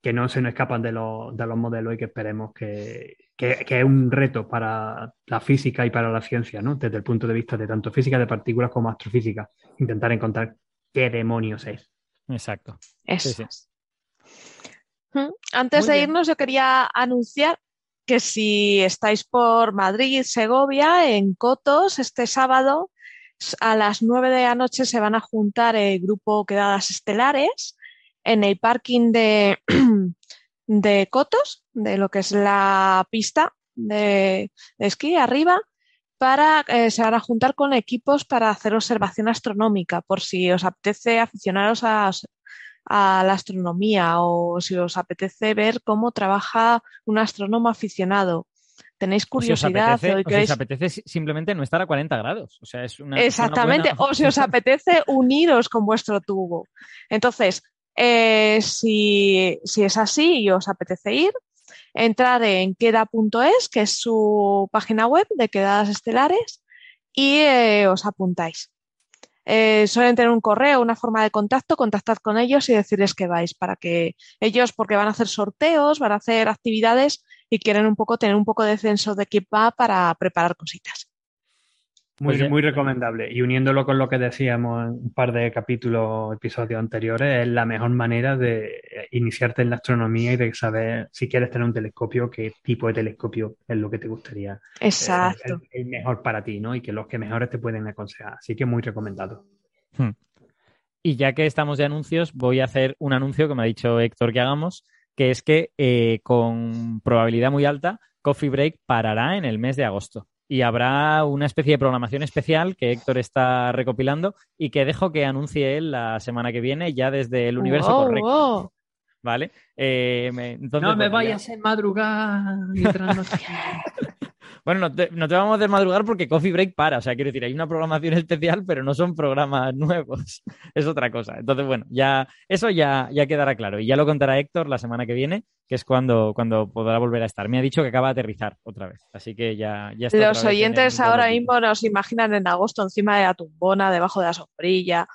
que no se nos escapan de los, de los modelos y que esperemos que, que- que es un reto para la física y para la ciencia, ¿no? Desde el punto de vista de tanto física de partículas como astrofísica, intentar encontrar qué demonios es. Exacto. Eso Sí, sí. Es. Antes Muy de bien. irnos, yo quería anunciar que si estáis por Madrid, Segovia, en Cotos, este sábado a las 9 de la noche se van a juntar el grupo Quedadas Estelares en el parking de, de Cotos, de lo que es la pista de, de esquí arriba, para eh, se van a juntar con equipos para hacer observación astronómica, por si os apetece aficionaros a, a la astronomía o si os apetece ver cómo trabaja un astrónomo aficionado. Tenéis O si os curiosidad apetece, o o si os apetece si- simplemente no estar a 40 grados. O sea, es una. es una Exactamente, buena- o si os apetece uniros con vuestro tubo. Entonces, eh, si, si es así y os apetece ir, entrar en queda.es, que es su página web de quedadas estelares, y eh, os apuntáis. Eh, suelen tener un correo, una forma de contacto, contactad con ellos y decirles que vais para que ellos, porque van a hacer sorteos, van a hacer actividades y quieren un poco tener un poco de censo de equipo para preparar cositas. Muy, Pues muy recomendable. Y uniéndolo con lo que decíamos en un par de capítulos, episodios anteriores, es la mejor manera de eh, iniciarte en la astronomía y de saber si quieres tener un telescopio, qué tipo de telescopio es lo que te gustaría. eh, Exacto. el, el mejor para ti, ¿no? Y que los que mejores te pueden aconsejar. Así que muy recomendado. Y ya que estamos de anuncios, voy a hacer un anuncio que me ha dicho Héctor que hagamos, que es que eh, con probabilidad muy alta, Coffee Break parará en el mes de agosto. Y habrá una especie de programación especial que Héctor está recopilando y que dejo que anuncie él la semana que viene, ya desde el universo Wow, correcto. wow. ¿Vale? Eh, me- entonces, no me bueno, ya- vayas a madrugar mientras no Bueno, no te, no te vamos a hacer madrugar porque Coffee Break para. O sea, quiero decir, hay una programación especial, pero no son programas nuevos. Es otra cosa. Entonces, bueno, ya eso ya, ya quedará claro. Y ya lo contará Héctor la semana que viene, que es cuando, cuando podrá volver a estar. Me ha dicho que acaba de aterrizar otra vez. Así que ya, ya está. Los oyentes ahora mismo nos imaginan en agosto encima de la tumbona, debajo de la sombrilla.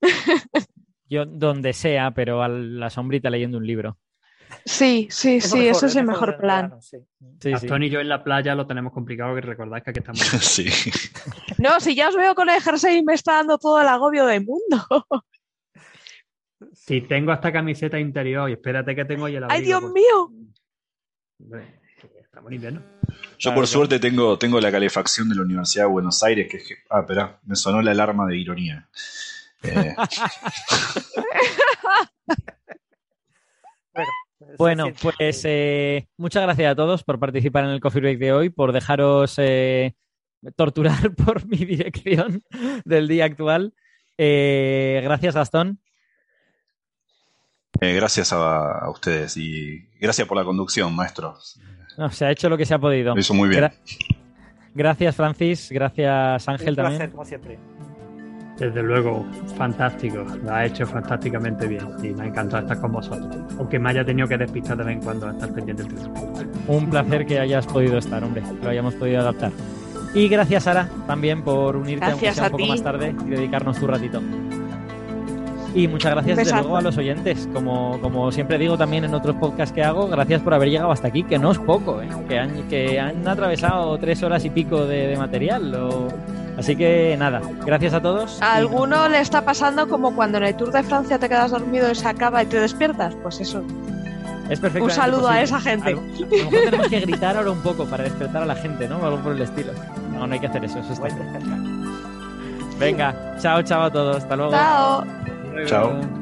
Yo donde sea, pero a la sombrita leyendo un libro. Sí, sí, Es sí, mejor, eso es el mejor plan. verano, sí. Sí, sí. Gastón y yo en la playa lo tenemos complicado, que recordáis que aquí estamos. Sí. No, si ya os veo con el jersey y me está dando todo el agobio del mundo. Si tengo esta camiseta interior y espérate que tengo ahí el ¡Ay, Dios porque- mío! Hombre, Estamos en invierno. Yo Claro, por claro. suerte tengo, tengo la calefacción de la Universidad de Buenos Aires, que es que... Ah, espera, me sonó la alarma de ironía. Eh, Bueno, siente- pues eh, muchas gracias a todos por participar en el Coffee Break de hoy, por dejaros eh, torturar por mi dirección del día actual. Eh, gracias, Gastón. eh, gracias a, a ustedes y gracias por la conducción, maestros. No, se ha hecho lo que se ha podido. Lo hizo muy bien. Gra- gracias, Francis. Gracias, Ángel, Un placer, también. como siempre. Desde luego, fantástico. Lo ha hecho fantásticamente bien. Y me ha encantado estar con vosotros. Aunque me haya tenido que despistar de vez en cuando a estar pendiente del. Un placer que hayas podido estar, hombre, que lo hayamos podido adaptar. Y gracias, Sara, también por unirte aunque sea un poco ti. más tarde y dedicarnos tu ratito. Y muchas gracias, desde luego, a los oyentes. Como, como siempre digo también en otros podcasts que hago, gracias por haber llegado hasta aquí, que no es poco, ¿eh? que, han, que han atravesado tres horas y pico de, de material. o- Así que nada, gracias a todos. A alguno le está pasando como cuando en el Tour de Francia te quedas dormido y se acaba y te despiertas. Pues eso. Es perfectamente Un saludo a esa gente. A lo, a lo mejor tenemos que gritar ahora un poco para despertar a la gente, ¿no? O algo por el estilo. No, no hay que hacer eso. eso está. Venga, chao, chao a todos. Hasta luego. Chao. Chao.